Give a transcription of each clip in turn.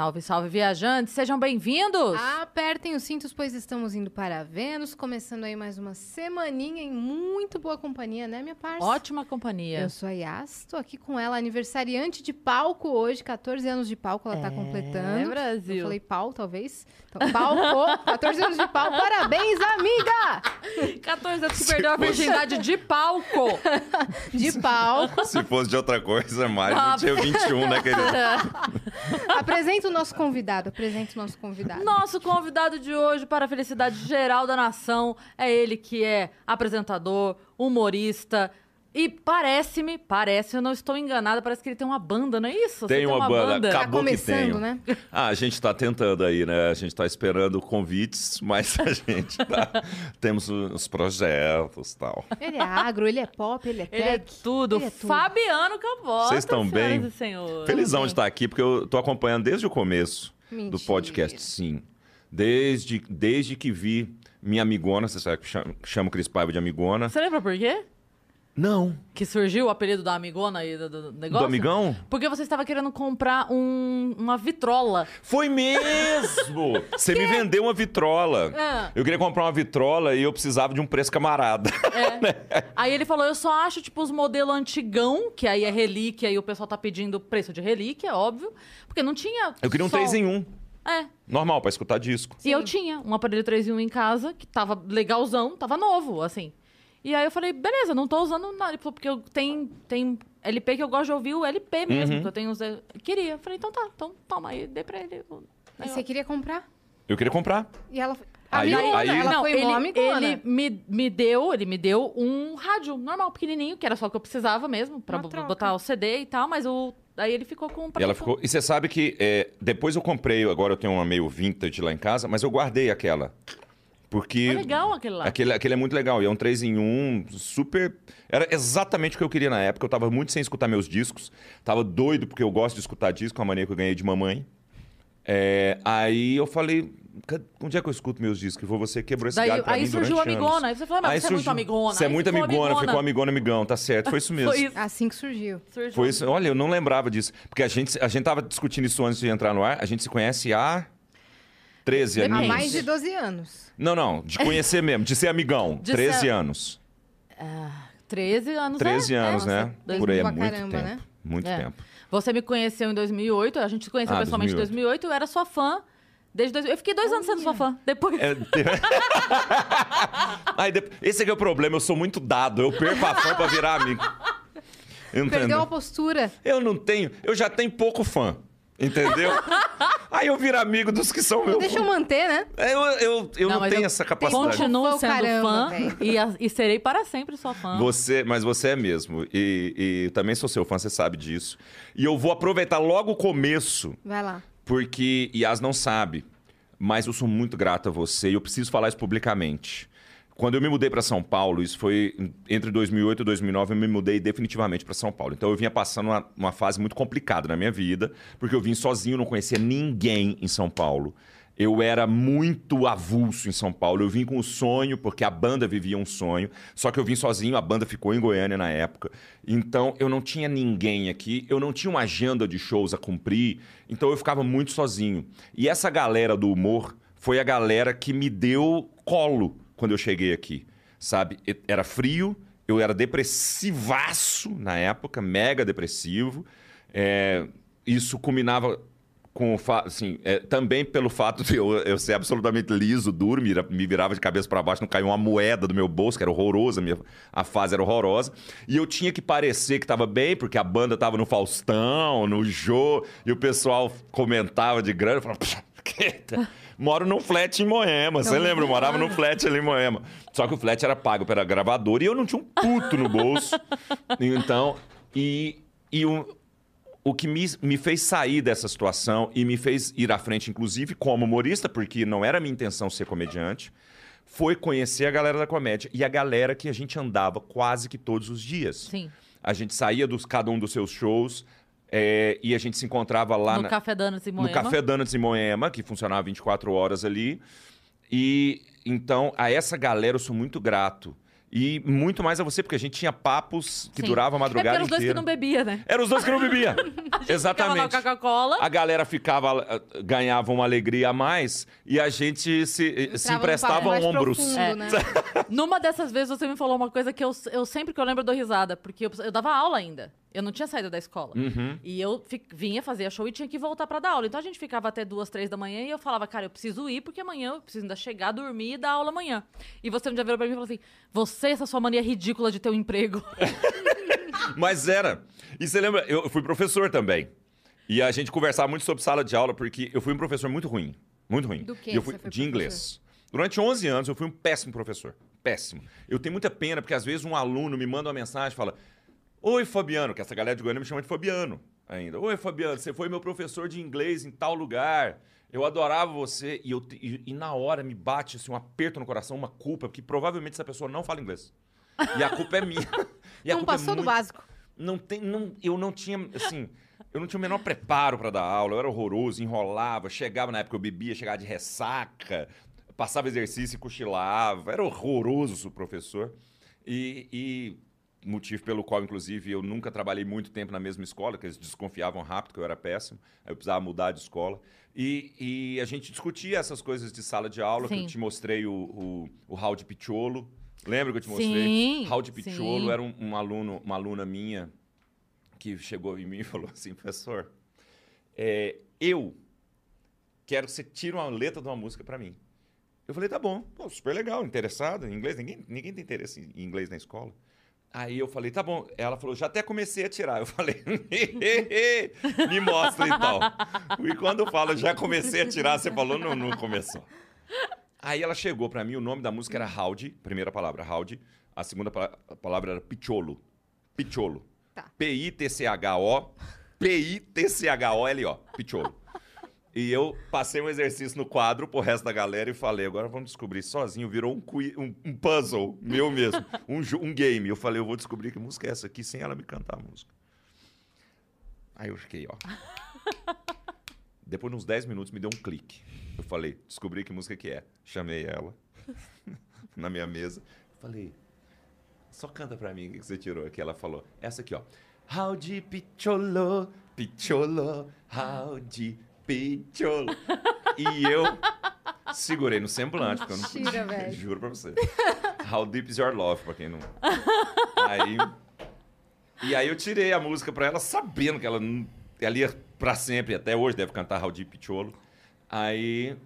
Salve, salve, viajantes, sejam bem-vindos! Apertem os cintos, pois estamos indo para Vênus, começando aí mais uma semaninha em muito boa companhia, né, minha parça? Ótima companhia. Eu sou a Yas, tô aqui com ela, aniversariante de palco hoje, 14 anos de palco ela tá É, completando. Brasil. Eu falei pau, talvez. Então, palco, 14 anos de palco, parabéns, amiga! 14 anos que perdeu a virgindade de palco. De palco. Se fosse de outra coisa, mais Ah, não tinha 21, né, querido? Apresenta o nosso convidado, apresenta o nosso convidado. Nosso convidado de hoje para a felicidade geral da nação é ele que é apresentador, humorista e parece-me, parece, eu não estou enganada, parece que ele tem uma banda, não é isso? Você Tem uma banda, Tá acabou que começando, tenho. né? Ah, a gente tá tentando aí, né? A gente tá esperando convites, mas a gente tá... Temos os projetos e tal. Ele é agro, ele é pop, ele é tech. Ele é tudo. Ele é tudo. Fabiano Cabota. Vocês estão bem? Felizão bem. de estar aqui, porque eu tô acompanhando desde o começo do Mentira. podcast, sim. Desde, desde que vi minha amigona, você sabe que chama, chama o Cris Paiva de amigona. Você lembra por quê? Não. Que surgiu o apelido da amigona aí do, do negócio? Do amigão? Porque você estava querendo comprar um- uma vitrola. Foi mesmo! Você me vendeu uma vitrola. Ah. Eu queria comprar uma vitrola e eu precisava de um preço camarada. É. Aí ele falou: eu só acho, tipo, os modelos antigão, que aí é relíquia, e o pessoal tá pedindo preço de relíquia, óbvio. Porque não tinha. Eu queria um só- 3 em 1. É. Normal, pra escutar disco. E eu tinha um aparelho 3 em 1 em casa, que tava legalzão, tava novo, assim. E aí eu falei, beleza, não tô usando nada. Ele falou, porque eu tenho, tem LP que eu gosto de ouvir o LP mesmo, Uhum. que eu tenho. os- Queria. Eu falei, então tá, então toma aí, dei pra ele. E negócio. você queria comprar? Eu queria comprar. E ela... Aí- amigona, aí- ela não, foi ele, amigona. ele me, me deu, ele me deu um rádio normal, pequenininho, que era só o que eu precisava mesmo, pra botar o CD e tal, mas o, aí ele ficou com o E ela ficou. E você sabe que é, depois eu comprei, agora eu tenho uma meio vintage lá em casa, mas eu guardei aquela. Porque. É legal aquele lá. Aquele, aquele é muito legal. E é um 3 em 1, super. Era exatamente o que eu queria na época. Eu tava muito sem escutar meus discos. Tava doido, porque eu gosto de escutar disco, a mania que eu ganhei de mamãe. É, aí eu falei. "Ca- Onde é que eu escuto meus discos? Foi você que quebrou esse Daí, galho pra aí mim surgiu durante amigona. anos. Aí você falou, mas Aí você é muito surgiu- amigona. Você é muito ficou amigona, ficou amigona, amigão, tá certo. Foi isso mesmo. Foi isso. Assim que surgiu. Surgiu. Foi isso. Olha, eu não lembrava disso. Porque a gente, a gente tava discutindo isso antes de entrar no ar. A gente se conhece há 13 Há Há mais de 12 anos. Não, não. De conhecer mesmo. De ser amigão. De 13 ser- anos. 13 anos, 13 é? anos, É, né? Por aí é muito caramba, tempo. né? Muito É. tempo. Você me conheceu em 2008, a gente se conheceu Ah, pessoalmente em 2008, eu era sua fã. Desde dois... Eu fiquei dois anos sendo sua fã. Depois. É, Aí, depois- Esse aqui é o problema. Eu sou muito dado. Eu perco a fã pra virar amigo. Perdeu Entendeu? a postura. Eu não tenho. Eu já tenho pouco fã. Entendeu? Aí eu viro amigo dos que são meus Deixa eu manter, né? Eu, eu, eu não, mas tenho eu essa capacidade. Continuo sendo caramba, fã e, a- e serei para sempre sua fã. Você, mas você é mesmo. E, e também sou seu fã, você sabe disso. E eu vou aproveitar logo o começo, Vai lá. porque Yas não sabe, mas eu sou muito grato a você e eu preciso falar isso publicamente. Quando eu me mudei para São Paulo, isso foi entre 2008 e 2009, eu me mudei definitivamente para São Paulo. Então eu vinha passando uma, uma fase muito complicada na minha vida, porque eu vim sozinho, não conhecia ninguém em São Paulo. Eu era muito avulso em São Paulo. Eu vim com o sonho, porque a banda vivia um sonho. Só que eu vim sozinho, a banda ficou em Goiânia na época. Então eu não tinha ninguém aqui, eu não tinha uma agenda de shows a cumprir. Então eu ficava muito sozinho. E essa galera do humor foi a galera que me deu colo quando eu cheguei aqui. Sabe? Era frio, eu era depressivaço na época, mega depressivo. É, isso culminava com o assim, é, também pelo fato de eu, eu ser absolutamente liso, duro, me, me virava de cabeça para baixo, não caiu uma moeda do meu bolso, que era horrorosa, a, minha, a fase era horrorosa. E eu tinha que parecer que estava bem, porque a banda estava no Faustão, no Jô, e o pessoal comentava de grana, eu falava? Moro num flat em Moema, você lembra? Eu morava num flat ali em Moema. Só que o flat era pago pela gravadora e eu não tinha um puto no bolso. Então, e, e um, o que me, me fez sair dessa situação e me fez ir à frente, inclusive como humorista, porque não era minha intenção ser comediante, foi conhecer a galera da comédia e a galera que a gente andava quase que todos os dias. Sim. A gente saía dos cada um dos seus shows é, e a gente se encontrava lá no na- Café Danas em no Moema. Café Donuts em Moema, que funcionava 24 horas ali. E então, a essa galera eu sou muito grato. E muito mais a você, porque a gente tinha papos que Sim. duravam a É madrugada eram os dois que não bebia, né? Eram os dois que não bebiam. Exatamente. Ficava na Coca-Cola. A galera ficava, eh, ganhava uma alegria a mais e a gente se, eh, se emprestava ombros. profundo, É. né? Numa dessas vezes você me falou uma coisa que eu, eu sempre que eu lembro eu dou risada, porque eu, eu dava aula ainda. Eu não tinha saído da escola. Uhum. E eu fi- vinha, fazia show e tinha que voltar pra dar aula. Então a gente ficava até duas, três da manhã e eu falava, cara, eu preciso ir porque amanhã eu preciso ainda chegar, dormir e dar aula amanhã. E você um dia virou pra mim e falou assim: você, essa sua mania ridícula de ter um emprego. Mas era. E você lembra, eu fui professor também. E a gente conversava muito sobre sala de aula, porque eu fui um professor muito ruim. Muito ruim. Do quê E eu fui você foi de inglês. Durante 11 anos eu fui um péssimo professor. Péssimo. Eu tenho muita pena, porque às vezes um aluno me manda uma mensagem e fala: Oi, Fabiano, que essa galera de Goiânia me chama de Fabiano ainda. Oi, Fabiano, você foi meu professor de inglês em tal lugar. Eu adorava você. E, eu, e, e na hora me bate assim, um aperto no coração, uma culpa, porque provavelmente essa pessoa não fala inglês. E a culpa é minha. E Não é passou do muito- básico. não tem, não, eu não tinha, assim, eu não tinha o menor preparo para dar aula, eu era horroroso, enrolava, chegava na época eu bebia, chegava de ressaca, passava exercício e cochilava, era horroroso o professor. E, e motivo pelo qual, inclusive, eu nunca trabalhei muito tempo na mesma escola, que eles desconfiavam rápido que eu era péssimo, aí eu precisava mudar de escola. E, e a gente discutia essas coisas de sala de aula, que Sim. eu te mostrei o, o, o Raul de Picholo. Lembra que eu te mostrei? Sim, Raul de Picholo sim. era um, um aluno, uma aluna minha que chegou em mim e falou assim, professor, é, eu quero que você tire uma letra de uma música pra mim. Eu falei, tá bom, Pô, super legal, interessado em inglês, ninguém, ninguém tem interesse em inglês na escola. Aí eu falei, tá bom. Ela falou, já até comecei a tirar. Eu falei, me mostra então. E quando eu falo, já comecei a tirar, você falou, não, não começou. Aí ela chegou pra mim, o nome da música era Howdy, primeira palavra, Howdy. A segunda pa- palavra era Picholo. Picholo. Tá. P-I-T-C-H-O. P-I-T-C-H-O-L-O. Picholo. E eu passei um exercício no quadro pro resto da galera e falei, agora vamos descobrir sozinho. Virou um, um- um puzzle meu mesmo, um, um game. Eu falei, eu vou descobrir que música é essa aqui sem ela me cantar a música. Aí eu fiquei, ó. Depois de uns 10 minutos me deu um clique. Eu falei, descobri que música que é. Chamei ela na minha mesa. Falei, só canta pra mim o que que você tirou aqui. Ela falou, essa aqui, ó. Howdy, picholo, picholo, howdy, picholo. E eu segurei no semblante, porque eu não Mentira, velho. Juro pra você. How deep is your love, pra quem não... Aí... E aí eu tirei a música pra ela, sabendo que ela, ela ia pra sempre, até hoje deve cantar Raul Picholo. Aí...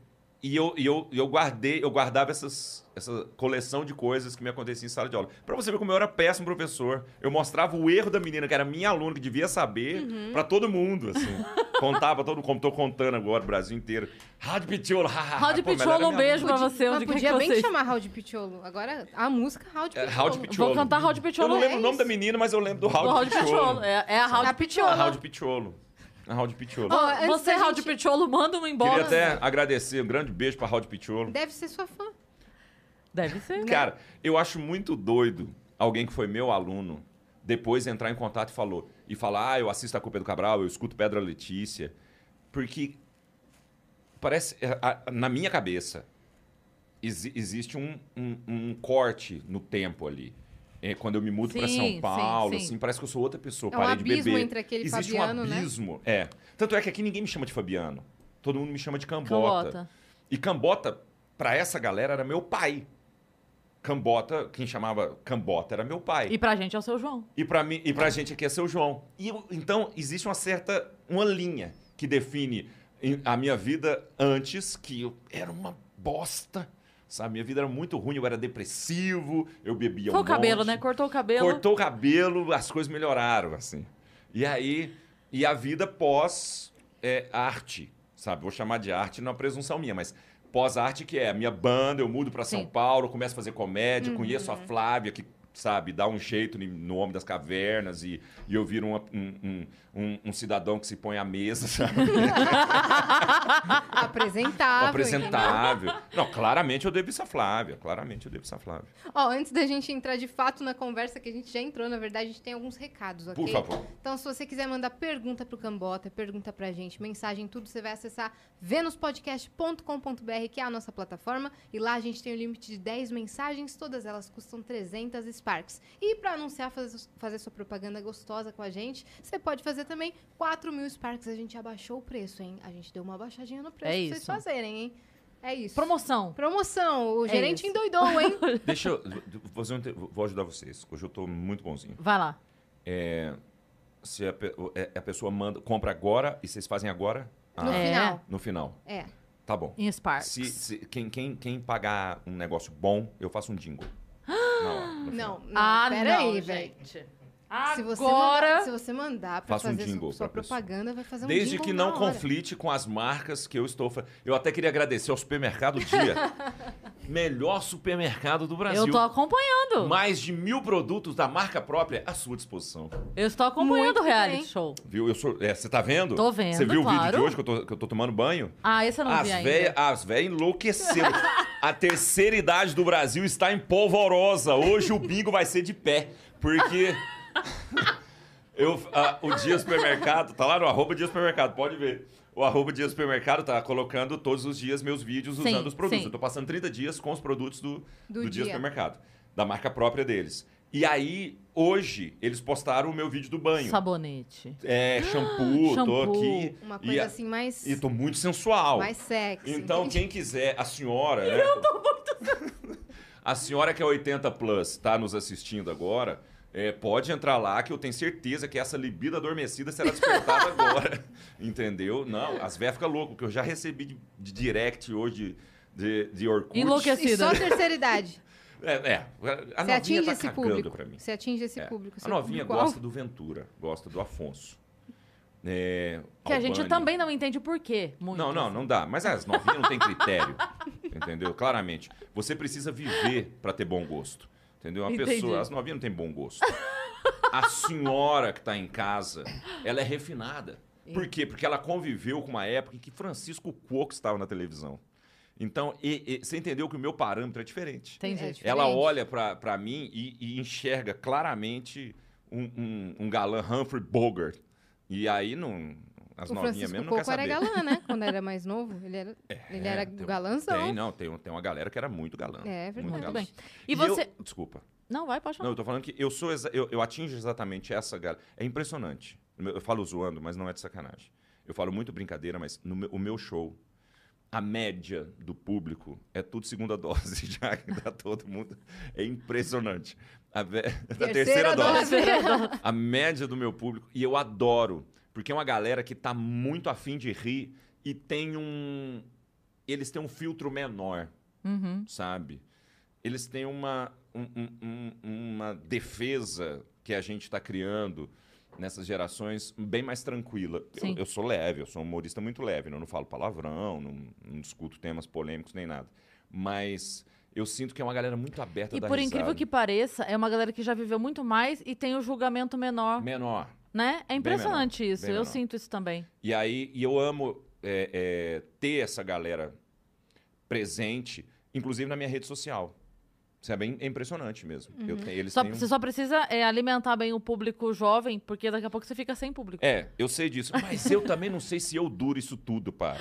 E eu, e eu, e eu guardei, eu guardava essas, essa coleção de coisas que me aconteciam em sala de aula. Pra você ver como eu era péssimo professor. Eu mostrava o erro da menina, que era minha aluna, que devia saber, pra todo mundo, assim. Contava todo como tô contando agora, o Brasil inteiro. Raul hahaha. Raul era um beijo pra você. Quer podia que bem vocês... chamar Raul de Picholo. Agora, a música Raul de É. Raul de Picholo. Vou cantar Raul de Picholo. Eu não lembro é o nome isso. da menina, mas eu lembro do Raul Picholo. Picholo. É, é a Raul Picholo. A Raul de Picholo. A Raul de. Ó, antes Você, da Raul de gente- Picholo, manda um embora. Queria até agradecer, um grande beijo pra Raul de Picholo. Deve ser sua fã. Deve ser. Cara, eu acho muito doido alguém que foi meu aluno depois entrar em contato e falou e falar: "Ah, eu assisto a Culpa é do Cabral, eu escuto Pedra Letícia". Porque parece é, a- na minha cabeça exi- existe um, um- um corte no tempo ali. É, quando eu me mudo para Sim, São sim, Paulo, sim. assim, parece que eu sou outra pessoa. É um Parei de abismo beber. entre aquele Existe Fabiano, um né? abismo, é. Tanto é que aqui ninguém me chama de Fabiano. Todo mundo me chama de Cambota. Cambota. E Cambota, pra essa galera, era meu pai. Cambota, quem chamava Cambota era meu pai. E pra gente é o seu João. E pra mim, e pra gente aqui é seu João. E eu- então existe uma certa uma linha que define a minha vida antes que eu era uma bosta. Sabe, minha vida era muito ruim, eu era depressivo, eu bebia Foi um o cabelo, monte. né? Cortou o cabelo. Cortou o cabelo, as coisas melhoraram, assim. E aí, e a vida pós é, arte, sabe? Vou chamar de arte, não é presunção minha, mas pós-arte que é a minha banda, eu mudo para São. Paulo, começo a fazer comédia, conheço a Flávia, que, sabe, dá um jeito no Homem das Cavernas e, e eu viro uma- um, um- um- um cidadão que se põe à mesa, sabe? Apresentável. apresentável. Não, claramente eu devo isso a Flávia. Claramente eu devo isso a Flávia. Ó, antes da gente entrar de fato na conversa, que a gente já entrou, na verdade, a gente tem alguns recados, ok? Por favor. Então, se você quiser mandar pergunta pro Cambota, pergunta pra gente, mensagem, tudo, você vai acessar venuspodcast.com.br, que é a nossa plataforma, e lá a gente tem o limite de 10 mensagens, todas elas custam 300 Sparks. E pra anunciar, fazer, fazer sua propaganda gostosa com a gente, você pode fazer também 4 mil Sparks. A gente abaixou o preço, hein? A gente deu uma baixadinha no preço É pra vocês isso. fazerem, hein? É isso. Promoção. Promoção. O É gerente isso. endoidou, hein? Deixa eu. Vou, fazer um te- vou ajudar vocês. Hoje eu tô muito bonzinho. Vai lá. É, se a, é, a pessoa manda, compra agora e vocês fazem agora? No Ah, É. final. no final. É. Tá bom. Em Sparks. Se, se- quem, quem, quem pagar um negócio bom, eu faço um jingle. No final. Não, não. ah, pera não, aí, velho. Gente. Se você, Agora... mandar, se você mandar pra Faça um fazer jingle su- sua pra pessoa. propaganda, vai fazer um Desde jingle que não hora. conflite com as marcas que eu estou fazendo. Eu até queria agradecer ao Supermercado Dia. Melhor supermercado do Brasil. Eu tô acompanhando. Mais de mil produtos da marca própria à sua disposição. Eu estou acompanhando Muito o reality bem. show. Viu? Eu sou, é, você tá vendo? Tô vendo, Você viu o vídeo claro. de hoje que eu tô, que eu tô tomando banho? Ah, esse eu não As vi ainda. véias as véia enlouqueceram. A terceira idade do Brasil está em polvorosa. Hoje o bingo vai ser de pé. Porque eu, ah, o Dia Supermercado, tá lá no arroba Dia Supermercado, pode ver. O arroba Dia Supermercado tá colocando todos os dias meus vídeos Sim, usando os produtos. sim. Eu tô passando 30 dias com os produtos do, Do do, dia. dia. Supermercado. Da marca própria deles. E aí, hoje, eles postaram o meu vídeo do banho. Sabonete. É, shampoo, tô shampoo. aqui. Uma e coisa a- assim mais, E tô muito sensual. mais sexy. Então, entende? quem quiser, a senhora, né? Eu tô muito A senhora que é 80 plus, tá nos assistindo agora, é, pode entrar lá que eu tenho certeza que essa libido adormecida será despertada agora. Entendeu? Não, as véias ficam loucas, porque eu já recebi de, de direct hoje de, de, de Orkut. Enlouquecido. E só a terceira idade. É, é, a Você novinha atinge tá esse cagando público. pra mim. Você atinge esse É. público. A novinha público-alvo. gosta do Ventura, gosta do Afonso. É, Que a gente Albani. também não entende o porquê. Muito. Não, não, não dá. Mas as novinhas não têm critério. entendeu? Claramente. Você precisa viver pra ter bom gosto. Entendeu? Uma Entendi. pessoa. As novinhas não têm bom gosto. A senhora que tá em casa, ela é refinada. Por quê? Porque ela conviveu com uma época em que Francisco Cuoco estava na televisão. Então, e- e- você entendeu que o meu parâmetro é diferente. Entendi. É, diferente. Ela olha pra, pra mim e, e enxerga claramente um, um, um galã Humphrey Bogart. E aí não. As O novinhas Francisco mesmo não quer Coco era saber. galã, né? Quando era mais novo. Ele era, ele era tem- galãzão. Tem, não, tem, tem uma galera que era muito galã. É, verdade. Muito bem. E eu- você. desculpa. Não, vai, pode falar. Não, eu tô falando que eu sou eu, eu atingo exatamente essa galera. É impressionante. Eu falo zoando, mas não é de sacanagem. Eu falo muito brincadeira, mas no meu, o meu show, a média do público é tudo segunda dose, já que dá todo mundo. É impressionante. A, ve- da terceira dose. A média do meu público. E eu adoro. Porque é uma galera que tá muito afim de rir e tem um. Eles têm um filtro menor, Uhum. sabe? Eles têm uma, um- um- um- uma defesa que a gente está criando nessas gerações bem mais tranquila. Eu, eu sou leve, eu sou um humorista muito leve. Eu não falo palavrão, não, não discuto temas polêmicos nem nada. Mas eu sinto que é uma galera muito aberta E da por risada. incrível que pareça, é uma galera que já viveu muito mais e tem o julgamento menor, Menor. Né? É impressionante menor, isso. Eu menor. sinto isso também. E aí, e eu amo é, é, ter essa galera presente, inclusive na minha rede social. Isso é bem é impressionante mesmo. Eu tenho- eles Só- têm um- Você só precisa é, alimentar bem o público jovem, porque daqui a pouco você fica sem público. É, eu sei disso. Mas eu também não sei se eu duro isso tudo, pá.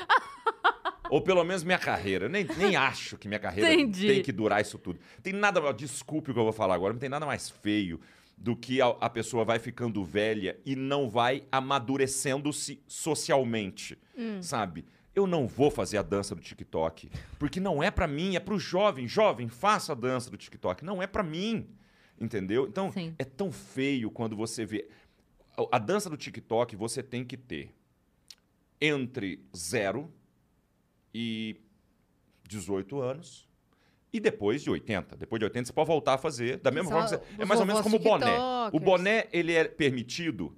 Ou pelo menos minha carreira. Nem, nem acho que minha carreira Entendi. tem que durar isso tudo. Tem nada. Desculpe o que eu vou falar agora, não tem nada mais feio do que a, a pessoa vai ficando velha e não vai amadurecendo-se socialmente. Sabe? Eu não vou fazer a dança do TikTok. Porque não é pra mim, é pro jovem. Jovem, faça a dança do TikTok. Não é pra mim. Entendeu? Então, Sim. é tão feio quando você vê. A- dança do TikTok você tem que ter entre 0 e 18 anos. E depois de 80. Depois de 80 você pode voltar a fazer. Da mesma Só forma que você, É mais ou menos como o boné. O boné, ele é permitido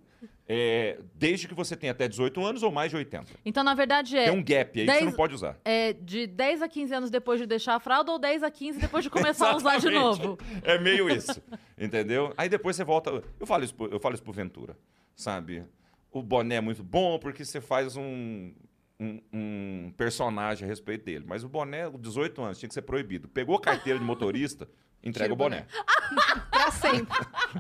é, desde que você tenha até 18 anos ou mais de 80. Então, na verdade, é, Tem um gap aí que você não pode usar. é de 10 a 15 anos depois de deixar a fralda ou 10 a 15 depois de começar a usar de novo. É meio isso, entendeu? Aí depois você volta. Eu falo isso eu falo isso pro Ventura, sabe? O boné é muito bom porque você faz um, um, um personagem a respeito dele. Mas o boné, 18 anos, tinha que ser proibido. Pegou a carteira de motorista, entrega o boné. Pra sempre.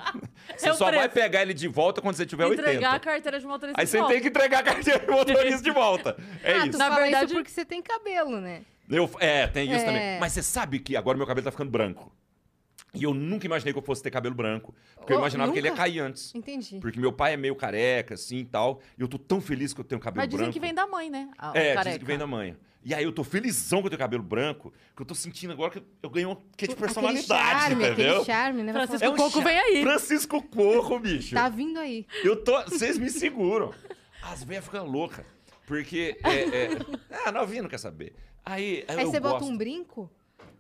Você o só vai pegar ele de volta quando você tiver Entregar a 80. carteira de motorista Aí de você volta. tem que entregar a carteira de motorista de volta. É ah, isso. tu Na fala verdade- isso porque você tem cabelo, né? Eu, é, tem isso É. também. Mas você sabe que agora meu cabelo tá ficando branco. E eu nunca imaginei que eu fosse ter cabelo branco. Porque eu Oh, imaginava que ele ia nunca? cair antes. Entendi. Porque meu pai é meio careca, assim e tal. E eu tô tão feliz que eu tenho cabelo Mas dizem branco. que vem da mãe, né? A- É, careca. dizem que vem da mãe. E aí eu tô felizão que eu tenho cabelo branco, que eu tô sentindo agora que eu ganhei um quê de Aquele personalidade, charme, entendeu? aquele charme, né? Francisco falar, Coco cha- vem aí. Francisco Coco, bicho. Tá vindo aí. Eu tô. Vocês me seguram. As velhas ficam loucas. Porque. É, é... Ah, novinha não quer saber. Aí. Aí eu você bota gosto. um brinco,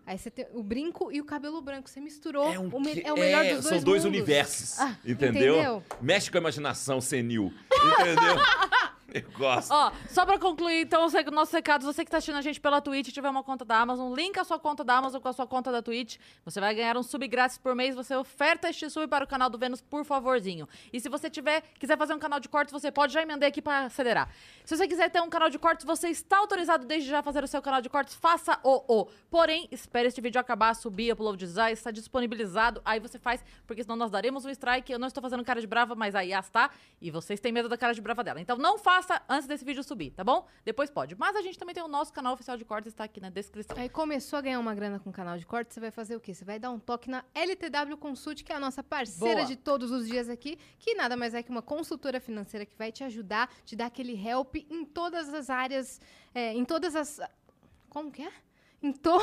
aí você tem o brinco e o cabelo branco. Você misturou. É, um o, me- é o melhor é, dos dois São dois mundos. universos. Ah, entendeu? entendeu? Mexe com a imaginação senil. Entendeu? eu gosto. Ó, só pra concluir, então, os nossos recados, você que tá assistindo a gente pela Twitch tiver uma conta da Amazon, linka a sua conta da Amazon com a sua conta da Twitch. Você vai ganhar um sub grátis por mês. Você oferta este sub para o canal do Vênus, por favorzinho. E se você tiver, quiser fazer um canal de cortes, você pode já emendar aqui pra acelerar. Se você quiser ter um canal de cortes, você está autorizado desde já a fazer o seu canal de cortes, faça o o. Porém, espere este vídeo acabar, subir, upload design, está disponibilizado. Aí você faz, porque senão nós daremos um strike. Eu não estou fazendo cara de brava, mas a Yas tá. E vocês têm medo da cara de brava dela. Então não faça antes desse vídeo subir, tá bom? Depois pode. Mas a gente também tem o nosso canal oficial de cortes, está aqui na descrição. Aí começou a ganhar uma grana com o canal de corte, você vai fazer o quê? Você vai dar um toque na LTW Consult, que é a nossa parceira Boa. de todos os dias aqui, que nada mais é que uma consultora financeira que vai te ajudar, te dar aquele help em todas as áreas, é, em todas as... Como que é? Em to...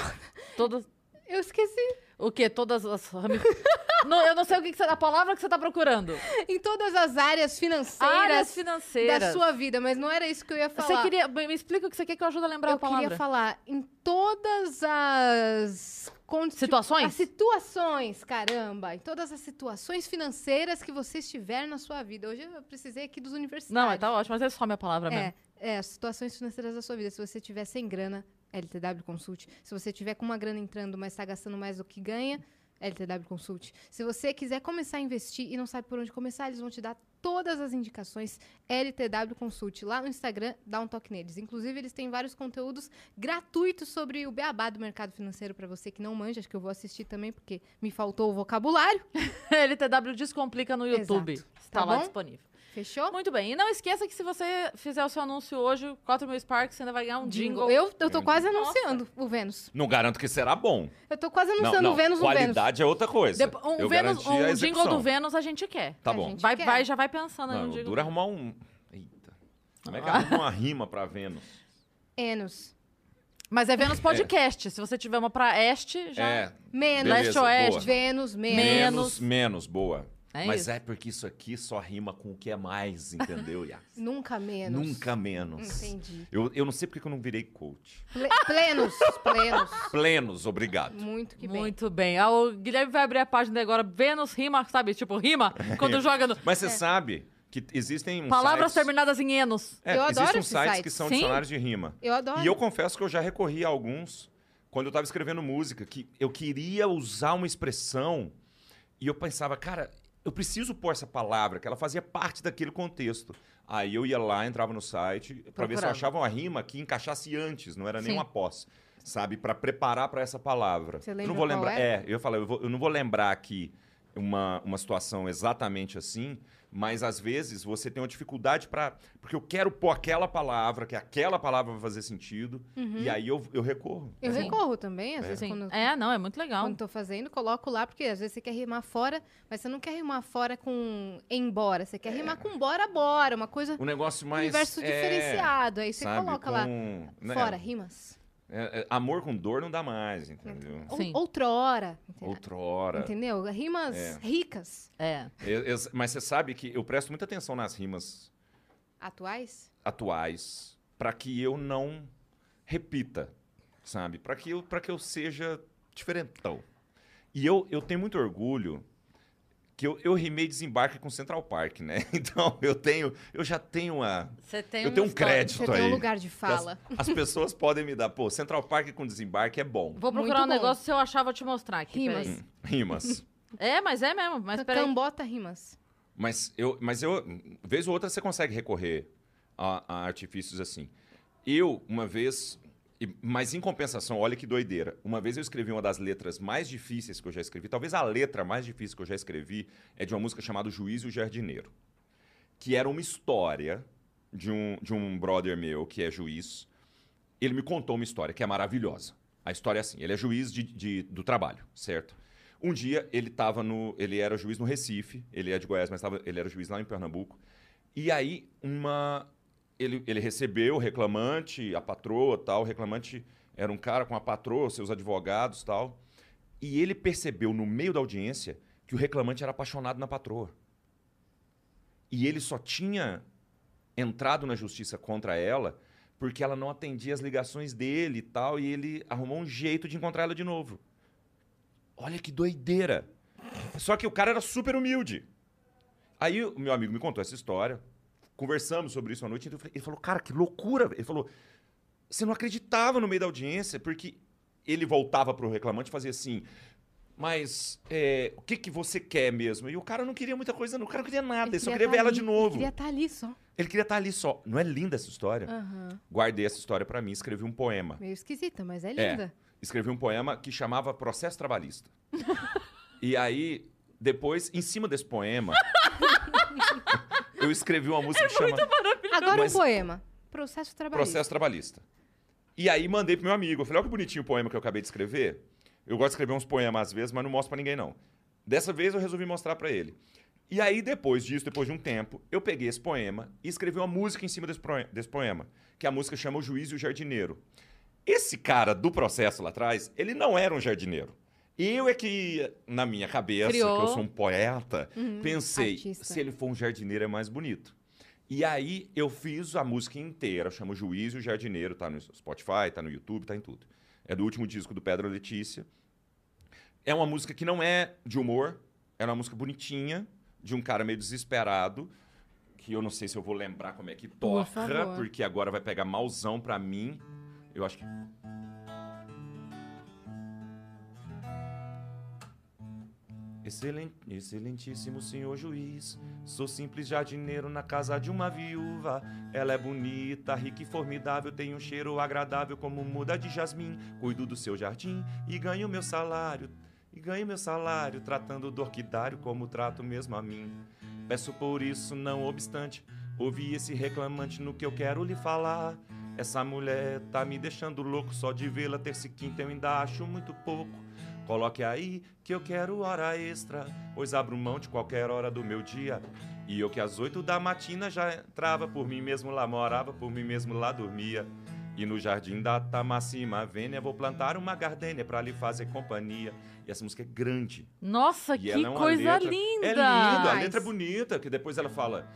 Todas. Eu esqueci. O quê? Todas as. não, eu não sei o que, que você, a palavra que você tá procurando. Em todas as áreas financeiras Áreas financeiras. da sua vida, mas não era isso que eu ia falar. Você queria. Me explica o que você quer que eu ajude a lembrar eu a palavra. queria falar em todas as Situações? As situações, caramba, em todas as situações financeiras que você estiver na sua vida. Hoje eu precisei aqui dos universitários. Não, tá ótimo, mas é só minha palavra mesmo. É, é, as situações financeiras da sua vida. Se você tiver sem grana, LTW Consult. Se você tiver com uma grana entrando, mas está gastando mais do que ganha, LTW Consult. Se você quiser começar a investir e não sabe por onde começar, eles vão te dar todas as indicações LTW Consult. Lá no Instagram, dá um toque neles. Inclusive, eles têm vários conteúdos gratuitos sobre o beabá do mercado financeiro para você que não manja. Acho que eu vou assistir também, porque me faltou o vocabulário. LTW Descomplica no YouTube. Exato. Está Tá lá bom? disponível. Fechou? Muito bem. E não esqueça que se você fizer o seu anúncio hoje, 4 mil Sparks, você ainda vai ganhar um jingle. Eu, eu tô quase Nossa. anunciando o Vênus. Não garanto que será bom. Eu tô quase Não, anunciando não. o Vênus no Vênus. Qualidade é outra coisa. Depo- um eu Vênus, um jingle do Vênus a gente quer. Tá A bom. gente Vai, quer. vai, já vai pensando Não, um o jingle. duro é arrumar um... Eita. Como é que Ah. arruma uma rima pra Vênus? Enos. Mas é Vênus Podcast. Se você tiver uma pra este, já. É. Menos. Leste-oeste. boa. Vênus, menos. Menos. Menos, menos, boa. É Mas isso. é porque isso aqui só rima com o que é mais, entendeu, Yas? Nunca menos. Nunca menos. Entendi. Eu, eu não sei porque que eu não virei coach. Ple- plenos, plenos. Plenos, obrigado. Muito que bem. Muito bem. Ah, o Guilherme vai abrir a página agora. Vênus rima, sabe? Tipo, rima. Quando joga no. Mas você sabe que existem uns Palavras sites... terminadas em enos. É, Eu adoro existem sites, sites. que são Sim. dicionários de rima. Eu adoro. E eu confesso que eu já recorri a alguns quando eu estava escrevendo música, que eu queria usar uma expressão e eu pensava, cara, eu preciso pôr essa palavra, que ela fazia parte daquele contexto. Aí eu ia lá, entrava no site para ver se eu achava uma rima que encaixasse antes, não era Sim. uma pós, sabe? Para preparar para essa palavra. Você eu lembra não vou lembrar. era? É, eu falar, eu, vou- eu não vou lembrar aqui uma, uma situação exatamente assim, mas às vezes você tem uma dificuldade para. Porque eu quero pôr aquela palavra, que aquela palavra vai fazer sentido, e aí eu, eu recorro. Eu Sim. recorro também, às vezes, Sim. quando, É, não, é muito legal. quando tô fazendo, coloco lá, porque às vezes você quer rimar fora, mas você não quer rimar fora com embora. Você quer rimar com bora, bora. Uma coisa. Um negócio Um mais. universo é, diferenciado. Aí você sabe, coloca lá. com- né, Fora, rimas. É, é, amor com dor não dá mais, entendeu? Sim. Outrora. entendeu? Outrora. Entendeu? Rimas É. ricas. É. Eu- mas você sabe que eu presto muita atenção nas rimas Atuais? atuais para que eu não repita, sabe? Para que eu para que eu seja diferentão. E eu, eu tenho muito orgulho que eu, eu rimei desembarque com Central Park, né? Então eu tenho eu já tenho uma Você tem eu tenho um história. crédito Você aí. tem um lugar de fala. As, as pessoas podem me dar, pô, Central Park com desembarque é bom. Vou procurar Muito um bom. negócio se eu achar, vou te mostrar aqui. Rimas. peraí. Rimas. É, mas é mesmo. Mas peraí. Cambota rimas. Mas eu, mas eu, vez ou outra você consegue recorrer a, a artifícios assim. Eu, uma vez, mas em compensação, olha que doideira. Uma vez eu escrevi uma das letras mais difíceis que eu já escrevi, talvez a letra mais difícil que eu já escrevi é de uma música chamada Juiz e o Jardineiro, que era uma história de um, de um brother meu que é juiz. Ele me contou uma história que é maravilhosa. A história é assim: ele é juiz de, de- do trabalho, certo? Um dia ele tava no. Ele era juiz no Recife, ele é de Goiás, mas tava, ele era juiz lá em Pernambuco. E aí, uma. Ele, ele recebeu o reclamante, a patroa tal. O reclamante era um cara com a patroa, seus advogados tal. E ele percebeu no meio da audiência que o reclamante era apaixonado na patroa. E ele só tinha entrado na justiça contra ela porque ela não atendia as ligações dele e tal, e ele arrumou um jeito de encontrar ela de novo. Olha que doideira. Só que o cara era super humilde. Aí o meu amigo me contou essa história, conversamos sobre isso à noite, então falei- ele falou, cara, que loucura. Ele falou, você não acreditava no meio da audiência, porque ele voltava pro reclamante e fazia assim, mas é, o que, que você quer mesmo? E o cara não queria muita coisa, não. o cara não queria nada, ele, só queria ver tá ela ali, de novo. Ele queria estar ali só. Ele queria estar ali só. Não é linda essa história? Aham. Guardei essa história pra mim, escrevi um poema. Meio esquisita, mas é É, linda. escrevi um poema que chamava Processo Trabalhista. e aí, depois, em cima desse poema, eu escrevi uma música que chama Agora Mas- um poema. Processo trabalhista. Processo Trabalhista. E aí mandei pro meu amigo. Eu falei, olha que bonitinho o poema que eu acabei de escrever. Eu gosto de escrever uns poemas às vezes, mas não mostro pra ninguém, não. Dessa vez eu resolvi mostrar pra ele. E aí, depois disso, depois de um tempo, eu peguei esse poema e escrevi uma música em cima desse poema, que a música chama O Juiz e o Jardineiro. Esse cara do processo lá atrás, ele não era um jardineiro. Eu é que, na minha cabeça, Criou. que eu sou um poeta, Uhum, pensei, artista. se ele for um jardineiro é mais bonito. E aí eu fiz a música inteira, chama Juiz e o Jardineiro, tá no Spotify, tá no YouTube, tá em tudo. É do último disco do Pedro Letícia. É uma música que não é de humor, é uma música bonitinha, de um cara meio desesperado, que eu não sei se eu vou lembrar como é que toca, favor. porque agora vai pegar malzão pra mim. Eu acho que. Excelentíssimo senhor juiz, sou simples jardineiro na casa de uma viúva. Ela é bonita, rica e formidável, tem um cheiro agradável como muda de jasmim. Cuido do seu jardim e ganho meu salário, e ganho meu salário tratando do orquidário como trato mesmo a mim. Peço por isso, não obstante, ouvi esse reclamante no que eu quero lhe falar. Essa mulher tá me deixando louco só de vê-la terça e quinta eu ainda acho muito pouco. Coloque aí que eu quero hora extra, pois abro mão de qualquer hora do meu dia. E eu que às oito da matina já entrava, por mim mesmo lá morava, por mim mesmo lá dormia. E no jardim da Tamacima Vênia vou plantar uma gardênia pra lhe fazer companhia. E essa música é grande. Nossa, E que ela é coisa letra- linda! É linda, a letra é bonita, que depois ela fala.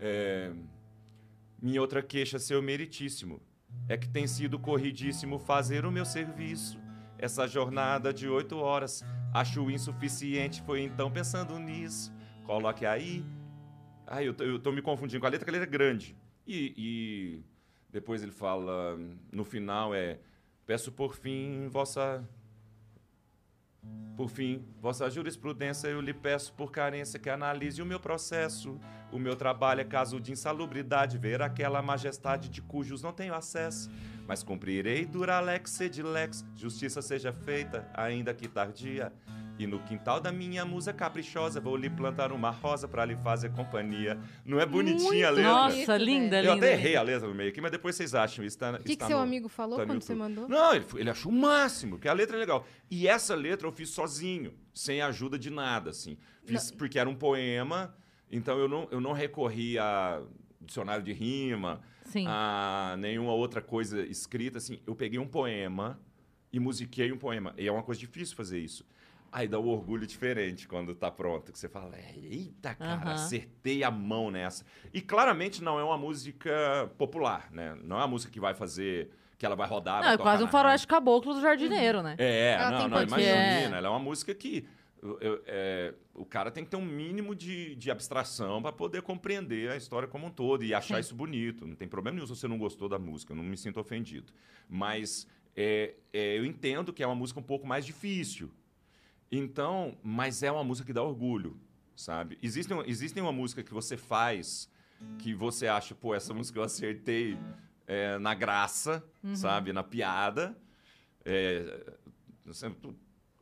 é, Minha outra queixa, seu meritíssimo, é que tem sido corridíssimo fazer o meu serviço. Essa jornada de oito horas acho insuficiente, foi então pensando nisso. Coloque aí. Ai, eu tô, eu tô me confundindo com a letra, que a letra é grande. E, e depois ele fala, no final é. Peço por fim, vossa por fim, vossa jurisprudência eu lhe peço por carência que analise o meu processo. O meu trabalho é caso de insalubridade, ver aquela majestade de cujos não tenho acesso. Mas cumprirei duralex sedilex, justiça seja feita, ainda que tardia. E no quintal da minha musa caprichosa vou lhe plantar uma rosa pra lhe fazer companhia. Não é bonitinha a Muito letra? Nossa, Bonito, linda, Eu linda. até errei a letra no meio aqui, mas depois vocês acham. Está, O que, que seu amigo falou tá quando você YouTube. mandou? Não, ele, ele achou o máximo, que a letra é legal. E essa letra eu fiz sozinho, sem ajuda de nada, assim. Fiz porque era um poema, então eu não, eu não recorri a dicionário de rima, Sim. a nenhuma outra coisa escrita, assim. Eu peguei um poema e musiquei um poema. E é uma coisa difícil fazer isso. Aí dá um orgulho diferente quando tá pronto, que você fala, eita, cara, Aham. acertei a mão nessa. E claramente não é uma música popular, né? Não é uma música que vai fazer, que ela vai rodar, Não, vai é tocar quase um faroeste caboclo do jardineiro, né? é, Ela não, não, imagina. anos? Ela é uma música que eu- eu- é, o cara tem que ter um mínimo de, de abstração para poder compreender a história como um todo e achar Sim. isso bonito. Não tem problema nenhum se você não gostou da música, eu não me sinto ofendido. Mas é, é, eu entendo que é uma música um pouco mais difícil. Então, mas é uma música que dá orgulho, sabe? Existem, existem uma música que você faz que você acha, pô, essa música eu acertei é, na graça, sabe? Na piada. É,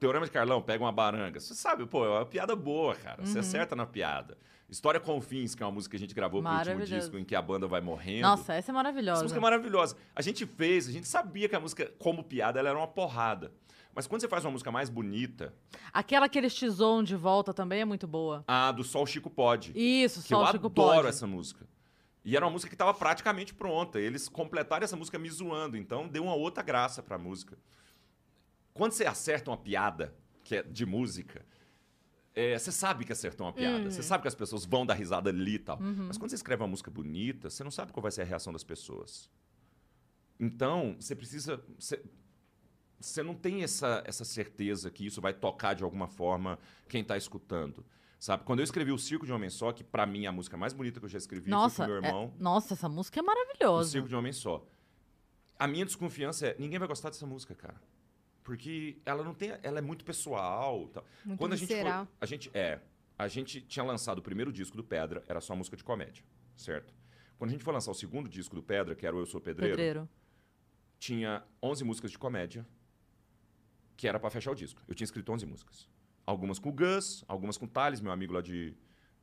Teorema de Carlão, pega uma baranga. Você sabe, pô, é uma piada boa, cara. Você acerta na piada. História com Fins, que é uma música que a gente gravou pro último disco, em que a banda vai morrendo. Nossa, essa é Essa maravilhosa. música é maravilhosa. A gente fez, a gente sabia que a música, como piada, ela era uma porrada. Mas quando você faz uma música mais bonita, Aquela que eles te zoam de volta também é muito boa. a do Sol Chico Pode. Isso, que só eu o Chico adoro pode. essa música. E era uma música que estava praticamente pronta. Eles completaram essa música me zoando, então deu uma outra graça pra música. Quando você acerta uma piada, que é de música, é, você sabe que acertou uma piada. Você sabe que as pessoas vão dar risada ali e tal. Mas quando você escreve uma música bonita, você não sabe qual vai ser a reação das pessoas. Então, você precisa. Você, você não tem essa, essa certeza que isso vai tocar de alguma forma quem está escutando. Sabe? Quando eu escrevi o Circo de um Homem Só, que pra mim é a música mais bonita que eu já escrevi, Nossa, meu é- irmão. nossa, essa música é O maravilhosa. Circo de um Homem Só. A minha desconfiança é, ninguém vai gostar dessa música, cara. Porque ela não tem, ela é muito pessoal, tal. Muito Quando a gente foi, visceral. a gente é, a gente tinha lançado o primeiro disco do Pedra, era só música de comédia, certo? Quando a gente foi lançar o segundo disco do Pedra, que era o Eu Sou Pedreiro, Pedreiro. tinha 11 músicas de comédia, que era pra fechar o disco. Eu tinha escrito 11 músicas. Algumas com o Gus, algumas com o Thales, meu amigo lá de,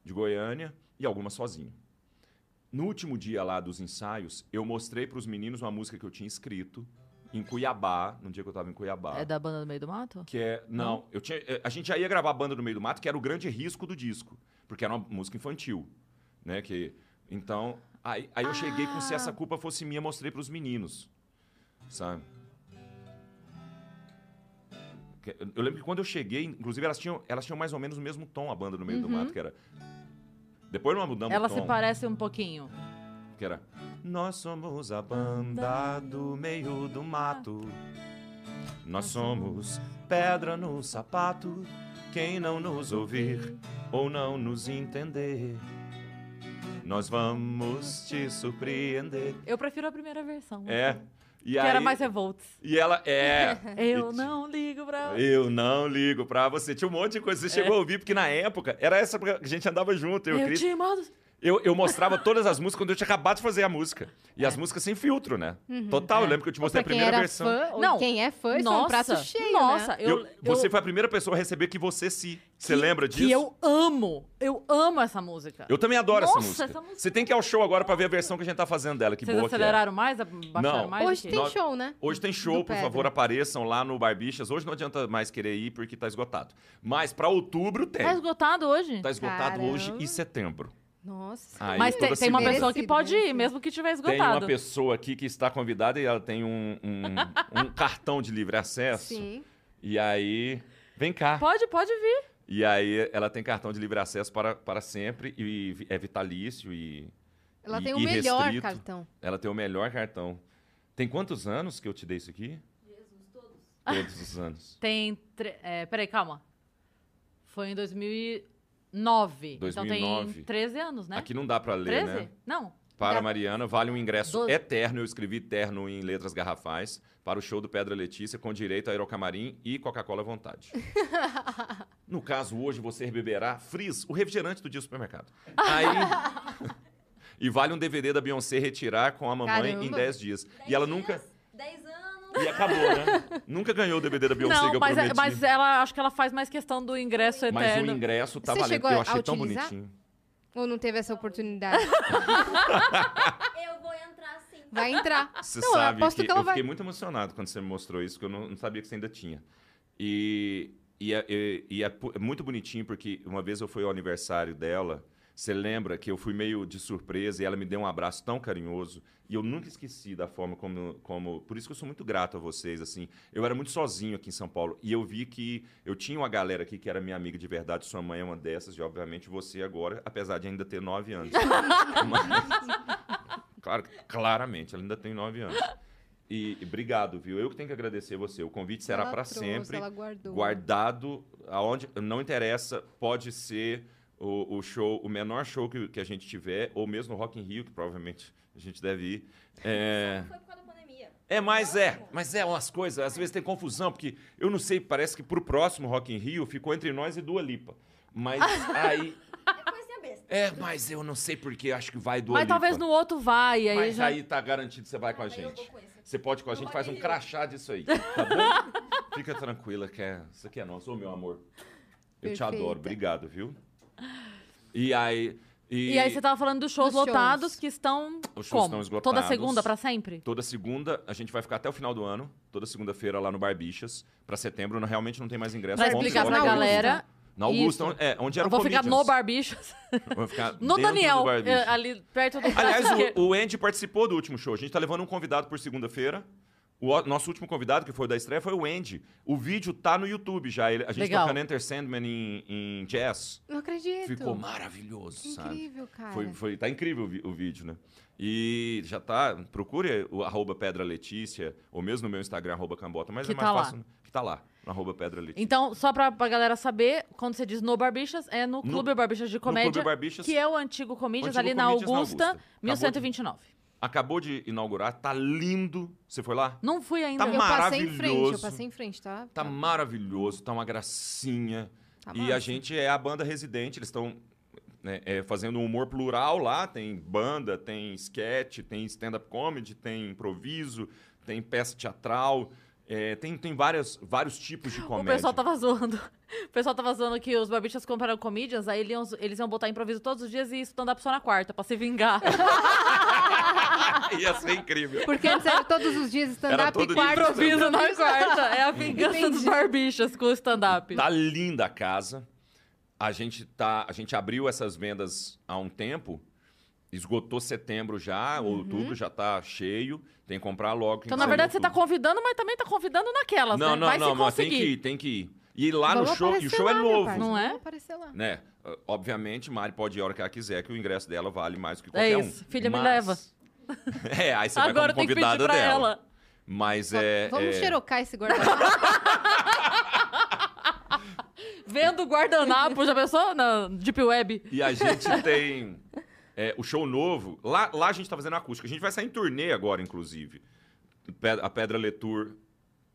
de Goiânia, e algumas sozinho. No último dia lá dos ensaios, eu mostrei pros meninos uma música que eu tinha escrito em Cuiabá, no dia que eu tava em Cuiabá. É da banda do meio do mato? Que é. Não, eu tinha, eh, a gente já ia gravar a banda no meio do mato, que era o grande risco do disco. Porque era uma música infantil. Né? Que, então, aí, aí eu cheguei com Se Essa Culpa Fosse Minha, mostrei pros meninos. Sabe? Eu lembro que quando eu cheguei, inclusive elas tinham, elas tinham mais ou menos o mesmo tom, a banda no meio do mato, que era. Depois nós mudamos Ela o se tom, parece um pouquinho. que era. Nós somos a banda do meio do mato. Nós somos pedra no sapato. Quem não nos ouvir ou não nos entender, nós vamos te surpreender. Eu prefiro a primeira versão. É. E Que aí, era mais revolts. E ela é. Eu não ligo pra. Eu não ligo pra você. Tinha um monte de coisa. Você chegou a ouvir, porque na época era essa que a gente andava junto. Eu, Eu, Cris. te mando. Eu, eu mostrava todas as músicas quando eu tinha acabado de fazer a música. E as músicas sem filtro, né? Total, eu lembro que eu te mostrei a quem primeira era versão. fã, ou Não. quem é fã, isso é um prato cheio, Nossa, né? eu, Eu- você eu- foi a primeira pessoa a receber que você se. Você que- lembra disso? Que eu amo. Eu amo essa música. Eu também adoro Nossa, essa, música. essa música Você tem que ir ao show agora pra ver a versão que a gente tá fazendo dela. Que Vocês boa que é. aceleraram mais? Baixaram Não. mais? Hoje do que- tem show, né? Hoje tem show, Do por Pedra. favor, apareçam lá no Barbixas. Hoje não adianta mais querer ir porque tá esgotado. Mas pra outubro tem. Tá esgotado hoje? Tá esgotado Caramba. hoje e setembro. Nossa. Aí, Mas tem, tem uma pessoa que pode ir, Merecido, mesmo que tiver Tem esgotado. uma pessoa aqui que está convidada e ela tem um, um- um cartão de livre acesso. Sim. E aí, vem cá. Pode, pode vir. E aí ela tem cartão de livre acesso para, para sempre e é vitalício e Ela e- tem o melhor restrito. cartão. Ela tem o melhor cartão. Tem quantos anos que eu te dei isso aqui? Jesus, todos. Todos os anos. Tem. Tre... É, peraí, calma. Foi em 2009. 2009. Então tem 13 anos, né? Aqui não dá para ler, 13? né? Não. Para Dá- Mariana, vale um ingresso Doze. eterno. Eu escrevi terno em letras garrafais para o show do Pedra Letícia, com direito a aerocamarim e Coca-Cola à vontade. no caso, hoje você beberá Frizz, o refrigerante do dia do supermercado. Aí. e vale um DVD da Beyoncé retirar com a mamãe em Caramba. 10 dias. e ela nunca. 10 anos. E acabou, né? nunca ganhou o DVD da Beyoncé que Não, eu mas, é- prometi. mas ela acho que ela faz mais questão do ingresso Mas o ingresso tá Você valendo, chegou porque eu a achei tão utilizar? bonitinho. Ou não teve essa oportunidade? Eu vou entrar sim. Vai entrar. Você não, eu sabe aposto que, que ela eu vai. fiquei muito emocionado quando você me mostrou isso, que eu não, não sabia que você ainda tinha. E, e, é, e- e é pu- é muito bonitinho, porque uma vez eu fui ao aniversário dela, você lembra que eu fui meio de surpresa e ela me deu um abraço tão carinhoso. E eu nunca esqueci da forma como, como. Por isso que eu sou muito grato a vocês. assim. Eu era muito sozinho aqui em São Paulo. E eu vi que eu tinha uma galera aqui que era minha amiga de verdade. Sua mãe é uma dessas, e obviamente você agora, apesar de ainda ter nove anos. Mas- Claro, claramente, ela ainda tem nove anos. E, e obrigado, viu? Eu que tenho que agradecer você. O convite será para sempre guardado aonde não interessa, pode ser o, o show, o menor show que, que a gente tiver, ou mesmo no Rock in Rio, que provavelmente a gente deve ir. É, Foi por causa da pandemia. é mas é, mas é umas coisas, às vezes tem confusão, porque eu não sei, parece que pro próximo Rock in Rio ficou entre nós e Dua Lipa. Mas aí É. É, mas eu não sei porque, acho que vai do Mas talvez no outro vai, aí Mas já... aí tá garantido que você vai com a gente. vou com esse. Você pode ir com a Eu gente, faz um crachá disso aí, tá bom? Fica tranquila, que é... isso aqui é nosso, ô meu amor. Eu te Perfeita. adoro, obrigado, viu? E aí... E, E aí você tava falando dos shows Dos shows. lotados que estão Os shows como? estão esgotados. Toda segunda pra sempre? Toda segunda, a gente vai ficar até o final do ano. Toda segunda-feira lá no Barbichas. Pra setembro, não- realmente não tem mais ingresso. Pra explicar pra galera. Na Augusta, onde- é, onde era Eu vou o ficar no. Barbichas. Vou ficar No Daniel, do ali perto do Aliás, o, o Andy participou do último show. A gente tá levando um convidado por segunda-feira. O nosso último convidado, que foi da estreia, foi o Andy. O vídeo tá no YouTube já. Ele- a gente Legal. tocando Enter Sandman em, em jazz. Não acredito. Ficou maravilhoso, sabe? Incrível, cara. Foi, foi, tá incrível o, o vídeo, né? E já tá. Procure o arroba Pedra Letícia, ou mesmo no meu Instagram, arroba Cambota, mas Que é mais tá lá. fácil. Que tá lá, no arroba Pedra Letícia. Então, só pra, pra galera saber, quando você diz no Barbichas, é no No- Clube Barbichas de Comédia, Clube que é o antigo Antigo ali na Comedians na Augusta, Augusta. Acabou de- 1129. Acabou de inaugurar, tá lindo. Você foi lá? Não fui ainda. Tá Eu passei em frente, eu maravilhoso. passei em frente, tá? Tá maravilhoso, tá uma gracinha. Tá e a massa. gente é a banda residente, eles estão né, é, fazendo um humor plural lá. Tem banda, tem sketch, tem stand-up comedy, tem improviso, tem peça teatral. é, tem tem várias, vários tipos de O comédia. pessoal tava zoando. O pessoal tava zoando que os Barbichas compraram comedians, aí eles iam, eles iam botar improviso todos os dias e stand-up só na quarta, pra se vingar. Ia ser incrível. Porque antes era todos os dias stand-up e dia quarto. improviso na quarta. É a vingança dos. Barbichas com o stand-up. Tá linda a casa. A gente tá, a gente abriu essas vendas há um tempo. Esgotou setembro já, outubro já tá cheio. Tem que comprar logo. Uhum. Então, na verdade, você tá convidando, mas também tá convidando naquelas, Não, né? não, Vai não, se mas tem que ir, tem que ir. E lá Vamos no show, e o show é lá, meu novo, Não é? Aparecer lá. né? Obviamente, Mari pode ir a hora que ela quiser, que o ingresso dela vale mais do que É qualquer um. isso. Filha, me Mas- leva. É, aí você vai Agora como tem que pedir convidada pra dela. ela. Mas é... Vamos é... xerocar esse guarda-roupa. Vendo o guardanapo, já pensou? Na Deep Web. E a gente tem é, o show novo. Lá, lá a gente tá fazendo acústica. A gente vai sair em turnê agora, inclusive. A Pedra Letour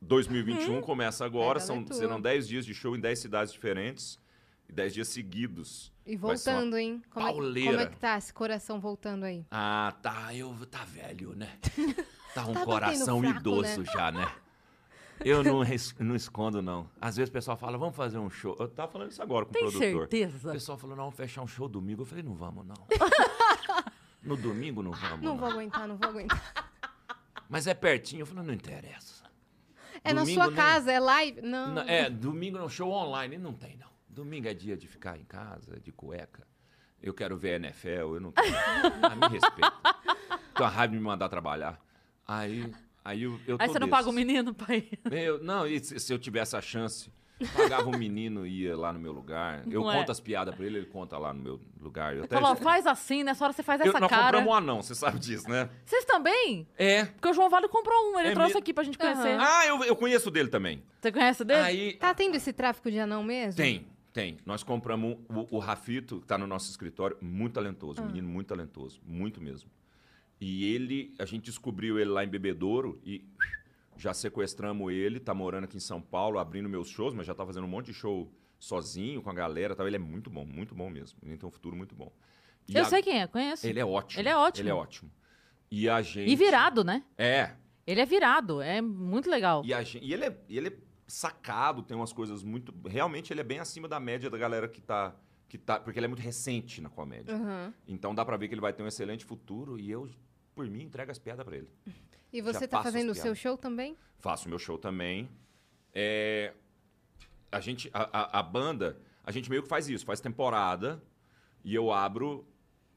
2021 começa agora. São, serão 10 dias de show em 10 cidades diferentes. E 10 dias seguidos. E voltando, hein? Como é, pauleira. como é que tá esse coração voltando aí? Ah, tá. Eu tá velho, né? Tá um Tá coração fraco, idoso né? já, né? Eu não, res- não escondo, não. Às vezes o pessoal fala, vamos fazer um show. Eu tava falando isso agora com Tem o produtor. O certeza? pessoal falou, não, vamos fechar um show domingo. Eu falei, não vamos, não. no domingo não vamos, Não não. vou aguentar, não vou aguentar. Mas é pertinho. Eu falei, não interessa. É na Domingo sua nem- casa, é live? Não. Não, é, domingo não, show online. Não tem, não. Domingo é dia de ficar em casa, de cueca. Eu quero ver NFL, eu não tenho. Ah, me respeita. Tô a raiva de me mandar trabalhar. Aí, aí eu, eu Aí você não desses. paga o menino pra ir. Eu, não, e se, se eu tivesse a chance, pagava um menino e ia lá no meu lugar. Eu Não é? conto as piadas pra ele, ele conta lá no meu lugar. Eu até- Falou, faz assim, nessa hora você faz eu, essa nós cara. compramos um anão, você sabe disso, né? Vocês também? É. Porque o João Vale comprou um, ele É trouxe mesmo? aqui pra gente conhecer. Ah, eu, eu conheço dele também. Você conhece o dele? Aí, Tá tendo esse tráfico de anão mesmo? Tem, tem. Nós compramos um- o, o Rafito, que tá no nosso escritório, muito talentoso, um menino muito talentoso, muito mesmo. E ele, a gente descobriu ele lá em Bebedouro e já sequestramos ele, tá morando aqui em São Paulo, abrindo meus shows, mas já tá fazendo um monte de show sozinho, com a galera, tal. ele é muito bom, muito bom mesmo. Ele tem um futuro muito bom. E Eu a- sei quem é, conheço. Ele é ótimo. Ele é ótimo. Ele é ótimo. E a gente... E virado, né? É, Ele é virado, é muito legal. E, a gen- e ele, é, ele é sacado, tem umas coisas muito. Realmente ele é bem acima da média da galera que tá. Que tá porque ele é muito recente na comédia. Aham. Então dá pra ver que ele vai ter um excelente futuro e eu, por mim, entrego as piadas pra ele. E você tá passo fazendo o seu show também? Faço meu show também. É, a gente. A, a- a banda, a gente meio que faz isso, faz temporada e eu abro.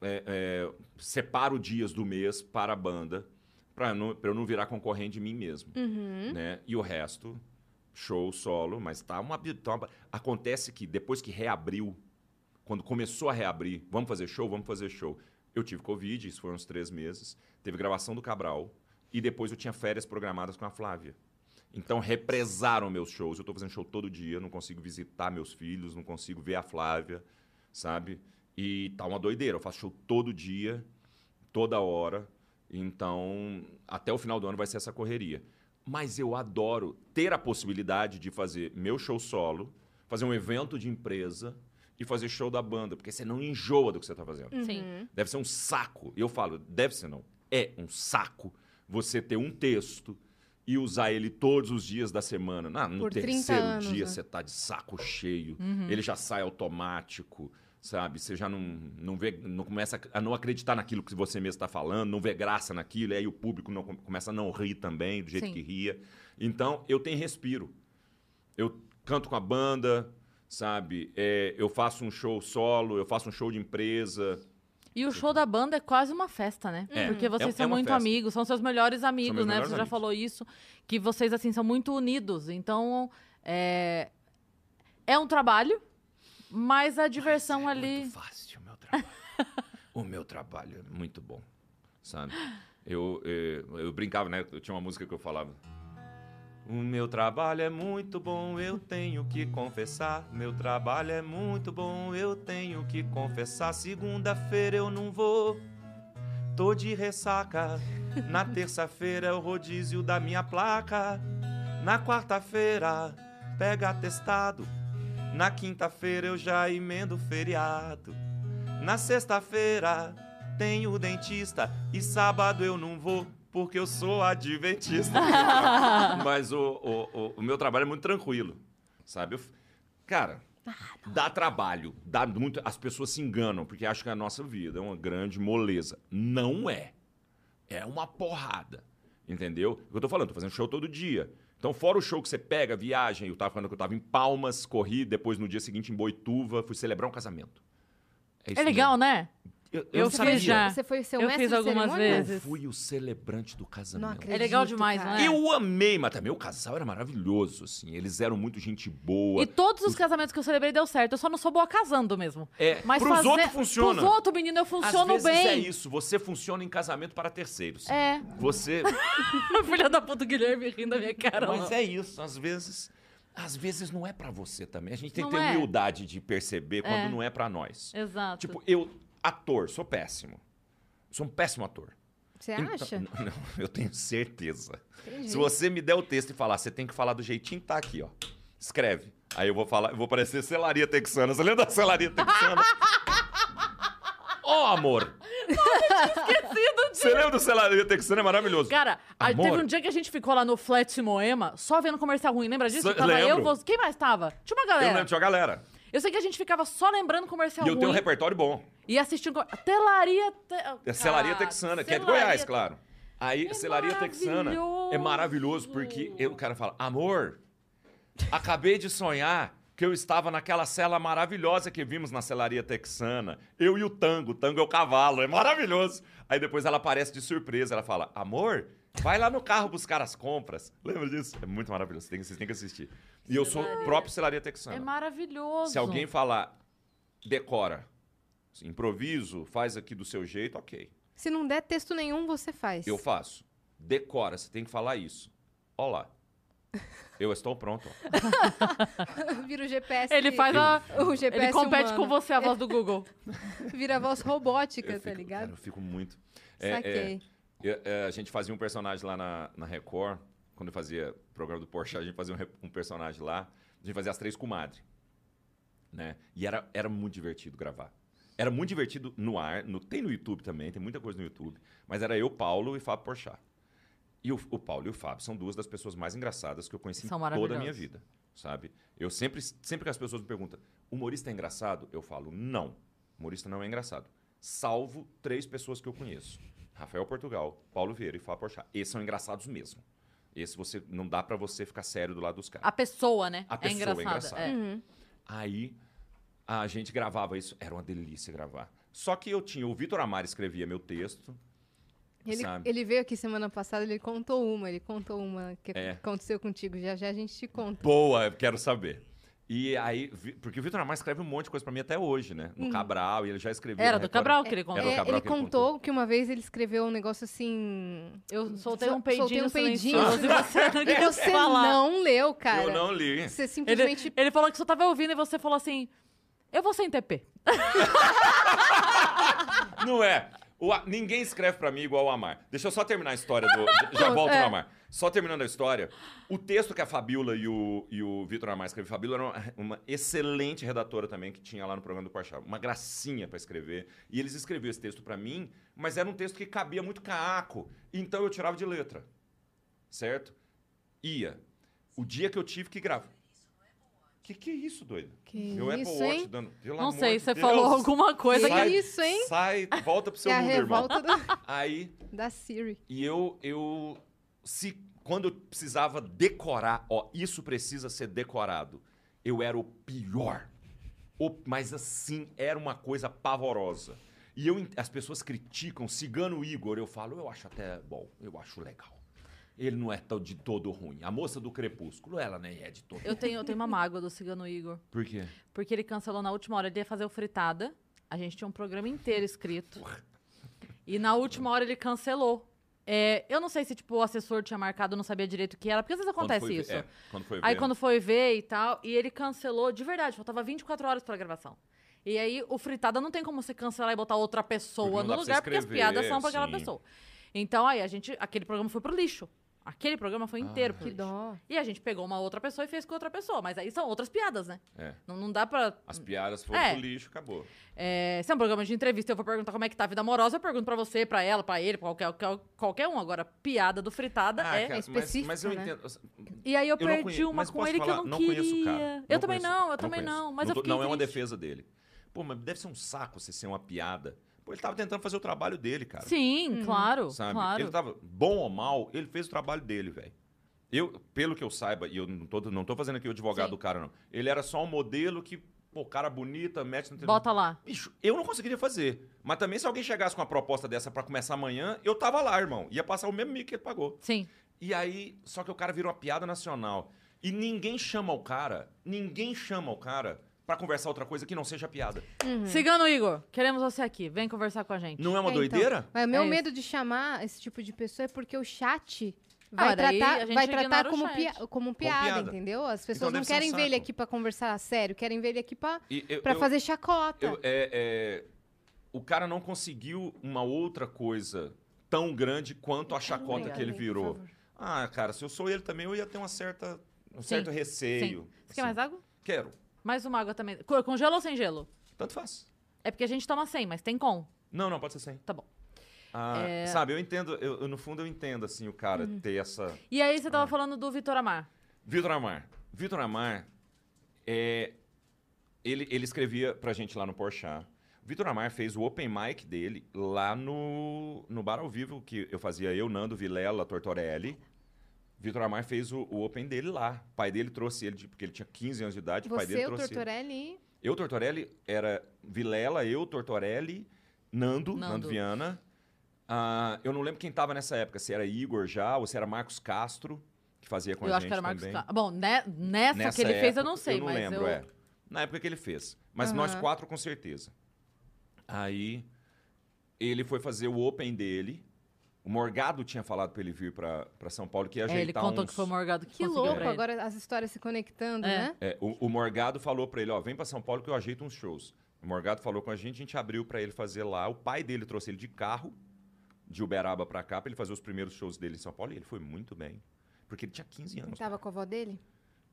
é, é, separo dias do mês para a banda, pra eu não virar concorrente de mim mesmo. Uhum. né? E o resto, show solo, mas tá uma, tá uma- Acontece que depois que reabriu, quando começou a reabrir, vamos fazer show, vamos fazer show. Eu tive Covid, isso foi uns três meses. Teve gravação do Cabral. E depois eu tinha férias programadas com a Flávia. Então represaram meus shows. Eu tô fazendo show todo dia, não consigo visitar meus filhos, não consigo ver a Flávia, sabe? E tá uma doideira. Eu faço show todo dia, toda hora. Então, até o final do ano vai ser essa correria. Mas eu adoro ter a possibilidade de fazer meu show solo, fazer um evento de empresa e fazer show da banda, porque você não enjoa do que você tá fazendo. Sim. Deve ser um saco. E eu falo, deve ser não. É um saco você ter um texto e usar ele todos os dias da semana. Na- no Por 30 terceiro anos, dia né? você tá de saco cheio. Ele já sai automático, sabe? Você já não, não vê, não começa a não acreditar naquilo que você mesmo está falando, não vê graça naquilo, e aí o público não, começa a não rir também, do jeito Sim. que ria. Então, eu tenho respiro. Eu canto com a banda, sabe? É, eu faço um show solo, eu faço um show de empresa. E o show da banda é quase uma festa, né? É. Porque vocês É- são é muito festa. amigos, são seus melhores amigos, né? melhores Você já amigos. falou isso, que vocês, assim, são muito unidos. Então, é, é um trabalho, mas a diversão é ali... muito fácil o meu trabalho. o meu trabalho é muito bom, sabe? Eu, eh, eu, brincava, né? Eu tinha uma música que eu falava. O meu trabalho é muito bom, eu tenho que confessar. Meu trabalho é muito bom, eu tenho que confessar. Segunda-feira eu não vou, tô de ressaca. Na terça-feira é o rodízio da minha placa. Na quarta-feira, pega atestado. Na quinta-feira eu já emendo feriado. Na sexta-feira tenho o dentista. E sábado eu não vou porque eu sou adventista. Mas o, o, o, o meu trabalho é muito tranquilo, sabe? Eu cara, dá trabalho. Dá muito, as pessoas se enganam porque acham que a nossa vida é uma grande moleza. Não é. É uma porrada. Entendeu? O que eu tô falando, tô fazendo show todo dia. Então, fora o show que você pega, viagem, eu tava falando que eu tava em Palmas, corri, depois no dia seguinte em Boituva, fui celebrar um casamento. isso É legal, mesmo. né? Eu, Eu fiz sabia. já. Você foi seu Eu mestre fiz algumas cerimônia? vezes. Eu fui o celebrante do Não casamento. acredito, É legal demais, cara. não é? Eu amei, mas também o casal era maravilhoso, assim. Eles eram muito gente boa. E todos os casamentos que eu celebrei deu certo. Eu só não sou boa casando mesmo. É, Mas pros fazer... outros funciona. Pros outros, menino, eu Às funciono vezes bem. é isso, você funciona em casamento para terceiros. É. Você. Filha da puta Guilherme rindo da minha cara. Mas é isso, às vezes. Às vezes não é pra você também. A gente tem que ter é. humildade de perceber quando É. não é pra nós. Exato. Tipo, eu, ator, sou péssimo. Sou um péssimo ator. Você Então- acha? não, não, eu tenho certeza. Entendi. Se você me der o texto e falar, você tem que falar do jeitinho que tá aqui, ó. Escreve. Aí eu vou falar, eu vou parecer selaria texana. Você lembra da selaria texana? Ó, amor! Você lembra do selaria texana? É maravilhoso. Cara, a- teve um dia que a gente ficou lá no Flat Moema, só vendo comercial ruim. Lembra disso? Tava eu, lembro. você... Quem mais tava? Tinha uma eu galera. lembro, tinha uma galera. Eu sei que a gente ficava só lembrando comercial E eu ruim. tenho um repertório bom. E assistindo... co- Telaria... Te... É Selaria Cara, Texana, que é de Goiás, claro. Aí, É Selaria Texana é maravilhoso. maravilhoso porque eu- o cara fala: Amor, acabei de sonhar que eu estava naquela cela maravilhosa que vimos na Selaria Texana. Eu e o tango, o tango é o cavalo, é maravilhoso. Aí depois ela aparece de surpresa, ela fala: Amor, vai lá no carro buscar as compras. Lembra disso? É muito maravilhoso, têm, vocês têm que assistir. E eu sou o próprio Selaria Texana. É maravilhoso. Se alguém falar, decora, improviso, faz aqui do seu jeito, ok. Se não der texto nenhum, você faz. Eu faço. Decora, você tem que falar isso. Olá. Eu estou pronto. Vira o GPS. Ele faz a... O GPS Ele compete humano. com você, a voz do Google. Vira a voz robótica, Eu tá fico- ligado? cara, eu fico muito. É, Saquei. é, é, a gente fazia um personagem lá na, na Record, quando eu fazia o programa do Porsche, a gente fazia um, um personagem lá, a gente fazia as três comadres. Né? E era, era muito divertido gravar. Era muito divertido no ar, no, tem no YouTube também, tem muita coisa no YouTube, mas era eu, Paulo e Fábio Porchat. E o, o Paulo e o Fábio são duas das pessoas mais engraçadas que eu conheci São em toda a minha vida, sabe? Eu sempre, sempre que as pessoas me perguntam, humorista é engraçado? Eu falo, não. Humorista não é engraçado. Salvo três pessoas que eu conheço. Rafael Portugal, Paulo Vieira e Fábio Porchat. Esses são engraçados mesmo. Esse você não dá pra você ficar sério do lado dos caras. A pessoa, né? A é pessoa é engraçada. engraçada. é. Uhum. Aí a gente gravava isso, era uma delícia gravar. Só que eu tinha, o Vitor Amar escrevia meu texto, Ele, sabe? ele veio aqui semana passada, ele contou uma, ele contou uma que É. aconteceu contigo. Já já a gente te conta. Boa, quero saber. E aí, porque o Vitor Amar escreve um monte de coisa pra mim até hoje, né? Uhum. No Cabral, e ele já escreveu. Era do. Cabral que ele contou. É, Cabral ele que ele contou que uma vez ele escreveu um negócio assim. Eu soltei Sol- um peidinho, soltei um peidinho. e você não Você falar. não leu, cara. Eu não li. Você Ele, simplesmente. ele falou que só tava ouvindo e você falou assim, eu vou sem TP. Não é. O Ninguém escreve pra mim igual o Amar. Deixa eu só terminar a história do. Já volto É. no Amar. Só terminando a história. O texto que a Fabiola e o, e o Vitor Amar escreveram. Fabiola era uma, uma excelente redatora também que tinha lá no programa do Porchat. Uma gracinha pra escrever. E eles escreveram esse texto pra mim, mas era um texto que cabia muito caco. Então eu tirava de letra. Certo? Ia. O dia que eu tive que gravar. Que que é isso, doido? Que Meu isso, Apple Watch hein? dando. Pelo Não amor sei, de você Deus. falou alguma coisa Que. Sai- isso, hein? Sai, volta pro seu É a mundo, irmão. revolta da, Aí, da Siri. e eu, eu, se, quando eu precisava decorar, ó, isso precisa ser decorado, eu era o pior. O- mas assim, era uma coisa pavorosa. E eu, en- as pessoas criticam, Cigano Igor, eu falo, eu acho até bom, eu acho legal. Ele não é de todo ruim. A moça do Crepúsculo, ela nem é de todo Eu tenho, eu tenho uma mágoa do Cigano Igor. Por quê? Porque ele cancelou na última hora. Ele ia fazer o fritada. A gente tinha um programa inteiro escrito. E na última hora ele cancelou. É, eu não sei se tipo, o assessor tinha marcado, não sabia direito o que era, porque às vezes acontece foi isso. é, quando foi Aí ver. quando foi ver e tal, e ele cancelou de verdade, faltava 24 horas pra gravação. E aí o fritada não tem como você cancelar e botar outra pessoa no lugar, porque as escrever, piadas são pra aquela sim. pessoa. Então aí a gente, aquele programa foi pro lixo. Aquele programa foi inteiro pro Que lixo. dó. E a gente pegou uma outra pessoa e fez com outra pessoa, mas aí são outras piadas, né? É. Não, não dá pra. As piadas foram É. pro lixo, acabou. É, se é um programa de entrevista, eu vou perguntar como é que tá a vida amorosa, eu pergunto pra você, pra ela, pra ele, pra qualquer, qualquer, um. Agora, piada do fritada Ah, é. cara, específico, mas, mas eu né? entendo. E aí eu, Eu não perdi conheço- uma com ele que eu falar? não, Não queria. conheço o cara. Eu também conheço. não, eu também conheço. não, mas não eu tô- fiquei Não é uma triste. defesa dele. Pô, mas deve ser um saco você ser uma piada. Pô, ele tava tentando fazer o trabalho dele, cara. Sim, claro, Sabe? claro. Ele tava bom ou mal, ele fez o trabalho dele, velho. Eu, pelo que eu saiba, e eu não tô, não tô fazendo aqui o advogado Sim. do cara, não. Ele era só um modelo que, pô, cara bonita, mete no Bota lá. Bicho, eu não conseguiria fazer. Mas também, se alguém chegasse com uma proposta dessa pra começar amanhã, eu tava lá, irmão. Ia passar o mesmo mico que ele pagou. Sim. E aí, só que o cara virou uma piada nacional. E ninguém chama o cara, ninguém chama o cara pra conversar outra coisa que não seja piada. Cigano Igor, queremos você aqui. Vem conversar com a gente. Não é uma É, então. doideira? Mas o meu É medo de chamar esse tipo de pessoa é porque o chat Ah, vai tratar, vai tratar como, pia- como piada, piada. entendeu? As pessoas Então não ser um querem ver ele aqui pra conversar a sério, querem ver ele aqui eu- fazer chacota. eu- é- é, o cara não conseguiu uma outra coisa tão grande quanto a chacota que ele virou. Ah, cara, se eu sou ele também, eu ia ter uma certa, um Sim, certo receio. Sim. Você quer assim. mais água? Quero. Mais uma água também. Com, com gelo ou sem gelo? Tanto faz. É porque a gente toma sem, mas tem com. Não, não, pode ser sem. Tá bom. Ah, É. Sabe, eu entendo, eu, eu, no fundo eu entendo, assim, o cara Uhum. ter essa... E aí você tava Ah. falando do Vitor Amar. Vitor Amar. Vitor Amar, é, ele, ele escrevia pra gente lá no Porchat. Vitor Amar fez o open mic dele lá no, no Bar ao Vivo, que eu fazia eu, Nando, Vilela, Tortorelli. Vitor Amar fez o, o open dele lá. O pai dele trouxe ele, de- porque ele tinha 15 anos de idade, o pai dele Você, o trouxe ele. Tortorelli Eu, Tortorelli, era Vilela, eu, Tortorelli, Nando, Nando, Nando. Viana. Ah, eu não lembro quem tava nessa época, se era Igor já ou se era Marcos Castro, que fazia com eu a acho gente que era Marcos também. Ca- Bom, né, nessa, que ele fez eu não sei, eu não mas lembro, eu... é. Na época que ele fez. Mas nós Aham. quatro com certeza. Aí ele foi fazer o open dele. O Morgado tinha falado pra ele vir pra, pra São Paulo que ia É, ele ajeitar contou uns... que foi o Morgado que Que louco, ele. agora as histórias se conectando, É. né? É, o, o Morgado falou pra ele, ó, vem pra São Paulo que eu ajeito uns shows. O Morgado falou com a gente, a gente abriu pra ele fazer lá. O pai dele trouxe ele de carro, de Uberaba pra cá, pra ele fazer os primeiros shows dele em São Paulo. E ele foi muito bem. Porque ele tinha 15 anos. Tava com a avó dele?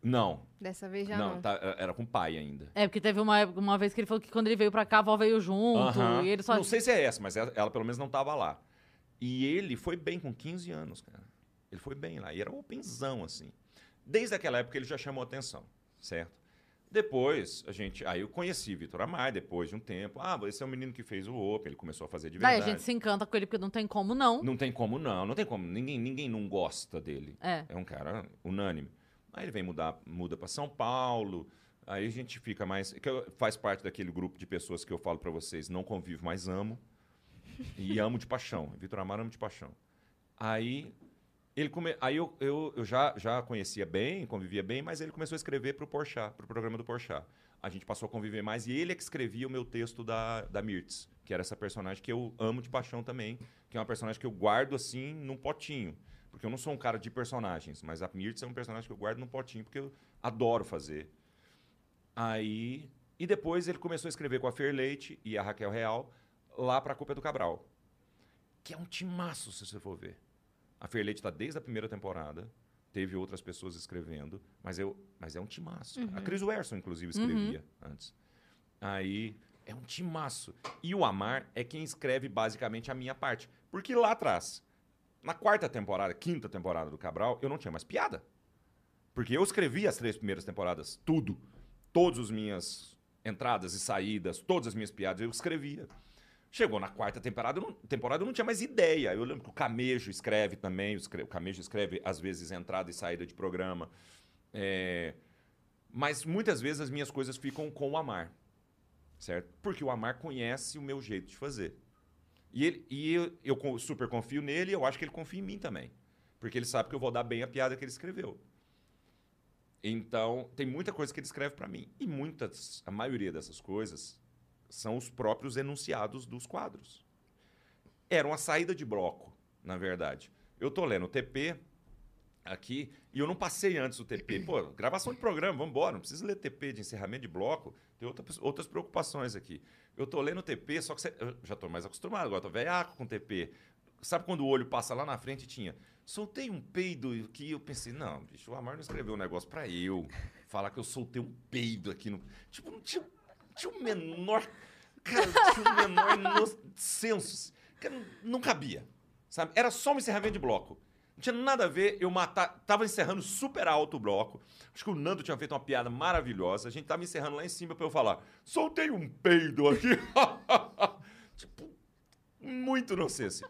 Não, Dessa vez já não, não. tá- era com o pai ainda. É, porque teve uma, uma vez que ele falou que quando ele veio pra cá, a avó veio junto. Aham. E ele só. Não sei se é essa, mas ela, ela pelo menos não tava lá. E ele foi bem com 15 anos, cara. Ele foi bem lá. E era openzão, assim. Desde aquela época ele já chamou atenção, certo? Depois, a gente. Aí eu conheci Vitor Amar, depois de um tempo. Ah, esse é o menino que fez o Open, ele começou a fazer de Daí verdade. a gente se encanta com ele, porque não tem como não. Não tem como não, não tem como. Ninguém, ninguém não gosta dele. É. É um cara unânime. Aí ele vem mudar, muda para São Paulo. Aí a gente fica mais. Que faz parte daquele grupo de pessoas que eu falo para vocês, não convivo, mas amo. E amo de paixão. Vitor Amar amo de paixão. Aí ele come... aí eu, eu, eu já, já conhecia bem, convivia bem, mas ele começou a escrever para o Porchat, para o programa do Porchat. A gente passou a conviver mais e ele é que escrevia o meu texto da, da Mirtz, que era essa personagem que eu amo de paixão também, que é uma personagem que eu guardo assim num potinho. Porque eu não sou um cara de personagens, mas a Mirtz é um personagem que eu guardo num potinho porque eu adoro fazer. Aí. E depois ele começou a escrever com a Fer Leite e a Raquel Real lá para a Culpa do Cabral. que é um timaço, se você for ver. A Ferleite está desde a primeira temporada, teve outras pessoas escrevendo, mas, eu, mas é um timaço. A Cris Werson, inclusive, escrevia antes. Aí é um timaço. E o Amar é quem escreve basicamente a minha parte. Porque lá atrás, na quarta temporada, quinta temporada do Cabral, eu não tinha mais piada. Porque eu escrevi as três primeiras temporadas, tudo. Todas as minhas entradas e saídas, todas as minhas piadas, eu escrevia. Chegou na quarta temporada, eu não, temporada, eu não tinha mais ideia. Eu lembro que o Camejo escreve também, o, Camejo escreve, às vezes, entrada e saída de programa. É, Mas muitas vezes as minhas coisas ficam com o Amar, certo? Porque o Amar conhece o meu jeito de fazer. E, ele, e eu, eu super confio nele e eu acho que ele confia em mim também. Porque ele sabe que eu vou dar bem a piada que ele escreveu. Então, tem muita coisa que ele escreve para mim. E muitas, a maioria dessas coisas são os próprios enunciados dos quadros. Era uma saída de bloco, na verdade. Eu tô lendo o TP aqui e eu não passei antes o TP. Pô, gravação de programa, vamos embora. Não precisa ler TP de encerramento de bloco. Tem outra, outras preocupações aqui. Eu tô lendo o TP, só que você- eu já tô mais acostumado agora, tô velhaco com TP. Sabe quando o olho passa lá na frente tinha? Soltei um peido que eu pensei, não, bicho, o Amar não escreveu um negócio pra eu falar que eu soltei um peido aqui no. Tipo, não tinha, tinha o menor. Cara, tinha o menor no- senso. Cara, não, cabia. Sabe? Era só um encerramento de bloco. Não tinha nada a ver eu matar. Tava encerrando super alto o bloco. Acho que o Nando tinha feito uma piada maravilhosa. A gente tava encerrando lá em cima pra eu falar. Soltei um peido aqui. tipo, muito nonsense.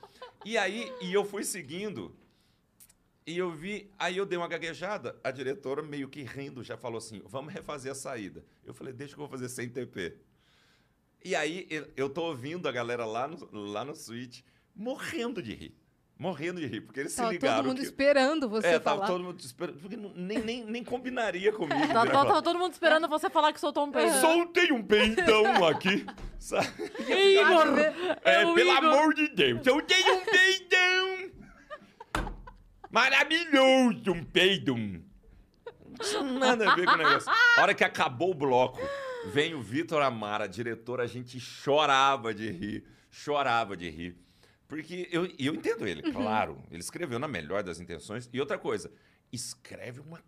E aí, e eu fui seguindo. E eu vi, aí eu dei uma gaguejada, a diretora meio que rindo já falou assim: "Vamos refazer a saída". Eu falei: "Deixa que eu vou fazer sem TP". E aí eu- tô ouvindo a galera lá no lá no suíte morrendo de rir. Morrendo de rir, porque eles Tava se ligaram todo mundo que esperando você é, falar. tava todo mundo esperando, porque nem, nem, nem combinaria comigo. Tá, né? tava todo mundo esperando você falar que soltou um peido. Soltei um peidão aqui. Igor! É, É pelo Igor. amor de Deus, eu dei um peidão! Maravilhoso, um peido! Não tinha nada a ver com o negócio. A hora que acabou o bloco, vem o Vitor Amara, diretor, a gente chorava de rir, chorava de rir. Porque eu, eu entendo ele, claro. Ele escreveu na melhor das intenções. E outra coisa, escreve uma.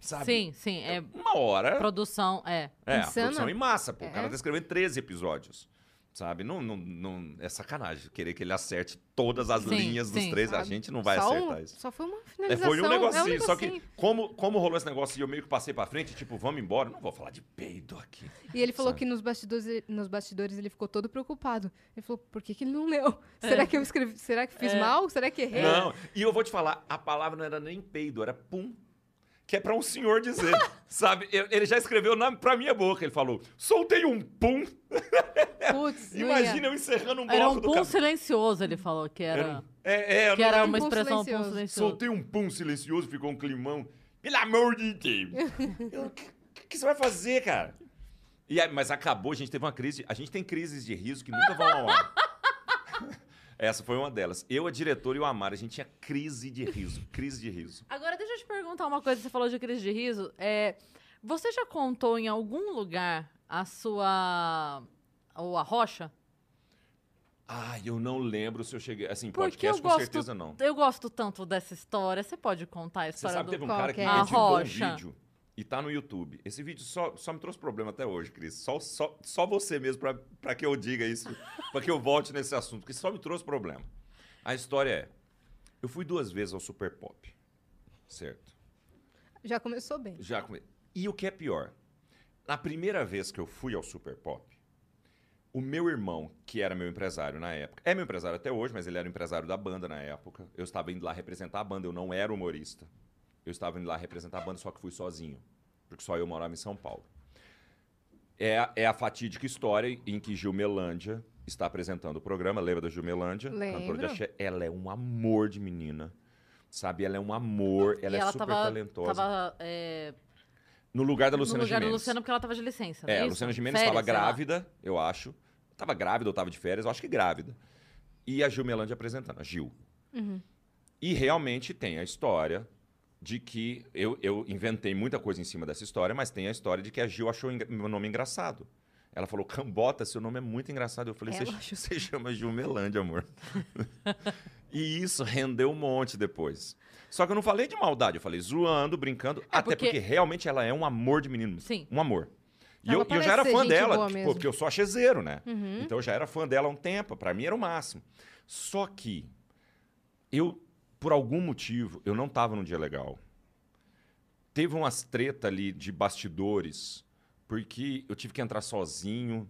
Sabe? Sim, sim. É Uma hora. produção, é. É, Insana. produção em massa, pô. O É. cara tá escrevendo 13 episódios. Sabe? Não, não, não, é sacanagem querer que ele acerte todas as Sim, linhas dos sim. 13. A Sabe? gente não vai só acertar um- isso. Só foi uma É, finalização. foi um negocinho, é um só que negocinho. como, como rolou esse negócio e eu meio que passei pra frente, tipo, vamos embora, não vou falar de peido aqui. E ele falou Sabe? que nos bastidores, nos bastidores ele ficou todo preocupado. Ele falou, por que, que ele não leu? Será que eu escrevi? Será que fiz É. mal? Será que errei? Não, e eu vou te falar, a palavra não era nem peido, era pum. Que é pra um senhor dizer, sabe? Ele já escreveu na, pra minha boca, ele falou, soltei um pum. Putz, Imagina eu encerrando um bloco Era um pum silencioso, ele falou que era. Era um- É, é, que não era uma Pum expressão pum silencioso. silencioso. Soltei um pum silencioso, ficou um climão. Pelo amor de Deus. Eu, O que, que você vai fazer, cara? E aí, mas acabou, a gente teve uma crise. A gente tem crises de riso que nunca vão ao ar. Essa foi uma delas. Eu, a diretora e o Amar, a gente tinha crise de riso. Crise de riso. Agora, deixa eu te perguntar uma coisa. Você falou de crise de riso. É, você já contou em algum lugar a sua. ou a rocha? Ai, eu não lembro se eu cheguei. Assim, Porque podcast eu com gosto, certeza não. eu gosto tanto dessa história. Você pode contar a Você história sabe, do... teve um cara que que é? me A editou um rocha. vídeo e tá no YouTube. Esse vídeo só, só me trouxe problema até hoje, Cris. Só, só, só você mesmo pra, pra que eu diga isso, pra que eu volte nesse assunto, que só me trouxe problema. A história é: eu fui duas vezes ao Super Pop, certo? Já começou bem. Já come... E o que é pior? Na primeira vez que eu fui ao Super Pop, o meu irmão, que era meu empresário na época, é meu empresário até hoje, mas ele era o empresário da banda na época. Eu estava indo lá representar a banda, eu não era humorista. Eu estava indo lá representar a banda, só que fui sozinho, porque só eu morava em São Paulo. É, a- é a fatídica história em que Gil Melândia está apresentando o programa. Lembra da Gil Melândia? Lembro. Ela é um amor de menina. Sabe? Ela é um amor, ela é ela super tava, talentosa. tava é, No lugar da no Luciana lugar do Gimenez. Luciano porque ela tava de licença. não É, a? Luciana Gimenez estava grávida, eu acho. Tava grávida ou tava de férias, eu acho que grávida. E a Gil Melândia apresentando, a Gil. E realmente tem a história de que eu, eu inventei muita coisa em cima dessa história, mas tem a história de que a Gil achou meu nome engraçado. Ela falou, Cambota, seu nome é muito engraçado. Eu falei, você, chama Jumelândia, amor. e isso rendeu um monte depois. Só que eu não falei de maldade, eu falei zoando, brincando, até porque- porque... realmente ela é um amor de menino. Sim. Um amor. E eu, eu já era fã dela, tipo, porque eu sou achezeiro, né? Uhum. Então eu já era fã dela há um tempo, pra mim era o máximo. Só que eu, por algum motivo, eu não tava num dia legal. Teve umas treta ali de bastidores, porque eu tive que entrar sozinho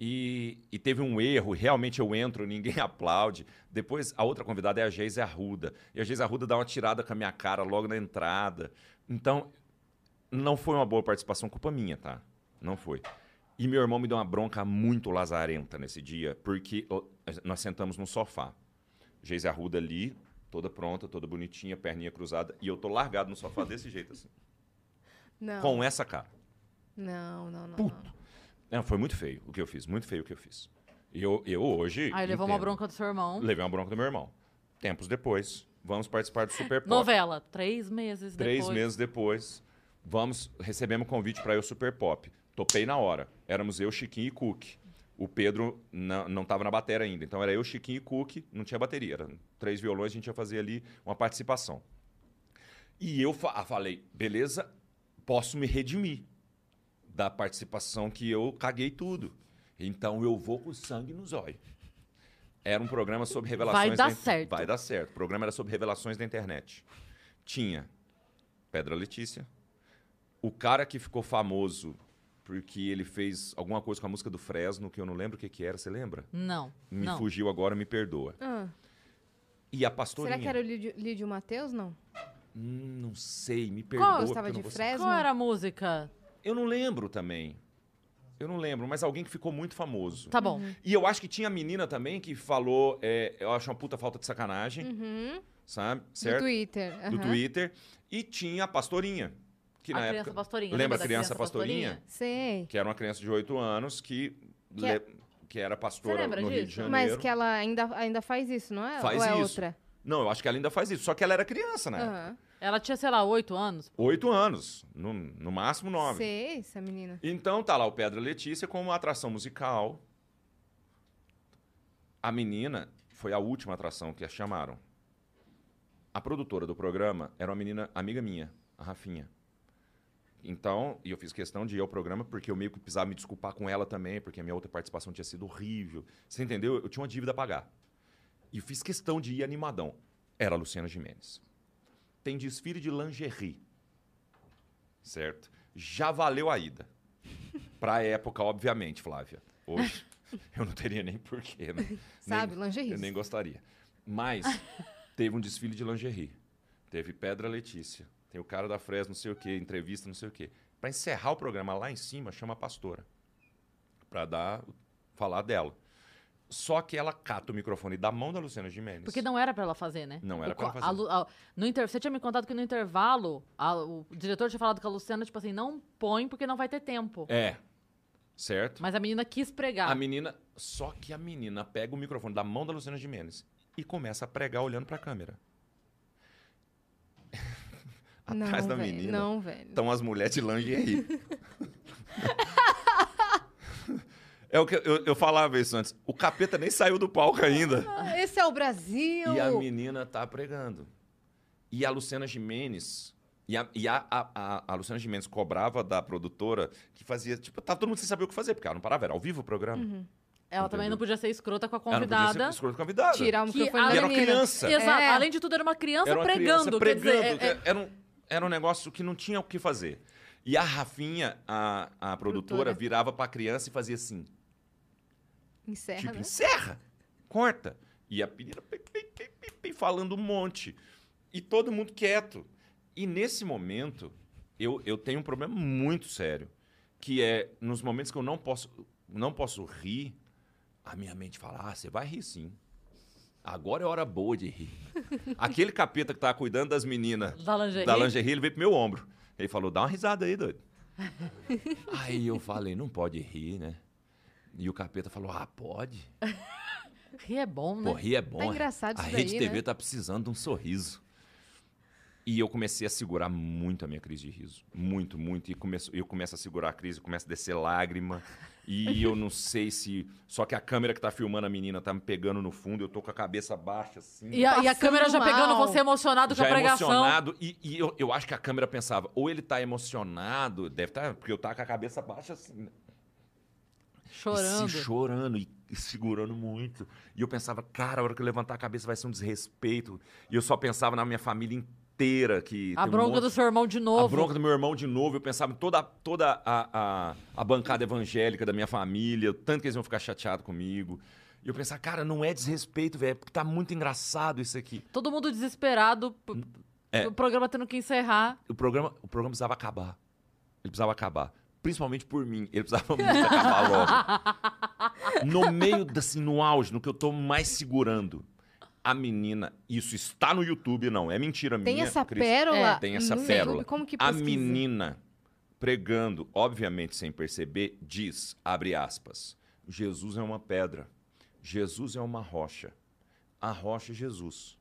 e, e teve um erro. Realmente eu entro, ninguém aplaude. Depois a outra convidada é a Geise Arruda. E a Geise Arruda dá uma tirada com a minha cara logo na entrada. Então, não foi uma boa participação, culpa minha, tá? Não foi. E meu irmão me deu uma bronca muito lazarenta nesse dia, porque nós sentamos no sofá. Geise Arruda ali, toda pronta, toda bonitinha, perninha cruzada, e eu tô largado no sofá desse jeito assim, Não. com essa cara. Não, não, não. Puto. não. Foi muito feio o que eu fiz, muito feio o que eu fiz. E eu, eu hoje. Aí levou uma entendo. bronca do seu irmão. Levei uma bronca do meu irmão. Tempos depois, vamos participar do Super Pop. Novela, três meses Três depois. meses depois, vamos recebemos um convite para ir ao Super Pop. Topei na hora. Éramos eu, Chiquinho e Cook. O Pedro não, não tava na bateria ainda. Então era eu, Chiquinho e Cook, não tinha bateria. Eram três violões, a gente ia fazer ali uma participação. E eu fa- ah, falei, beleza, posso me redimir da participação que eu caguei tudo. Então eu vou com sangue nos olhos. Era um programa sobre revelações Vai dar certo. Vai dar certo. O programa era sobre revelações da internet. Tinha Pedra Letícia, o cara que ficou famoso porque ele fez alguma coisa com a música do Fresno, que eu não lembro o que, que era, você lembra? Não, Me não. fugiu agora, me perdoa. Ah, E a pastorinha? será que era o Lídio, Lídio Matheus, não? Hum, não sei, me perdoa. Qual? Estava de Fresno? Qual era a música? Eu não lembro também. Eu não lembro, mas alguém que ficou muito famoso. Tá bom. E eu acho que tinha menina também que falou, é, eu acho uma puta falta de sacanagem, Uhum. sabe? Do Certo? Twitter. Do aham. Twitter. E tinha a pastorinha. Que a na criança época, pastorinha. Lembra a criança pastorinha? Sei. Que era uma criança de 8 anos que, Que é- le- que era pastora Você lembra no Rio de disso? Janeiro. Mas que ela ainda, ainda faz isso, não é? Faz Ou é isso. outra? Não, eu acho que ela ainda faz isso. Só que ela era criança, né? Aham. Ela tinha, sei lá, oito anos. Oito anos. No, no máximo nove. Sei, essa menina. Então tá lá o Pedra Letícia como uma atração musical. A menina foi a última atração que a chamaram. A produtora do programa era uma menina amiga minha, a Rafinha. Então, e eu fiz questão de ir ao programa porque eu meio que precisava me desculpar com ela também, porque a minha outra participação tinha sido horrível. Você entendeu? Eu tinha uma dívida a pagar. E fiz questão de ir animadão. Era a Luciana Gimenez. Tem desfile de lingerie. Certo? Já valeu a ida. Pra época, obviamente, Flávia. Hoje, eu não teria nem porquê, né? Sabe, nem, lingerie. Eu nem gostaria. Mas teve um desfile de lingerie. Teve Pedra Letícia. Tem o cara da Fresno, não sei o quê, entrevista, não sei o quê. Pra encerrar o programa lá em cima, chama a pastora. Pra dar, falar dela. Só que ela cata o microfone da mão da Luciana Gimenez. Porque não era pra ela fazer, né? Não era O pra ela fazer. a a- no inter... Você tinha me contado que no intervalo, a- o diretor tinha falado com a Luciana, tipo assim, não põe porque não vai ter tempo. É. Certo? Mas a menina quis pregar. A menina. Só que a menina pega o microfone da mão da Luciana Gimenez e começa a pregar olhando pra câmera. Atrás não, da velho, menina Não, velho. estão as mulheres de lingerie. é o que eu, eu falava isso antes. O capeta nem saiu do palco ainda. Ah, Esse é o Brasil! E a menina tá pregando. E a Luciana Gimenez. E a, e a, a, a- a Luciana Gimenez cobrava da produtora que fazia. Tipo, tava todo mundo sem saber o que fazer, porque ela não parava, era ao vivo o programa. Ela também Entendeu? não podia ser escrota com a Ela não podia convidada. ser escrota convidada. Tirar o Que microfone a- da era uma menina. criança. Exato. É. Além de tudo, era uma criança Era uma pregando. criança quer dizer, pregando. é- é- Era, um, era um negócio que não tinha o que fazer. E a Rafinha, a, a produtora, Produtora. virava pra criança e fazia assim. Encerra, tipo, né? encerra, corta. E a menina falando um monte. E todo mundo quieto. E nesse momento, eu, eu tenho um problema muito sério. Que é, nos momentos que eu não posso, não posso rir, a minha mente fala, ah, você vai rir sim. Agora é hora boa de rir. Aquele capeta que tava cuidando das meninas Da lingerie? da lingerie, ele veio pro meu ombro. Ele falou, dá uma risada aí, doido. aí eu falei, não pode rir, né? E o capeta falou, ah, pode. Rir é bom, né? Pô, rir é bom. Tá engraçado A isso Rede daí, TV né? tá precisando de um sorriso. E eu comecei a segurar muito a minha crise de riso. Muito, muito. E começo, eu começo a segurar a crise, começa a descer lágrima. E eu não sei se. Só que a câmera que tá filmando a menina tá me pegando no fundo, eu tô com a cabeça baixa assim. E a, e a Passando câmera já pegando mal. você emocionado com a já pregação. emocionado. E, e eu, eu acho que a câmera pensava, ou ele tá emocionado, deve estar, porque eu tava com a cabeça baixa assim. né? Chorando. E se chorando e, e segurando muito. E eu pensava, cara, a hora que eu levantar a cabeça vai ser um desrespeito. E eu só pensava na minha família inteira. Que A tem um bronca monte- do seu irmão de A novo. bronca do meu irmão de novo. Eu pensava em toda, toda a, a, a bancada evangélica da minha família, o tanto que eles iam ficar chateados comigo. E eu pensava, cara, não é desrespeito, velho, porque tá muito engraçado isso aqui. Todo mundo desesperado. É. O programa tendo que encerrar. O programa, o programa precisava acabar. Ele precisava acabar. Principalmente por mim. Ele precisava muito acabar logo. No meio, assim, no auge, no que eu tô mais segurando. A menina, isso está no YouTube, não. É mentira Tem minha. essa Cris. pérola É, Tem essa no pérola. Como que A pesquisa? menina pregando, obviamente sem perceber, diz, abre aspas, Jesus é uma pedra, Jesus é uma rocha, a rocha é Jesus.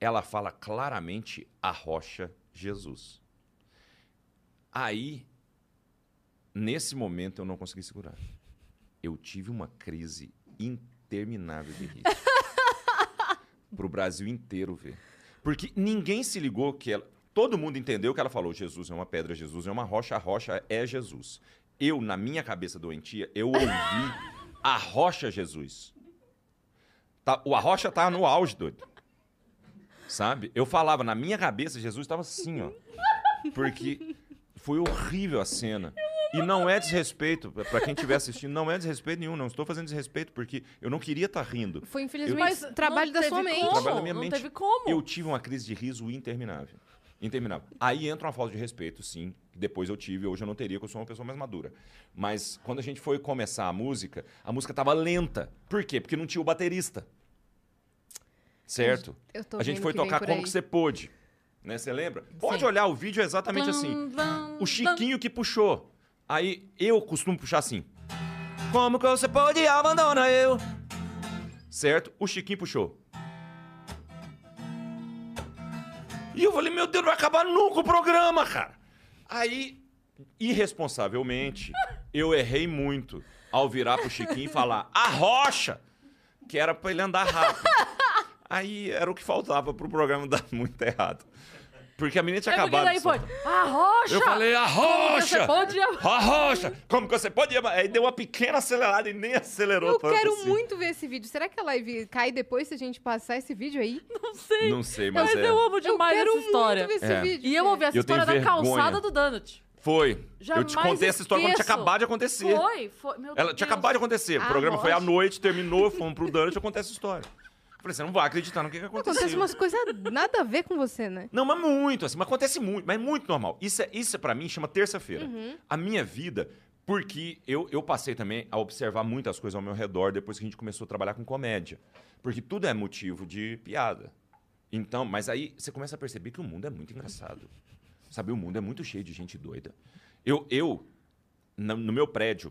Ela fala claramente a rocha Jesus. Aí, nesse momento, eu não consegui segurar. Eu tive uma crise interminável de riso. Pro Brasil inteiro ver. Porque ninguém se ligou que ela. Todo mundo entendeu que ela falou: Jesus é uma pedra, Jesus é uma rocha, a rocha é Jesus. Eu, na minha cabeça doentia, eu ouvi a rocha Jesus. Tá, o a rocha tá no auge, doido. Sabe? Eu falava, na minha cabeça, Jesus estava assim, ó. Porque foi horrível a cena. E não é desrespeito, pra quem estiver assistindo, não é desrespeito nenhum, não estou fazendo desrespeito, porque eu não queria estar rindo. Foi, infelizmente, Mas o trabalho da sua mente. Como? Trabalho da minha não mente. teve como. Eu tive uma crise de riso interminável. Interminável. Aí entra uma falta de respeito, sim. que Depois eu tive, hoje eu não teria, porque eu sou uma pessoa mais madura. Mas quando a gente foi começar a música, a música tava lenta. Por quê? Porque não tinha o baterista. Certo? Eu tô A gente foi tocar como que você pôde. Né? Você lembra? Pode Sim. olhar o vídeo é exatamente assim. O Chiquinho que puxou. Aí eu costumo puxar assim. Como que você pode abandonar eu? Certo? O Chiquinho puxou. E eu falei, meu Deus, não vai acabar nunca o programa, cara. Aí, irresponsavelmente, eu errei muito ao virar pro Chiquinho e falar, a rocha! Que era pra ele andar rápido. Aí era o que faltava pro programa dar muito errado. Porque a menina tinha É acabado. daí foi. A rocha! Eu falei, a Como você rocha! pode... A rocha! Como que você pode. Aí deu uma pequena acelerada e nem acelerou Eu tanto quero assim. muito ver esse vídeo. Será que a live cai depois se a gente passar esse vídeo aí? Não sei. Não sei, Mas, mas, é. eu amo demais eu quero essa história. muito ver esse É. vídeo. E eu ouvi essa Eu história da vergonha. calçada do Donut. Foi. eu te Jamais contei essa história quando tinha acabado de acontecer. Foi, foi. Meu Ela Deus. tinha acabado de acontecer. O A programa foi à rocha. noite, terminou, fomos pro Dante, eu contei essa história. Falei, você não vai acreditar no que, que aconteceu. Acontece umas coisas nada a ver com você, né? Não, mas muito, assim, mas acontece muito, mas muito normal. Isso, é, isso é, pra mim chama terça-feira. Uhum. A minha vida, porque eu, eu passei também a observar muitas coisas ao meu redor depois que a gente começou a trabalhar com comédia. Porque tudo é motivo de piada. Então, mas aí você começa a perceber que o mundo é muito engraçado. Sabe, o mundo é muito cheio de gente doida. Eu, eu na- no meu prédio,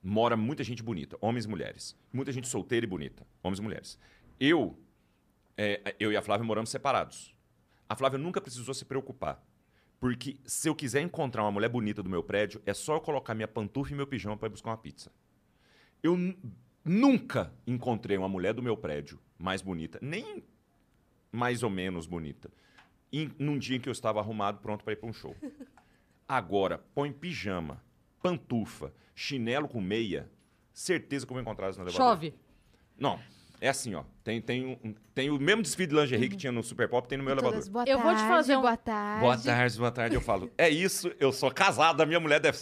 mora muita gente bonita, homens e mulheres. Muita gente solteira e bonita, homens e mulheres. Eu, é, eu e a Flávia moramos separados. A Flávia nunca precisou se preocupar. Porque se eu quiser encontrar uma mulher bonita do meu prédio, é só eu colocar minha pantufa e meu pijama para ir buscar uma pizza. Eu nu- nunca encontrei uma mulher do meu prédio mais bonita, nem mais ou menos bonita, em, num dia em que eu estava arrumado, pronto para ir para um show. Agora, põe pijama, pantufa, chinelo com meia, certeza que eu vou encontrar isso no elevador. Chove. Não, é assim, ó. Tem, tem, um- tem o mesmo desfile de lingerie que tinha no Super Pop, tem no meu elevador. Todas, boa Eu vou te tarde, fazer um- boa tarde. Boa tarde, boa tarde. Eu falo, é isso, eu sou casado, a minha mulher deve,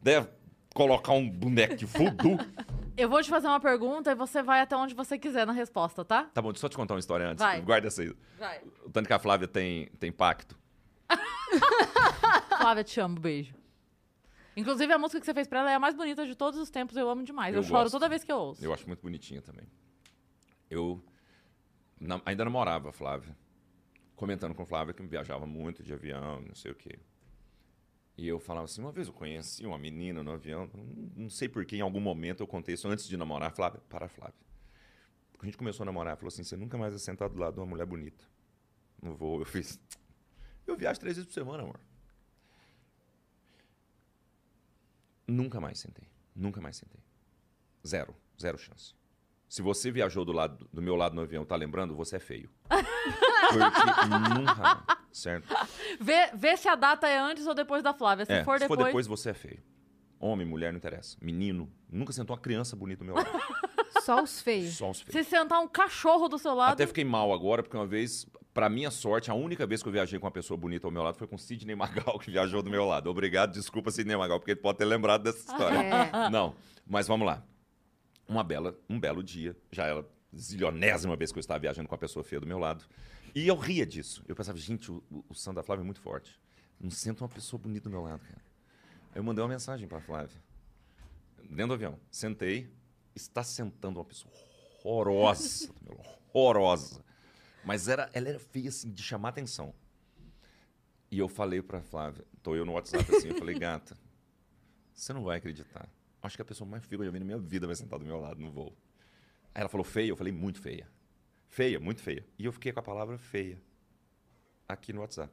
deve colocar um boneco de voodoo. Eu vou te fazer uma pergunta e você vai até onde você quiser na resposta, tá? Tá bom, deixa eu só te contar uma história antes. Vai. Guarda essa aí. Vai. O tanto que a Flávia tem, tem pacto. Flávia, te amo, beijo. Inclusive, a música que você fez pra ela é a mais bonita de todos os tempos. Eu amo demais. Eu, Eu choro toda vez que eu ouço. Eu acho muito bonitinha também. Eu ainda namorava a Flávia. Comentando com a Flávia que viajava muito de avião, não sei o quê. E eu falava assim, uma vez eu conheci uma menina no avião, não, sei por que em algum momento eu contei isso antes de namorar. Flávia, para Flávia. Quando a gente começou a namorar, falou assim, você nunca mais vai sentar do lado de uma mulher bonita. Não vou, eu fiz... Eu viajo três vezes por semana, amor. Nunca mais sentei. Nunca mais sentei. Zero. Zero chance. Se você viajou do, lado, do meu lado no avião, tá lembrando, você é feio. Porque nunca certo? Vê, vê se a data é antes ou depois da Flávia. Se É, for se depois. for depois, você é feio. Homem, mulher, não interessa. Menino. Nunca sentou uma criança bonita do meu lado. Só os feios. Só os feios. Se sentar um cachorro do seu lado. Até fiquei mal agora, porque uma vez, pra minha sorte, a única vez que eu viajei com uma pessoa bonita ao meu lado foi com o Sidney Magal, que viajou do meu lado. Obrigado, desculpa, Sidney Magal, porque ele pode ter lembrado dessa história. É. Não, mas vamos lá. Uma bela, um belo dia, já era a zilionésima vez que eu estava viajando com a pessoa feia do meu lado. E eu ria disso. Eu pensava, gente, o, o da Flávia é muito forte. Não sento uma pessoa bonita do meu lado, cara. Eu mandei uma mensagem pra Flávia. Dentro do avião. Sentei. Está sentando uma pessoa horrorosa. horrorosa. Mas era, ela era feia, assim, de chamar atenção. E eu falei pra Flávia, tô eu no WhatsApp assim, eu falei, gata, você não vai acreditar. Acho que a pessoa mais feia que eu já vi na minha vida vai sentar do meu lado no voo. Aí ela falou, feia? Eu falei, muito feia. Feia, muito feia. E eu fiquei com a palavra feia aqui no WhatsApp.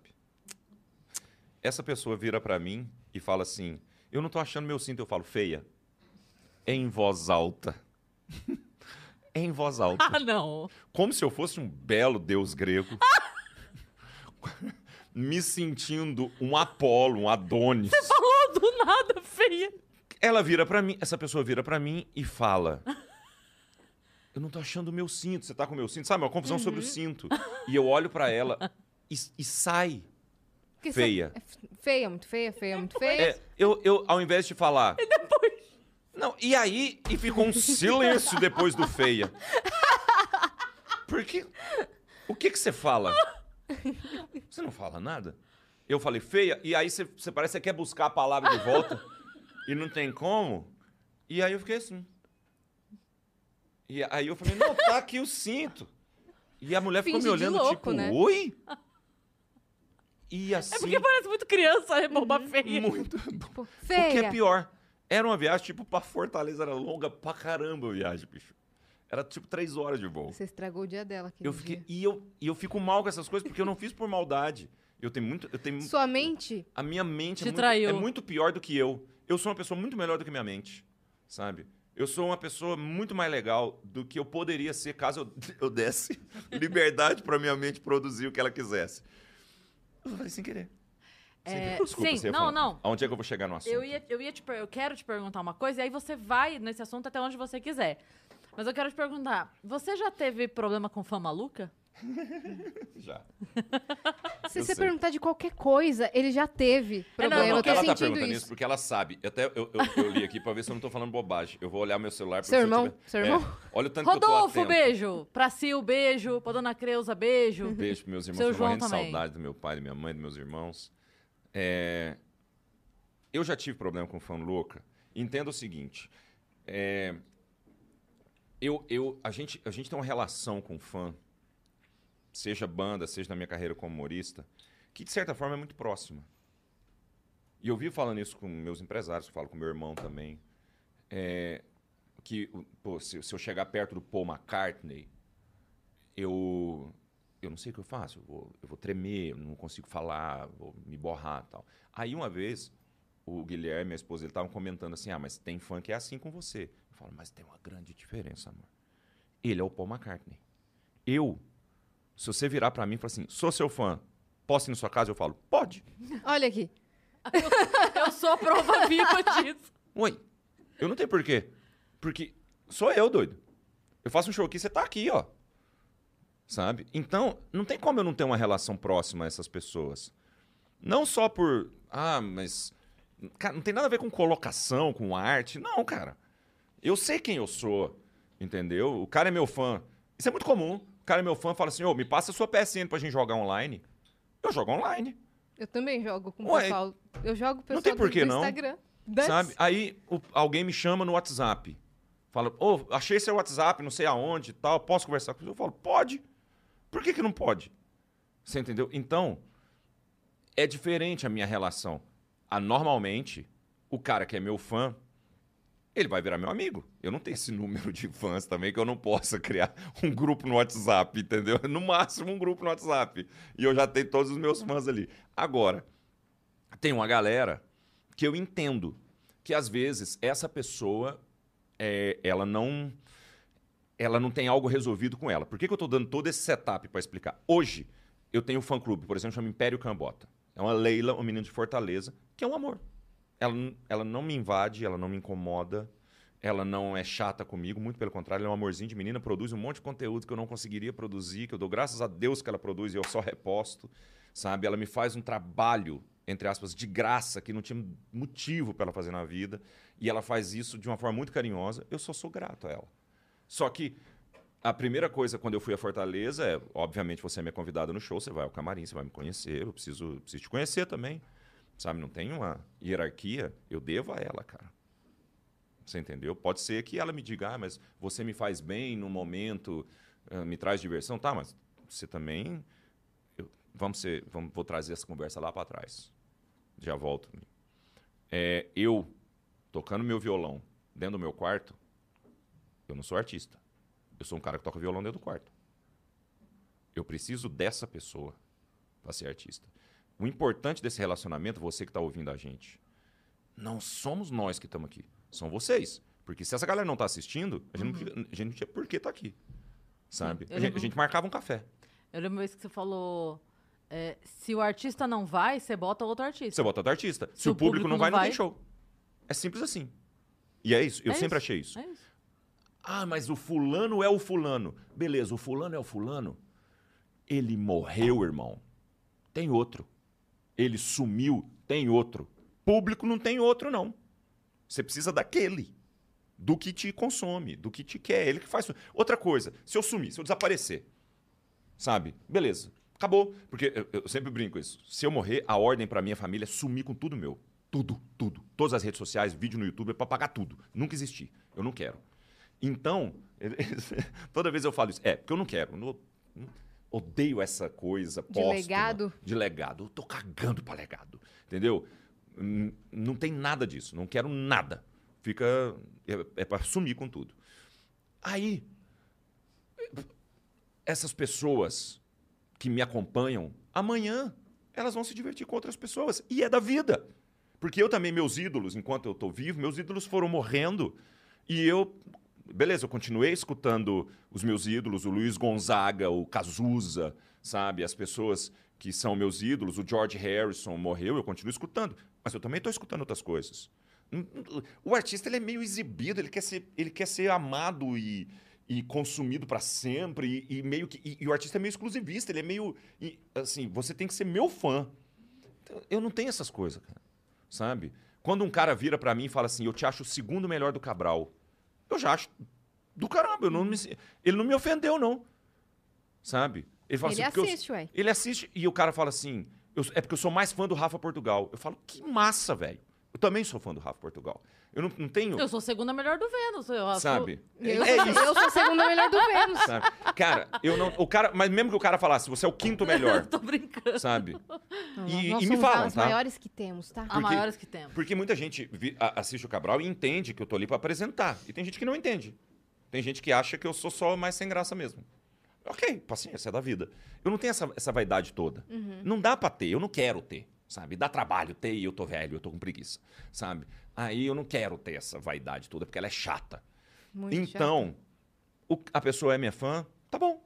Essa pessoa vira pra mim e fala assim, eu não tô achando meu cinto, eu falo, feia. Em voz alta. em voz alta. Ah, não. Como se eu fosse um belo deus grego. me sentindo um Apolo, um Adonis. Falou do nada, feia. Ela vira pra mim, essa pessoa vira pra mim e fala: Eu não tô achando o meu cinto. Você tá com o meu cinto? Sabe, uma confusão sobre o cinto. E eu olho pra ela e, e sai. Porque Feia. você- é feia, muito feia, feia, muito feia. É, eu, eu, ao invés de falar. E depois? Não, e aí, e ficou um silêncio depois do feia. Porque. O que que você fala? Você não fala nada? Eu falei feia, e aí você, você parece que quer buscar a palavra de volta e não tem como. E aí eu fiquei assim. E aí eu falei, não, tá aqui o cinto. E a mulher ficou me Finge olhando, louco, tipo, né? oi? E assim. É porque parece muito criança, é boba feia. muito. Tipo, O que feia. é pior? Era uma viagem, tipo, pra Fortaleza, era longa pra caramba a viagem, bicho. Era tipo três horas de voo. Você estragou o dia dela aquele Eu fiquei, dia. e, eu, e eu fico mal com essas coisas porque eu não fiz por maldade. Eu tenho muito. Eu tenho, Sua mente a minha mente Te é muito, traiu. é muito pior do que eu. Eu sou uma pessoa muito melhor do que minha mente, sabe? Eu sou uma pessoa muito mais legal do que eu poderia ser caso eu, eu desse liberdade pra minha mente produzir o que ela quisesse. Eu falei sem querer. É. Desculpa, sim, não, falar. não. Aonde é que eu vou chegar no assunto? Eu ia, eu ia te eu quero te perguntar uma coisa e aí você vai nesse assunto até onde você quiser. Mas eu quero te perguntar, você já teve problema com fã maluca? Já. Se Eu você sei. perguntar de qualquer coisa, ele já teve É, não, problema. eu tô porque- ela tá perguntando isso isso. porque ela sabe. Até eu, eu, eu li aqui pra ver se eu não tô falando bobagem. Eu vou olhar meu celular. porque Seu se eu irmão? tiver- Seu É, irmão? olha o tanto que eu tô Rodolfo, atento. beijo. Pra Sil, beijo. Pra Dona Creuza, beijo. Beijo pros meus irmãos. Seu Tô João morrendo de também. saudade do meu pai, da minha mãe, dos meus irmãos. É, Eu já tive problema com fã louca. Entenda o seguinte. é, Eu, eu, a, gente, a gente tem uma relação com fã, seja banda, seja na minha carreira como humorista, que de certa forma é muito próxima. E eu vi falando isso com meus empresários, falo com meu irmão também. é, que pô, se, se eu chegar perto do Paul McCartney, eu eu não sei o que eu faço, eu vou, eu vou tremer, eu não consigo falar, vou me borrar tal. Aí uma vez, o Guilherme, minha esposa, ele estavam comentando assim, ah, mas tem fã que é assim com você. Eu falo, mas tem uma grande diferença, amor. Ele é o Paul McCartney. Eu, se você virar pra mim e falar assim, sou seu fã, posso ir na sua casa? Eu falo, pode. Olha aqui. Eu sou a prova viva disso. Oi, eu não tenho porquê. Porque sou eu, doido. Eu faço um show aqui, você tá aqui, ó. Sabe? Então, não tem como eu não ter uma relação próxima a essas pessoas. Não só por. Ah, mas. Cara, não tem nada a ver com colocação, com arte. Não, cara. Eu sei quem eu sou. Entendeu? O cara é meu fã. Isso é muito comum. O cara é meu fã fala assim: ô, me passa a sua PSN pra gente jogar online. Eu jogo online. Eu também jogo com o Ué, pessoal. Eu jogo pessoal tem do- por que do não. Instagram. Dane-se. Sabe? Aí o- alguém me chama no WhatsApp. Fala, ô, achei seu WhatsApp, não sei aonde e tal, posso conversar com você? Eu falo, pode. Por que, que não pode? Você entendeu? Então, é diferente a minha relação. Ah, normalmente, o cara que é meu fã, ele vai virar meu amigo. Eu não tenho esse número de fãs também que eu não possa criar um grupo no WhatsApp, entendeu? No máximo um grupo no WhatsApp. E eu já tenho todos os meus fãs ali. Agora, tem uma galera que eu entendo que às vezes essa pessoa é, ela não ela não tem algo resolvido com ela. Por que, que eu estou dando todo esse setup para explicar? Hoje, eu tenho um fã-clube, por exemplo, chama Império Cambota. É uma Leila, uma menina de Fortaleza, que é um amor. Ela, ela não me invade, ela não me incomoda, ela não é chata comigo, muito pelo contrário, ela é um amorzinho de menina, produz um monte de conteúdo que eu não conseguiria produzir, que eu dou graças a Deus que ela produz e eu só reposto, sabe? Ela me faz um trabalho, entre aspas, de graça, que não tinha motivo para ela fazer na vida, e ela faz isso de uma forma muito carinhosa, eu só sou grato a ela. Só que a primeira coisa quando eu fui a Fortaleza é, obviamente, você é minha convidada no show, você vai ao camarim, você vai me conhecer, eu preciso, preciso te conhecer também. Sabe, não tem uma hierarquia, eu devo a ela, cara. Você entendeu? Pode ser que ela me diga, ah, mas você me faz bem no momento, ah, me traz diversão. Tá, mas você também. eu- vamos ser, vamos, vou trazer essa conversa lá para trás. Já volto. É, eu, tocando meu violão dentro do meu quarto, eu não sou artista. Eu sou um cara que toca violão dentro do quarto. Eu preciso dessa pessoa para ser artista. O importante desse relacionamento, você que está ouvindo a gente, não somos nós que estamos aqui, são vocês. Porque se essa galera não está assistindo, a gente, não, fica- a gente não tinha por que estar aqui. Sabe? A, gente, a gente marcava um café. Eu lembro uma vez que você falou. é, se o artista não vai, você bota outro artista. Você bota outro artista. Se, Se o público, público não não vai, não tem show. É simples assim. E é isso. Eu É sempre isso. achei isso. É isso. Ah, mas o fulano é o fulano. Beleza, o fulano é o fulano. Ele morreu, irmão. Tem outro. Ele sumiu, tem outro. Público não tem outro, não. Você precisa daquele. Do que te consome, do que te quer. Ele que faz. Outra coisa, se eu sumir, se eu desaparecer, sabe? Beleza. Acabou. Porque eu, eu sempre brinco isso. Se eu morrer, a ordem pra minha família é sumir com tudo meu. Tudo, tudo. Todas as redes sociais, vídeo no YouTube, é pra pagar tudo. Nunca existir. Eu não quero. Então, toda vez eu falo isso. É, porque eu não quero. Não- não- odeio essa coisa De póstuma. legado? De legado. Eu tô cagando pra legado. Entendeu? Não tem nada disso. Não quero nada. Fica. É, é pra sumir com tudo. Aí, essas pessoas que me acompanham, amanhã elas vão se divertir com outras pessoas. E é da vida. Porque eu também, meus ídolos, enquanto eu estou vivo, meus ídolos foram morrendo. E eu. Beleza, eu continuei escutando os meus ídolos, o Luiz Gonzaga, o Cazuza, sabe? As pessoas que são meus ídolos, o George Harrison morreu, eu continuo escutando. Mas eu também estou escutando outras coisas. O artista ele é meio exibido, ele quer ser, ele quer ser amado e, e consumido para sempre e, e meio que e, e o artista é meio exclusivista, ele é meio e, assim, você tem que ser meu fã. Então, eu não tenho essas coisas, cara. Sabe? Quando um cara vira para mim e fala assim: "Eu te acho o segundo melhor do Cabral". Eu já acho do caramba, não me, ele não me ofendeu não. Sabe? Ele fala Ele assim, porque eu- assiste, ué. ele assiste e o cara fala assim: "Eu- é porque eu sou mais fã do Rafa Portugal. Eu falo, que massa, velho. Eu também sou fã do Rafa Portugal. Eu não, não tenho. Eu sou a segunda melhor do Vênus. Eu acho- sabe? Eu, é sou, isso. eu sou a segunda melhor do Vênus. Sabe? Cara, eu não. O cara, mas mesmo que o cara falasse, você é o quinto melhor, Tô brincando. sabe? Não, E- nós e me falam, as tá? maiores que temos, tá? Porque- maiores que temos. Porque muita gente vi- a- assiste o Cabral e entende que eu tô ali pra apresentar. E tem gente que não entende. Tem gente que acha que eu sou só mais sem graça mesmo. Ok, paciência, é da vida. Eu não tenho essa, essa vaidade toda. Não dá pra ter, eu não quero ter, sabe? Dá trabalho ter e eu tô velho, eu tô com preguiça, sabe? Aí eu não quero ter essa vaidade toda, porque ela é chata. Muito então, o- a pessoa é minha fã, tá bom.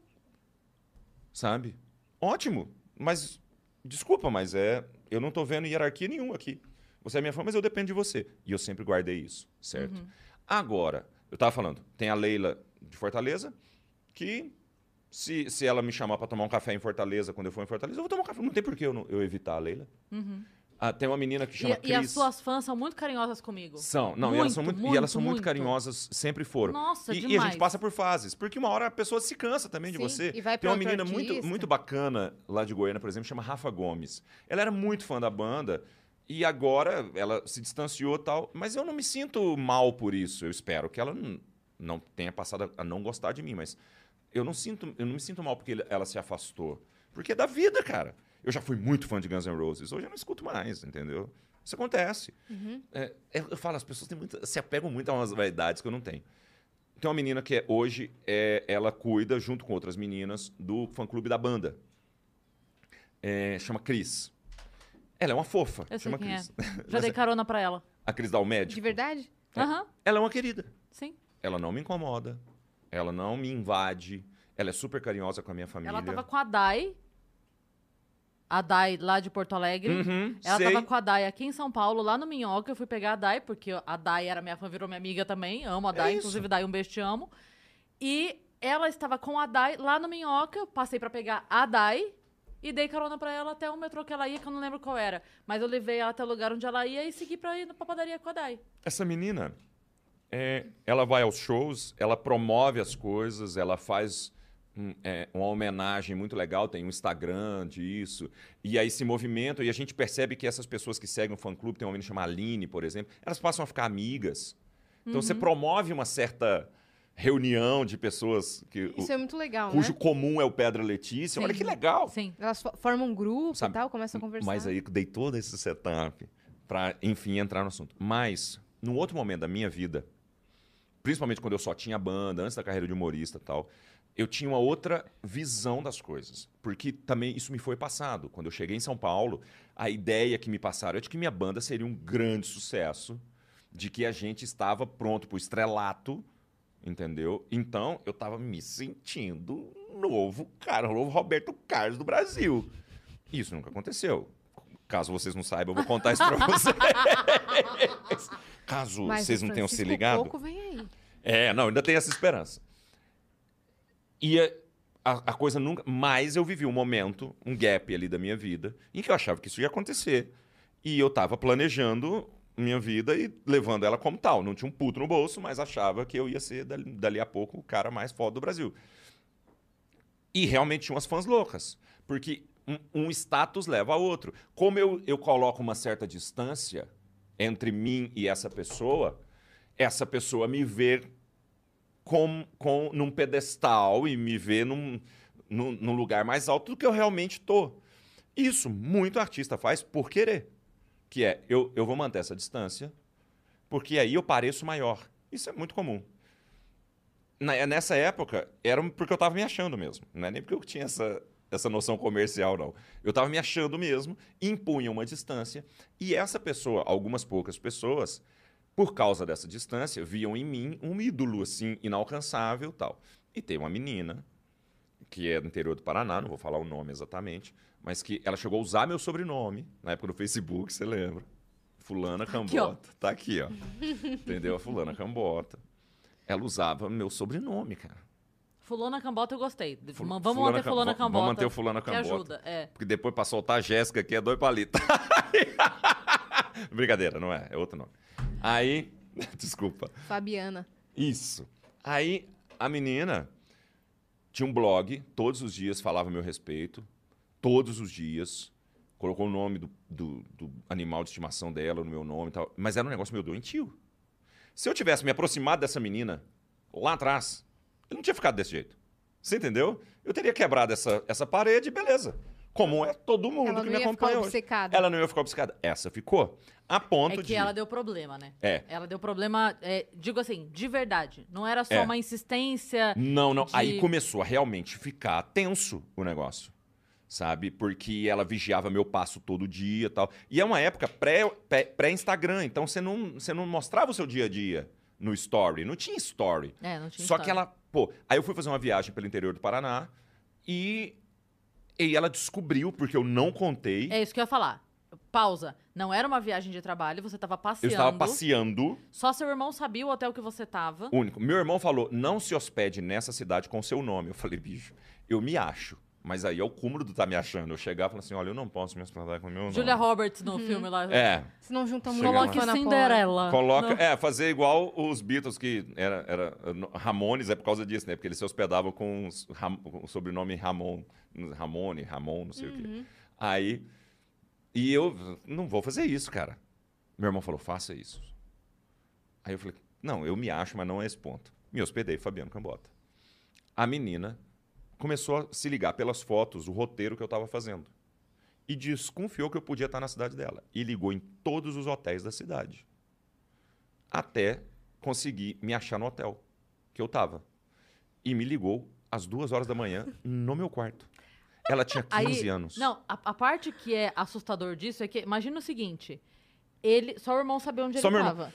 Sabe? Ótimo. Mas, desculpa, mas é. Eu não tô vendo hierarquia nenhuma aqui. Você é minha fã, mas eu dependo de você. E eu sempre guardei isso, certo? Agora, eu tava falando, tem a Leila de Fortaleza, que se, se ela me chamar para tomar um café em Fortaleza, quando eu for em Fortaleza, eu vou tomar um café. Não tem por que eu, não- eu evitar a Leila. Ah, tem uma menina que chama E, e as Cris. suas fãs são muito carinhosas comigo. São, não, e Muito, elas são muito, e muito, elas são muito, muito. carinhosas, sempre foram. Nossa, e, e a demais. gente passa por fases, porque uma hora a pessoa se cansa também de Sim, você. e vai Tem uma menina muito, artista. muito bacana lá de Goiânia, por exemplo, chama Rafa Gomes. Ela era muito fã da banda e agora ela se distanciou e tal, mas eu não me sinto mal por isso. Eu espero que ela não tenha passado a não gostar de mim, mas eu não sinto, eu não me sinto mal porque ela se afastou, porque é da vida, cara. Eu já fui muito fã de Guns N' Roses, hoje eu não escuto mais, entendeu? Isso acontece. É, eu, eu falo, as pessoas têm muita, se apegam muito a umas vaidades que eu não tenho. Tem uma menina que é, hoje é, ela cuida, junto com outras meninas, do fã-clube da banda. É, chama Cris. Ela é uma fofa. Eu sei chama quem é. Cris. Já dei é- carona pra ela. a Cris dá o médico. De verdade? É. Aham, Ela é uma querida. sim. Ela não me incomoda. Ela não me invade. Ela é super carinhosa com a minha família. Ela tava com a Dai. A Dai lá de Porto Alegre. Uhum, Ela sei. tava com a Dai aqui em São Paulo, lá no Minhoca. Eu fui pegar a Dai, porque a Dai era minha fã, virou minha amiga também. Amo a Dai, É inclusive, Dai, um beijo, te amo. E ela estava com a Dai lá no Minhoca. Eu passei pra pegar a Dai e dei carona pra ela até o metrô que ela ia, que eu não lembro qual era. Mas eu levei ela até o lugar onde ela ia e segui pra ir pra padaria com a Dai. Essa menina, é, ela vai aos shows, ela promove as coisas, ela faz é, uma homenagem muito legal, tem um Instagram disso. E aí se movimenta, e a gente percebe que essas pessoas que seguem o fã-clube, tem uma menina chamada Aline, por exemplo, elas passam a ficar amigas. Então Uhum. você promove uma certa reunião de pessoas que, o- Isso é muito legal, cujo né? comum é o Pedra Letícia. Olha Sim. que legal! Sim. Elas fo- formam um grupo Sabe, e tal, começam a conversar. Mas aí eu dei todo esse setup para, enfim, entrar no assunto. Mas, num outro momento da minha vida, principalmente quando eu só tinha banda, antes da carreira de humorista e tal, eu tinha uma outra visão das coisas. Porque também isso me foi passado. Quando eu cheguei em São Paulo, a ideia que me passaram é de que minha banda seria um grande sucesso, de que a gente estava pronto para o estrelato, entendeu? Então, eu estava me sentindo novo, cara, o novo Roberto Carlos do Brasil. Isso nunca aconteceu. Caso vocês não saibam, eu vou contar isso pra vocês. Caso Mas vocês não tenham se ligado. Coco vem aí. É, não, ainda tem essa esperança. E a, a, coisa nunca. Mas eu vivi um momento, um gap ali da minha vida, em que eu achava que isso ia acontecer. E eu tava planejando minha vida e levando ela como tal. Não tinha um puto no bolso, mas achava que eu ia ser, dali, dali a pouco, o cara mais foda do Brasil. E realmente tinha umas fãs loucas. Porque um, um status leva a outro. Como eu, eu coloco uma certa distância entre mim e essa pessoa, essa pessoa me vê com, com, num pedestal e me vê num, num, num lugar mais alto do que eu realmente tô. Isso muito artista faz por querer. Que é, eu, eu vou manter essa distância, porque aí eu pareço maior. Isso é muito comum. Na- nessa época, era porque eu tava me achando mesmo. Não é nem porque eu tinha essa, essa noção comercial, não. Eu tava me achando mesmo, impunha uma distância, e essa pessoa, algumas poucas pessoas, por causa dessa distância, viam em mim um ídolo, assim, inalcançável tal. E tem uma menina, que é do interior do Paraná, não vou falar o nome exatamente, mas que ela chegou a usar meu sobrenome, na época do Facebook, você lembra? Fulana Aqui, ó. Cambota. Tá aqui, ó. Entendeu? A Fulana Cambota. Ela usava meu sobrenome, cara. Fulana Cambota eu gostei. Fu- vamos Fulana manter Fulana vamos Cambota. manter o Fulana Que Cambota. ajuda, é. Porque depois pra soltar a Jéssica aqui é dois palitos. Brincadeira, não é? É outro nome. Aí, desculpa. Fabiana. Isso. Aí a menina tinha um blog, todos os dias falava a meu respeito, todos os dias. Colocou o nome do, do- do animal de estimação dela no meu nome e tal. Mas era um negócio meio doentio. Se eu tivesse me aproximado dessa menina lá atrás, eu não tinha ficado desse jeito. Você entendeu? Eu teria quebrado essa, essa parede, beleza. Como é todo mundo Ela que não me ia ficar acompanha hoje. obcecada. Ela não ia ficar obcecada. Essa ficou. A ponto É que de. ela deu problema, né? É. Ela deu problema, é, digo assim, de verdade. Não era só É. uma insistência. Não, não. de- Aí começou a realmente ficar tenso o negócio. Sabe? Porque ela vigiava meu passo todo dia e tal. E é uma época pré- pré- pré-Instagram, então você não, você não mostrava o seu dia a dia no story. Não tinha story. É, não tinha Só história. que ela. Pô, aí eu fui fazer uma viagem pelo interior do Paraná e. E ela descobriu, porque eu não contei. É isso que eu ia falar. Pausa. Não era uma viagem de trabalho, você tava eu passeando. estava passeando. Só seu irmão sabia o hotel que você tava. Único. Meu irmão falou: não se hospede nessa cidade com seu nome. Eu falei, bicho, eu me acho. Mas aí é o cúmulo do tá me achando. Eu chegar e falar assim: olha, eu não posso me hospedar com meu nome. Julia Roberts no filme lá. É. Se não junta muito Coloque lá. Cinderela. Coloca, Não. é, fazer igual os Beatles, que era, era Ramones, é por causa disso, né? Porque eles se hospedavam com, Ram- com o sobrenome Ramon, Ramone, Ramon, não sei o quê. Aí, e eu não vou fazer isso, cara. Meu irmão falou, faça isso. Aí eu falei, não, eu me acho, mas não é esse ponto. Me hospedei, Fabiano Cambota. A menina começou a se ligar pelas fotos, o roteiro que eu estava fazendo. e desconfiou que eu podia estar na cidade dela. E ligou em todos os hotéis da cidade. Até conseguir me achar no hotel que eu tava. E me ligou às duas horas da manhã no meu quarto. Ela tinha 15 Aí, anos. Não, a, a parte que é assustador disso é que, imagina o seguinte: ele, só o irmão sabia onde Só ele meu irmão. tava.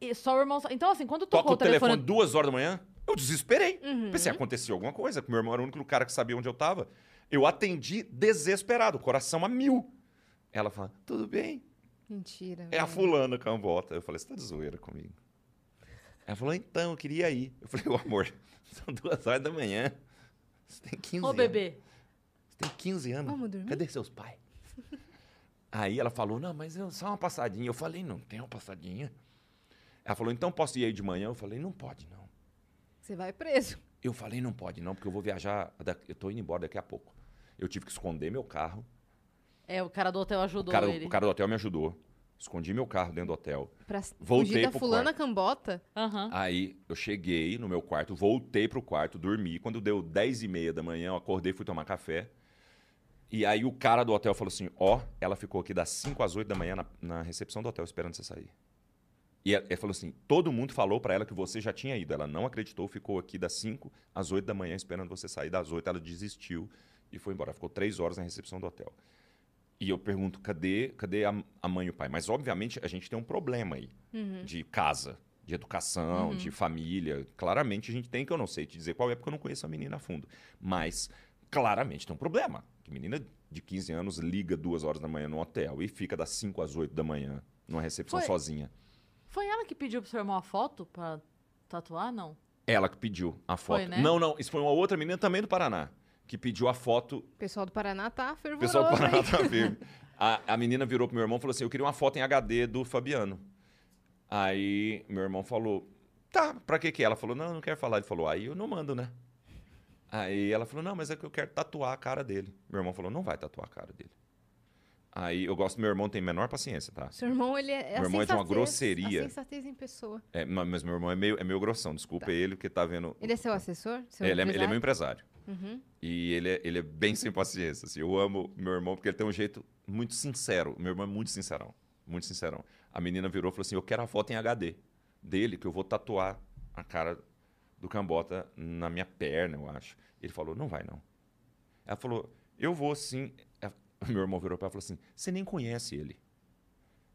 E só o irmão. sa- Então, assim, quando Toca tocou o o telefone. telefone duas horas da manhã, eu desesperei. Uhum. Pensei, aconteceu alguma coisa, que meu irmão era o único cara que sabia onde eu tava. Eu atendi desesperado, coração a mil. Ela fala, tudo bem? Mentira. É a velho. fulana cambota. Eu falei, você tá de zoeira comigo? Ela falou, então, eu queria ir. Eu falei, ô amor, são duas horas da manhã. Você tem 15 Ô, anos. bebê. Você tem 15 anos. Vamos dormir? Cadê seus pais? Aí ela falou, não, mas eu, só uma passadinha. Eu falei, não tem uma passadinha. Ela falou, então posso ir aí de manhã? Eu falei, não pode não. Você vai preso. Eu falei, não pode não, porque eu vou viajar, eu tô indo embora daqui a pouco. Eu tive que esconder meu carro. É, o cara do hotel O ajudou cara, ele. o cara do hotel me ajudou. Escondi meu carro dentro do hotel. Pra Voltei fugir da pro fulana quarto. cambota. Aham. Aí eu cheguei no meu quarto, voltei pro quarto, dormi. Quando deu 10 e meia da manhã, eu acordei, fui tomar café. E aí o cara do hotel falou assim: Ó, ela ficou aqui das 5 às 8 da manhã na, na recepção do hotel esperando você sair. E ela- ele falou assim: todo mundo falou pra ela que você já tinha ido. Ela não acreditou, ficou aqui das 5 às 8 da manhã esperando você sair. Das 8 ela desistiu e foi embora. Ficou três horas na recepção do hotel. E eu pergunto: cadê, cadê a, a mãe e o pai? Mas obviamente a gente tem um problema aí de casa, de educação, de família. Claramente a gente tem, que eu não sei te dizer qual é, porque eu não conheço a menina a fundo. Mas claramente tem um problema. Que menina de 15 anos liga duas horas da manhã no hotel e fica das 5 às 8 da manhã numa recepção Foi- sozinha. Foi ela que pediu pro seu irmão a foto pra tatuar, não? Ela que pediu a foto. Foi, né? Não, não, isso foi uma outra menina também do Paraná, que pediu a foto. O pessoal do Paraná tá O fervoroso. pessoal do Paraná hein? tá firme. A, a menina virou pro meu irmão e falou assim: Eu queria uma foto em HD do Fabiano. Aí meu irmão falou: Tá, pra que que é? Ela falou: Não, eu não quero falar. Ele falou: Aí eu não mando, né? Aí ela falou: Não, mas é que eu quero tatuar a cara dele. Meu irmão falou: Não vai tatuar a cara dele. Aí eu gosto, meu irmão tem menor paciência, tá? Seu irmão, ele é. é Meu irmão é de uma grosseria. A sensatez em pessoa. É, ma- mas meu irmão é meio, é meio grossão, desculpa ele, porque tá vendo. Ele é seu assessor? Seu ele, é, ele é meu empresário. Uhum. E ele é, ele é bem sem paciência. Assim. Eu amo meu irmão porque ele tem um jeito muito sincero. Meu irmão é muito sincerão. Muito sincerão. A menina virou e falou assim: Eu quero a foto em HD dele, que eu vou tatuar a cara do Cambota na minha perna, eu acho. Ele falou: Não vai, não. Ela falou: Eu vou sim. Ela- Meu irmão virou para ela e falou assim: Você nem conhece ele.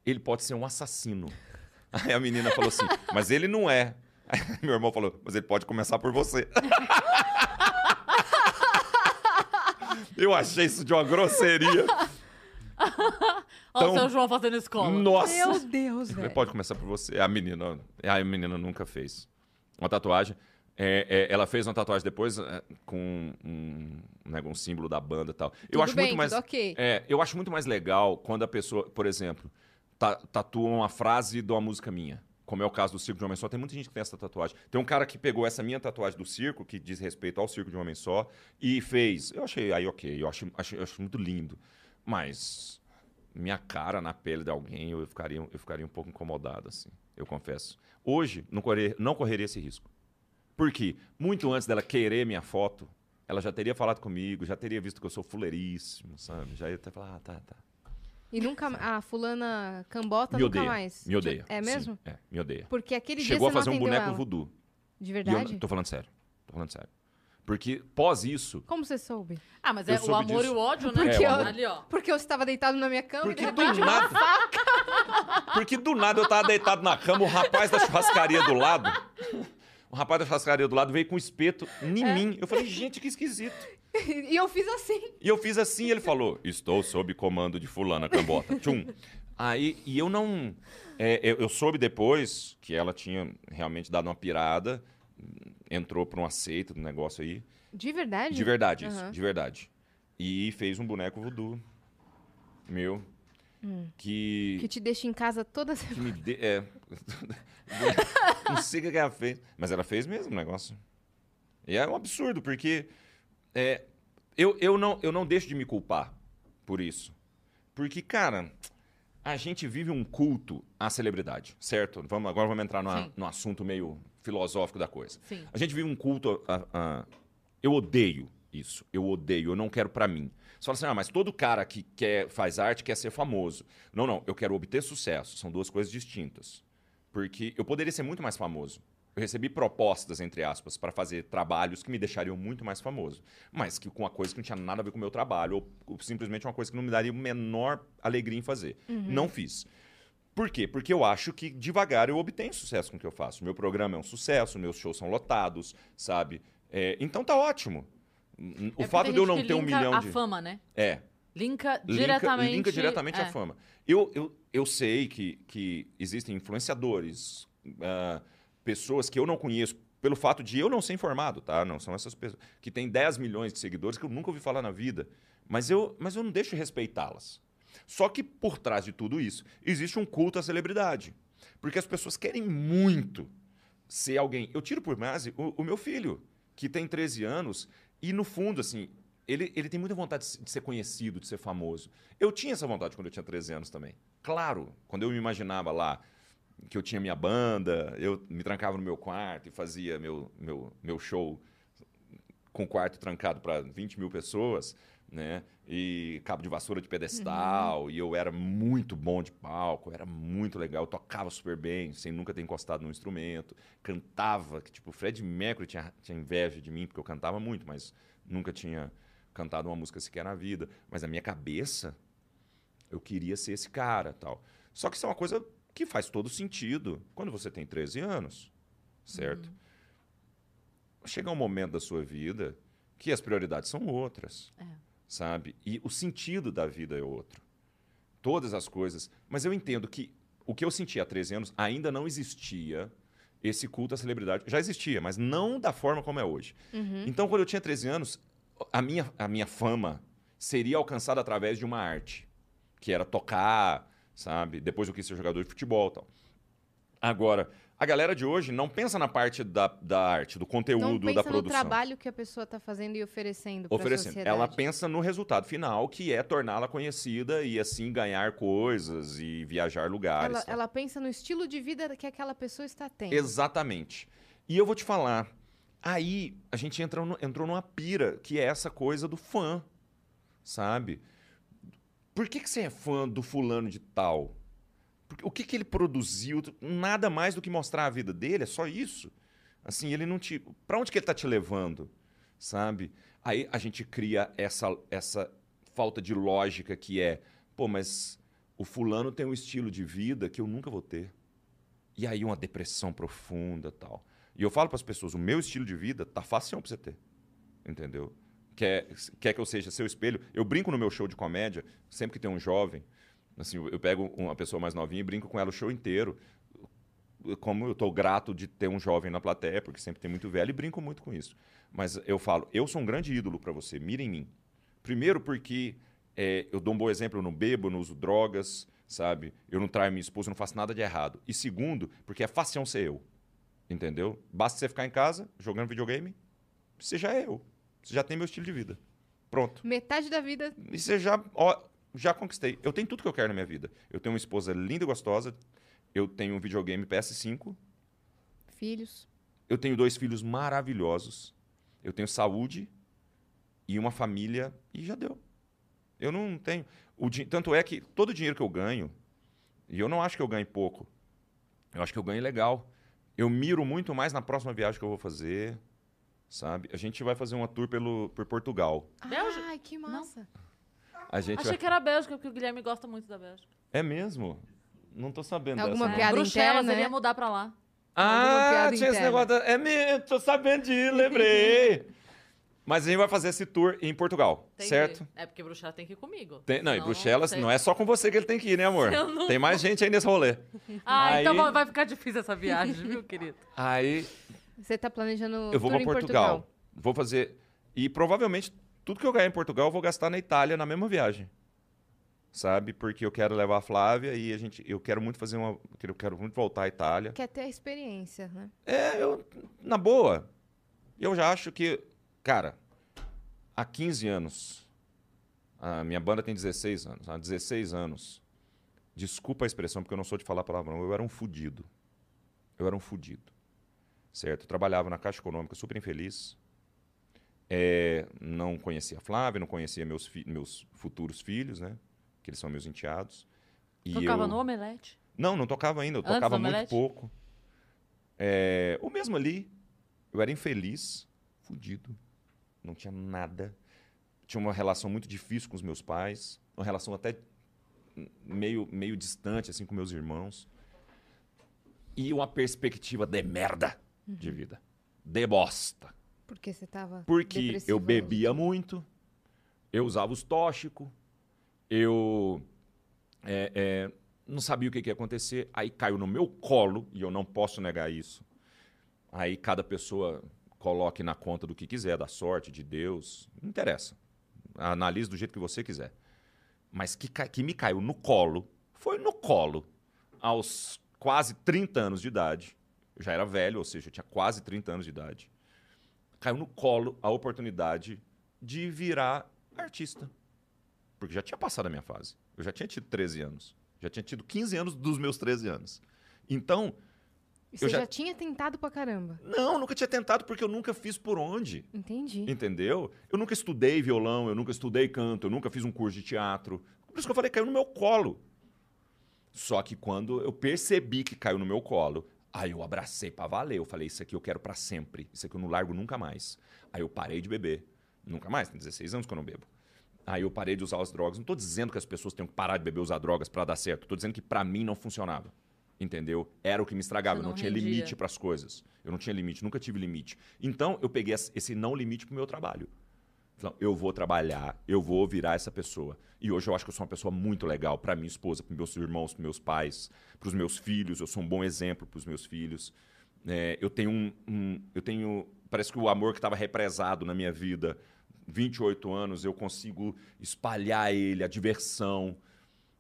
Ele pode ser um assassino. Aí a menina falou assim: Mas ele não é. Aí meu irmão falou: Mas ele pode começar por você. Eu achei isso de uma grosseria. Ó, Então- o seu João fazendo escola. Nossa! Meu Deus, Ele velho. pode começar por você. A menina, a menina nunca fez uma tatuagem. É, é, ela fez uma tatuagem depois é, com um, né, um símbolo da banda e tal. eu Tudo acho bem, muito mais, tudo ok. é, eu acho muito mais legal quando a pessoa, por exemplo, ta- tatua uma frase de uma música minha. Como é o caso do Circo de um Homem Só. Tem muita gente que tem essa tatuagem. Tem um cara que pegou essa minha tatuagem do circo, que diz respeito ao Circo de um Homem Só, e fez. Eu achei aí ok, eu acho, acho, eu acho muito lindo. Mas minha cara na pele de alguém, eu ficaria, eu ficaria um pouco incomodado, assim, eu confesso. Hoje, não, correr, não correria esse risco. Por quê? Muito antes dela querer minha foto, ela já teria falado comigo, já teria visto que eu sou fuleiríssimo, sabe? Já ia até falar, ah, tá, tá. E nunca. A fulana cambota me nunca odeia. mais. Me odeia. É sim, mesmo? é, me odeia. Porque aquele Chegou a fazer não um boneco ela. voodoo. De eu verdade? não- tô falando sério. Tô falando sério. Porque pós isso, Como você soube? Ah, mas Eu é o amor disso. e o ódio, né? Porque É, o amor. Ali, ó. Porque eu estava deitado na minha cama Porque e de do repente nada. Porque do nada eu tava deitado na cama, o rapaz da churrascaria do lado. O rapaz da churrascaria do lado veio com um espeto em É. mim. Eu falei, gente, que esquisito. e eu fiz assim. E eu fiz assim, ele falou: Estou sob comando de fulana cambota. Tchum. Aí, e eu não. é, eu, eu soube depois que ela tinha realmente dado uma pirada, entrou pra um aceito do negócio aí. De verdade? De verdade, isso, Aham. de verdade. E fez um boneco voodoo meu. Que. Que te deixa em casa toda que semana. me de... é. não sei o que ela fez. Mas ela fez mesmo o negócio. E é um absurdo, porque é, eu, eu, não, eu não deixo de me culpar por isso. Porque, cara, a gente vive um culto à celebridade, certo? Vamos, agora vamos entrar Sim. num assunto meio filosófico da coisa. Sim. A gente vive um culto a, a- Eu odeio isso. Eu odeio, eu não quero pra mim. Você fala assim, ah, mas todo cara que quer, faz arte quer ser famoso. Não, não, eu quero obter sucesso. São duas coisas distintas. Porque eu poderia ser muito mais famoso. Eu recebi propostas, entre aspas, para fazer trabalhos que me deixariam muito mais famoso. Mas que com uma coisa que não tinha nada a ver com o meu trabalho, ou, ou simplesmente uma coisa que não me daria a menor alegria em fazer. Não fiz. Por quê? Porque eu acho que devagar eu obtenho sucesso com o que eu faço. Meu programa é um sucesso, meus shows são lotados, sabe? É, então tá ótimo. O É fato tem de eu não ter um milhão a de. fama, né? É. Linka diretamente... linka diretamente é. à fama. Eu, eu, eu sei que, que existem influenciadores, ah, pessoas que eu não conheço, pelo fato de eu não ser informado, tá? Não são essas pessoas que têm 10 milhões de seguidores que eu nunca ouvi falar na vida. Mas eu, mas eu não deixo de respeitá-las. Só que por trás de tudo isso, existe um culto à celebridade. Porque as pessoas querem muito ser alguém. Eu tiro por base o, o meu filho, que tem 13 anos, e no fundo, assim, ele, ele tem muita vontade de se- de ser conhecido, de ser famoso. Eu tinha essa vontade quando eu tinha 13 anos também. Claro, quando eu me imaginava lá que eu tinha minha banda, eu me trancava no meu quarto e fazia meu, meu, meu show com o quarto trancado para 20 mil pessoas, né? E cabo de vassoura de pedestal, e eu era muito bom de palco, era muito legal, eu tocava super bem, sem nunca ter encostado num instrumento, cantava, que tipo, o Fred Mercury tinha, tinha inveja de mim, porque eu cantava muito, mas nunca tinha cantado uma música sequer na vida. Mas na minha cabeça, eu queria ser esse cara, tal. Só que isso é uma coisa que faz todo sentido quando você tem 13 anos, certo? Chega um momento da sua vida que as prioridades são outras, É. sabe? E o sentido da vida é outro. Todas as coisas. Mas eu entendo que o que eu senti há 13 anos ainda não existia esse culto à celebridade. Já existia, mas não da forma como é hoje. Então, quando eu tinha 13 anos, a minha, a minha fama seria alcançada através de uma arte, que era tocar, sabe? Depois eu quis ser jogador de futebol e tal. Agora, a galera de hoje não pensa na parte da, da arte, do Não conteúdo, pensa da no produção. trabalho que a pessoa está fazendo e oferecendo para a sociedade. Ela pensa no resultado final, que é torná-la conhecida e assim ganhar coisas e viajar lugares. Ela, tal. ela pensa no estilo de vida que aquela pessoa está tendo. Exatamente. E eu vou te falar, aí a gente entrou, no- entrou numa pira, que é essa coisa do fã, sabe? Por que, que você é fã do fulano de tal? O que, que ele produziu? Nada mais do que mostrar a vida dele, é só isso. Assim, ele não te... Pra onde que ele tá te levando, sabe? Aí a gente cria essa, essa falta de lógica que é, pô, mas o fulano tem um estilo de vida que eu nunca vou ter. E aí uma depressão profunda tal. E eu falo para as pessoas, o meu estilo de vida tá fácil para você ter. Entendeu? Quer, quer que eu seja seu espelho? Eu brinco no meu show de comédia, sempre que tem um jovem, assim, eu pego uma pessoa mais novinha e brinco com ela o show inteiro. Como eu tô grato de ter um jovem na plateia, porque sempre tem muito velho e brinco muito com isso. Mas eu falo, eu sou um grande ídolo para você, mira em mim. Primeiro porque é, eu dou um bom exemplo, eu não bebo, eu não uso drogas, sabe? Eu não traio minha esposa, eu não faço nada de errado. E segundo, porque é fácil ser eu. Entendeu? Basta você ficar em casa, jogando videogame, você já é eu. Você já tem meu estilo de vida. Pronto. Metade da vida E você já, ó, já conquistei. Eu tenho tudo que eu quero na minha vida. Eu tenho uma esposa linda e gostosa. Eu tenho um videogame PS5. filhos. Eu tenho dois filhos maravilhosos. Eu tenho saúde e uma família e já deu. Eu não tenho. O din- Tanto é que todo o dinheiro que eu ganho, e eu não acho que eu ganhe pouco, eu acho que eu ganho legal. Eu miro muito mais na próxima viagem que eu vou fazer, sabe? A gente vai fazer uma tour pelo, por Portugal. Ai, que massa. A gente Achei vai... que era Bélgica, porque o Guilherme gosta muito da Bélgica. É mesmo? Não tô sabendo dessa. Alguma não. piada Bruxelas, interna, ele ia né? mudar pra lá. Ah, tinha esse interna. negócio. Da... É mesmo, tô sabendo de, lembrei. Mas a gente vai fazer esse tour em Portugal, Entendi. certo? É porque Bruxelas tem que ir comigo. Tem- não, e Bruxelas sei. não é só com você que ele tem que ir, né, amor? Não Tem mais gente aí nesse rolê. Ah, Aí- então vai- ficar difícil essa viagem, viu, querido? Aí Você tá planejando eu vou tour pra em Portugal. Vou fazer. E provavelmente tudo que eu ganhar em Portugal eu vou gastar na Itália na mesma viagem. Sabe? Porque eu quero levar a Flávia e a gente, eu quero muito fazer uma. Eu quero muito voltar à Itália. Quer ter a experiência, né? É, eu, na boa. Eu já acho que, cara, há 15 anos, a minha banda tem 16 anos, há 16 anos, desculpa a expressão porque eu não sou de falar palavrão, eu era um fudido. Eu era um fudido. Certo? Eu trabalhava na Caixa Econômica super infeliz. É, não conhecia a Flávia, não conhecia meus, meus futuros filhos, né? Que eles são meus enteados. E Tocava eu... no Omelete? Não, não tocava ainda. Eu Antes tocava muito pouco. É, o mesmo ali, eu era infeliz, fudido. Não tinha nada. Tinha uma relação muito difícil com os meus pais. Uma relação até meio, meio distante, assim, com meus irmãos. E uma perspectiva de merda de vida. De bosta. Porque você tava. Porque eu bebia muito, eu usava os tóxicos, eu é, é, não sabia o que, que ia acontecer. Aí caiu no meu colo, e eu não posso negar isso. Aí cada pessoa coloque na conta do que quiser, da sorte, de Deus, não interessa. Analise do jeito que você quiser. Mas que, que me caiu no colo, foi no colo, aos quase 30 anos de idade. Eu já era velho, ou seja, eu tinha quase 30 anos de idade caiu no colo a oportunidade de virar artista. Porque já tinha passado a minha fase. Eu já tinha tido 13 anos. Já tinha tido 15 anos dos meus 13 anos. Então, E Você eu já... já- tinha tentado pra caramba. não, nunca tinha tentado porque eu nunca fiz por onde. Entendi. Entendeu? Eu nunca estudei violão, eu nunca estudei canto, eu nunca fiz um curso de teatro. Por isso que eu falei, caiu no meu colo. Só que quando eu percebi que caiu no meu colo, aí eu abracei pra valer. Eu falei, isso aqui eu quero pra sempre. Isso aqui eu não largo nunca mais. Aí eu parei de beber. Nunca mais, tem 16 anos que eu não bebo. Aí eu parei de usar as drogas. Não tô dizendo que as pessoas tenham que parar de beber e usar drogas pra dar certo. Tô dizendo que pra mim não funcionava. Entendeu? Era o que me estragava. Você Eu não não tinha rendia. limite pras coisas. Eu não tinha limite, nunca tive limite. Então eu peguei esse não limite pro meu trabalho. Falei, eu vou trabalhar, eu vou virar essa pessoa. E hoje eu acho que eu sou uma pessoa muito legal para minha esposa, para meus irmãos, para meus pais, para os meus filhos. Eu sou um bom exemplo para os meus filhos. É, eu tenho um, um- eu tenho, parece que o amor que estava represado na minha vida, 28 anos, eu consigo espalhar ele, a diversão,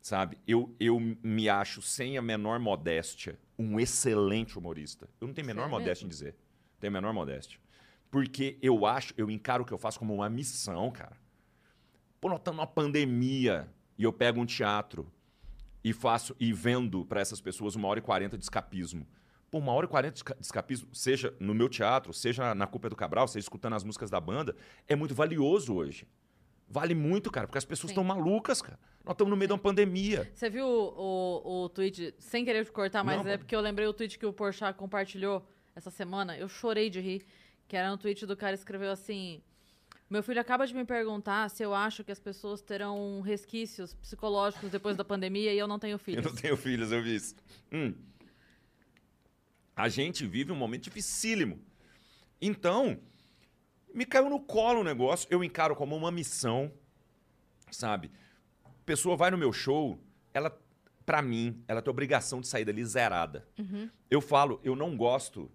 sabe? Eu, eu me acho sem a menor modéstia um excelente humorista. Eu não tenho a menor Sério modéstia em dizer. Tenho a menor modéstia. Porque eu acho, eu encaro o que eu faço como uma missão, cara. Pô, nós estamos numa pandemia e eu pego um teatro e faço e vendo para essas pessoas uma hora e quarenta de escapismo. Pô, uma hora e quarenta de esca- de escapismo, seja no meu teatro, seja na Culpa do Cabral, seja escutando as músicas da banda, é muito valioso hoje. Vale muito, cara, porque as pessoas Sim. estão malucas, cara. Nós estamos no meio de uma pandemia. Você viu o, o, o tweet, sem querer te cortar, mas Não, é pode. porque eu lembrei o tweet que o Porchat compartilhou essa semana. Eu chorei de rir. Que era um tweet do cara que escreveu assim... Meu filho acaba de me perguntar se eu acho que as pessoas terão resquícios psicológicos depois da pandemia e eu não tenho Eu filhos. não tenho filhos, eu vi isso. Hum. A gente vive um momento dificílimo. Então, me caiu no colo o negócio. Eu encaro como uma missão, sabe? A pessoa vai no meu show, ela, pra mim, ela tem obrigação de sair dali zerada. Eu falo, eu não gosto,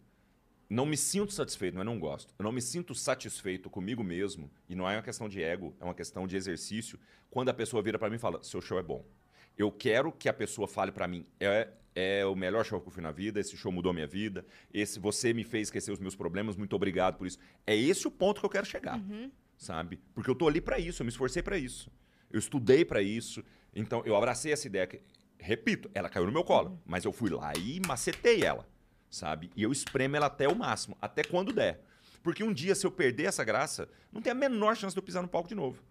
não me sinto satisfeito, não é não gosto. Eu não me sinto satisfeito comigo mesmo, e não é uma questão de ego, é uma questão de exercício, quando a pessoa vira pra mim e fala, seu show é bom. Eu quero que a pessoa fale pra mim, é, é o melhor show que eu fui na vida, esse show mudou minha vida, esse você me fez esquecer os meus problemas, muito obrigado por isso. É esse o ponto que eu quero chegar, sabe? Porque eu tô ali pra isso, eu me esforcei pra isso. Eu estudei pra isso, então eu abracei essa ideia que, repito, ela caiu no meu colo, mas eu fui lá e macetei ela, sabe? E eu espremo ela até o máximo, até quando der. Porque um dia, se eu perder essa graça, não tem a menor chance de eu pisar no palco de novo.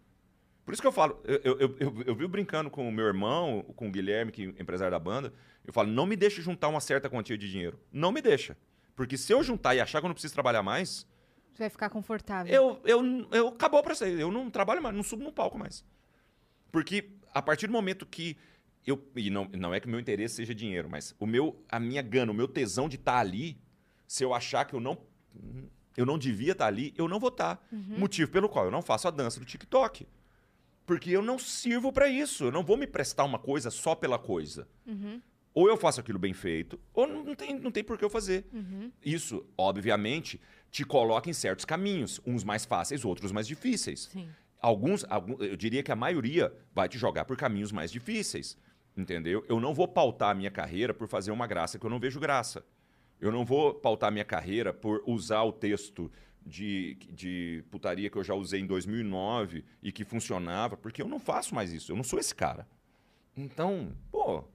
Por isso que eu falo, eu, eu, eu, eu, vivo brincando com o meu irmão, com o Guilherme, que é empresário da banda, eu falo, não me deixe juntar uma certa quantia de dinheiro. Não me deixa. Porque se eu juntar e achar que eu não preciso trabalhar mais, Você vai ficar confortável. eu, eu, eu acabou pra sair. Eu não trabalho mais, não subo no palco mais. Porque a partir do momento que eu. E não, não é que o meu interesse seja dinheiro, mas o meu, a minha gana, o meu tesão de estar ali, se eu achar que eu não. Eu não devia estar ali, eu não vou estar. Motivo pelo qual eu não faço a dança do TikTok. Porque eu não sirvo pra isso. Eu não vou me prestar uma coisa só pela coisa. Ou eu faço aquilo bem feito, ou não tem, não tem por que eu fazer. Isso, obviamente, te coloca em certos caminhos, uns mais fáceis, outros mais difíceis. Sim. Alguns, algum- eu diria que a maioria vai te jogar por caminhos mais difíceis. Entendeu? Eu não vou pautar a minha carreira por fazer uma graça que eu não vejo graça. Eu não vou pautar a minha carreira por usar o texto de, de putaria que eu já usei em 2009 e que funcionava, porque eu não faço mais isso. Eu não sou esse cara. Então, pô,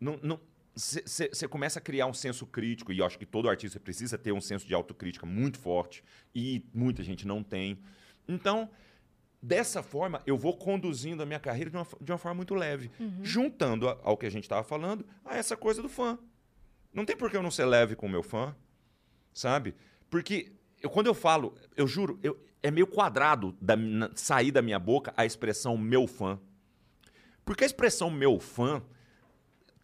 não, você começa a criar um senso crítico, e eu acho que todo artista precisa ter um senso de autocrítica muito forte, e muita gente não tem. Então, dessa forma, eu vou conduzindo a minha carreira de uma, de uma forma muito leve, juntando a- ao que a gente estava falando a essa coisa do fã. Não tem por que eu não ser leve com o meu fã, sabe? Porque eu, quando eu falo, eu juro, eu- é meio quadrado da, na- sair da minha boca a expressão meu fã. Porque a expressão meu fã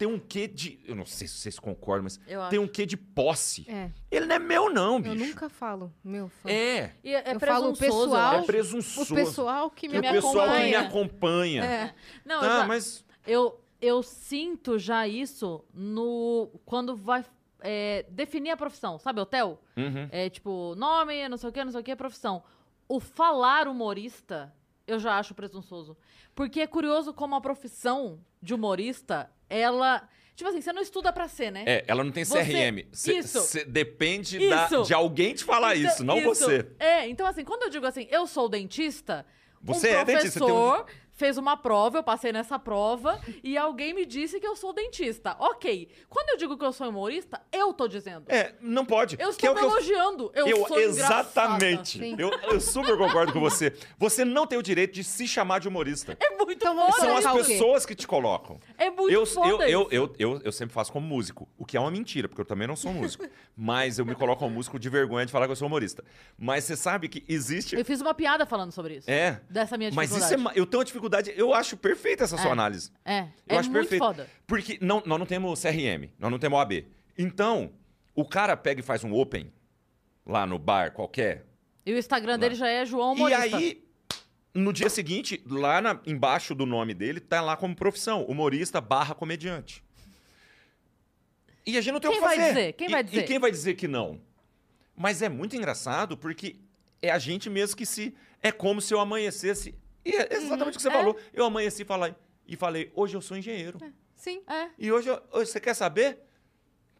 tem um quê de. Eu não sei se vocês concordam, mas Eu tem acho. um quê de posse. É, Ele não é meu, não, eu bicho. nunca falo, meu fã. É. E é Eu falo presunçoso, eu pessoal, É acho. O presunçoso. pessoal que me o pessoal que me acompanha. acompanha. É. Não, eu Tá, já- mas. Eu, eu sinto já isso no quando vai é, definir a profissão, sabe, hotel? Uhum. É tipo, nome, não sei o que, não sei o que, profissão. O falar humorista, eu já acho presunçoso. Porque é curioso como a profissão de humorista, ela. Tipo assim, você não estuda pra ser, né? É, ela não tem Você- CRM. Cê- isso. cê depende da- Isso. de alguém te falar Então, isso, não isso. você. É, então assim, quando eu digo assim, eu sou dentista, Você um é dentista, um- fez uma prova, eu passei nessa prova e alguém me disse que eu sou dentista. Ok. Quando eu digo que eu sou humorista, eu tô dizendo. É, não pode. Eu que é estou o que eu elogiando. Eu, Eu, sou exatamente. Eu, eu super concordo com você. Você não tem o direito de se chamar de humorista. É muito Então foda São as pessoas que te colocam. É muito Eu, foda eu, eu, isso. eu, eu, eu sempre faço como músico, o que é uma mentira, porque eu também não sou músico. Mas eu me coloco como músico de vergonha de falar que eu sou humorista. Mas você sabe que existe. Eu fiz uma piada falando sobre isso. É. Dessa minha Mas dificuldade. isso é. Eu tenho uma dificuldade. Eu acho perfeita essa sua É. análise. É, Eu é acho muito perfeito. foda. Porque não, nós não temos CRM, nós não temos OAB. Então, o cara pega e faz um open lá no bar qualquer. E o Instagram dele já é João E Humorista. aí, no dia seguinte, lá na- embaixo do nome dele, tá lá como profissão, humorista barra comediante. E a gente não tem Quem o que vai fazer. dizer? Quem E- vai E dizer? quem vai dizer que não? Mas é muito engraçado porque é a gente mesmo que se... É como se eu amanhecesse... E é exatamente o que você é. falou. Eu amanheci e falei, e falei, hoje eu sou engenheiro. Sim. É. E hoje, eu- hoje, você quer saber?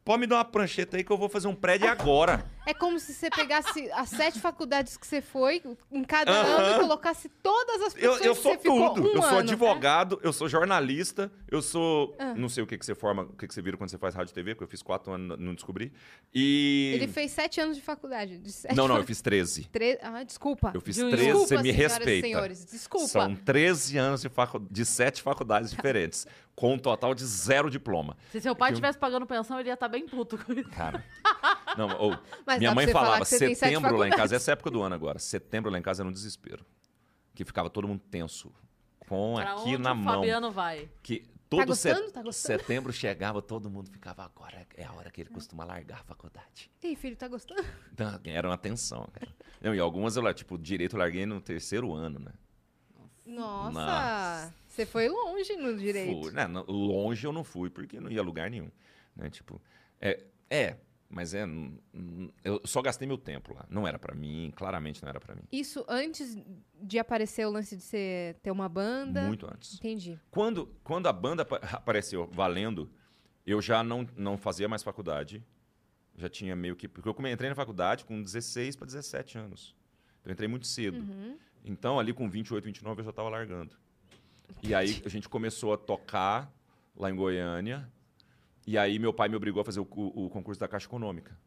Pode me dar uma prancheta aí que eu vou fazer um prédio agora. É como se você pegasse as sete faculdades que você foi, em cada Aham. ano, e colocasse todas as Eu, pessoas eu que sou você tudo. um eu sou ano. advogado, eu sou jornalista, eu sou. Ah. Não sei o que, que você forma, o que, que você vira quando você faz rádio e TV, porque eu fiz quatro anos, não descobri. E. Ele fez sete anos de faculdade. De sete Não, não, eu fiz 13. Tre... Ah, desculpa. Eu fiz 13, você me respeita. senhores, desculpa. São 13 anos de, facu... de sete faculdades diferentes, com um total de zero diploma. Se seu pai que eu- estivesse pagando pensão, ele ia estar bem puto com isso. Cara. Não, ou, minha mãe falava, setembro lá em casa, essa época do ano agora, setembro lá em casa era um desespero. Que ficava todo mundo tenso. Com Pra aqui na o mão. Fabiano vai? Que todo gostando? set- Tá gostando? setembro chegava, todo mundo ficava, agora é a hora que ele costuma largar a faculdade. Ih, filho, tá gostando? Então, era uma tensão, cara. Não, e algumas eu, tipo, direito eu larguei no terceiro ano, né? Nossa, Nossa. você foi longe no direito. Fui, não, longe eu não fui, porque não ia a lugar nenhum. Né? Tipo, é, é, mas é. Eu só gastei meu tempo lá. Não era pra mim, claramente não era pra mim. Isso antes de aparecer o lance de você ter uma banda? Muito antes. Entendi. Quando, quando a banda apa- apareceu valendo, eu já não, não fazia mais faculdade. Já tinha meio que. Porque eu entrei na faculdade com 16 para 17 anos. Então, eu entrei muito cedo. Uhum. Então, ali com 28, 29, eu já estava largando. E aí a gente começou a tocar lá em Goiânia. E aí meu pai me obrigou a fazer o, o concurso da Caixa Econômica.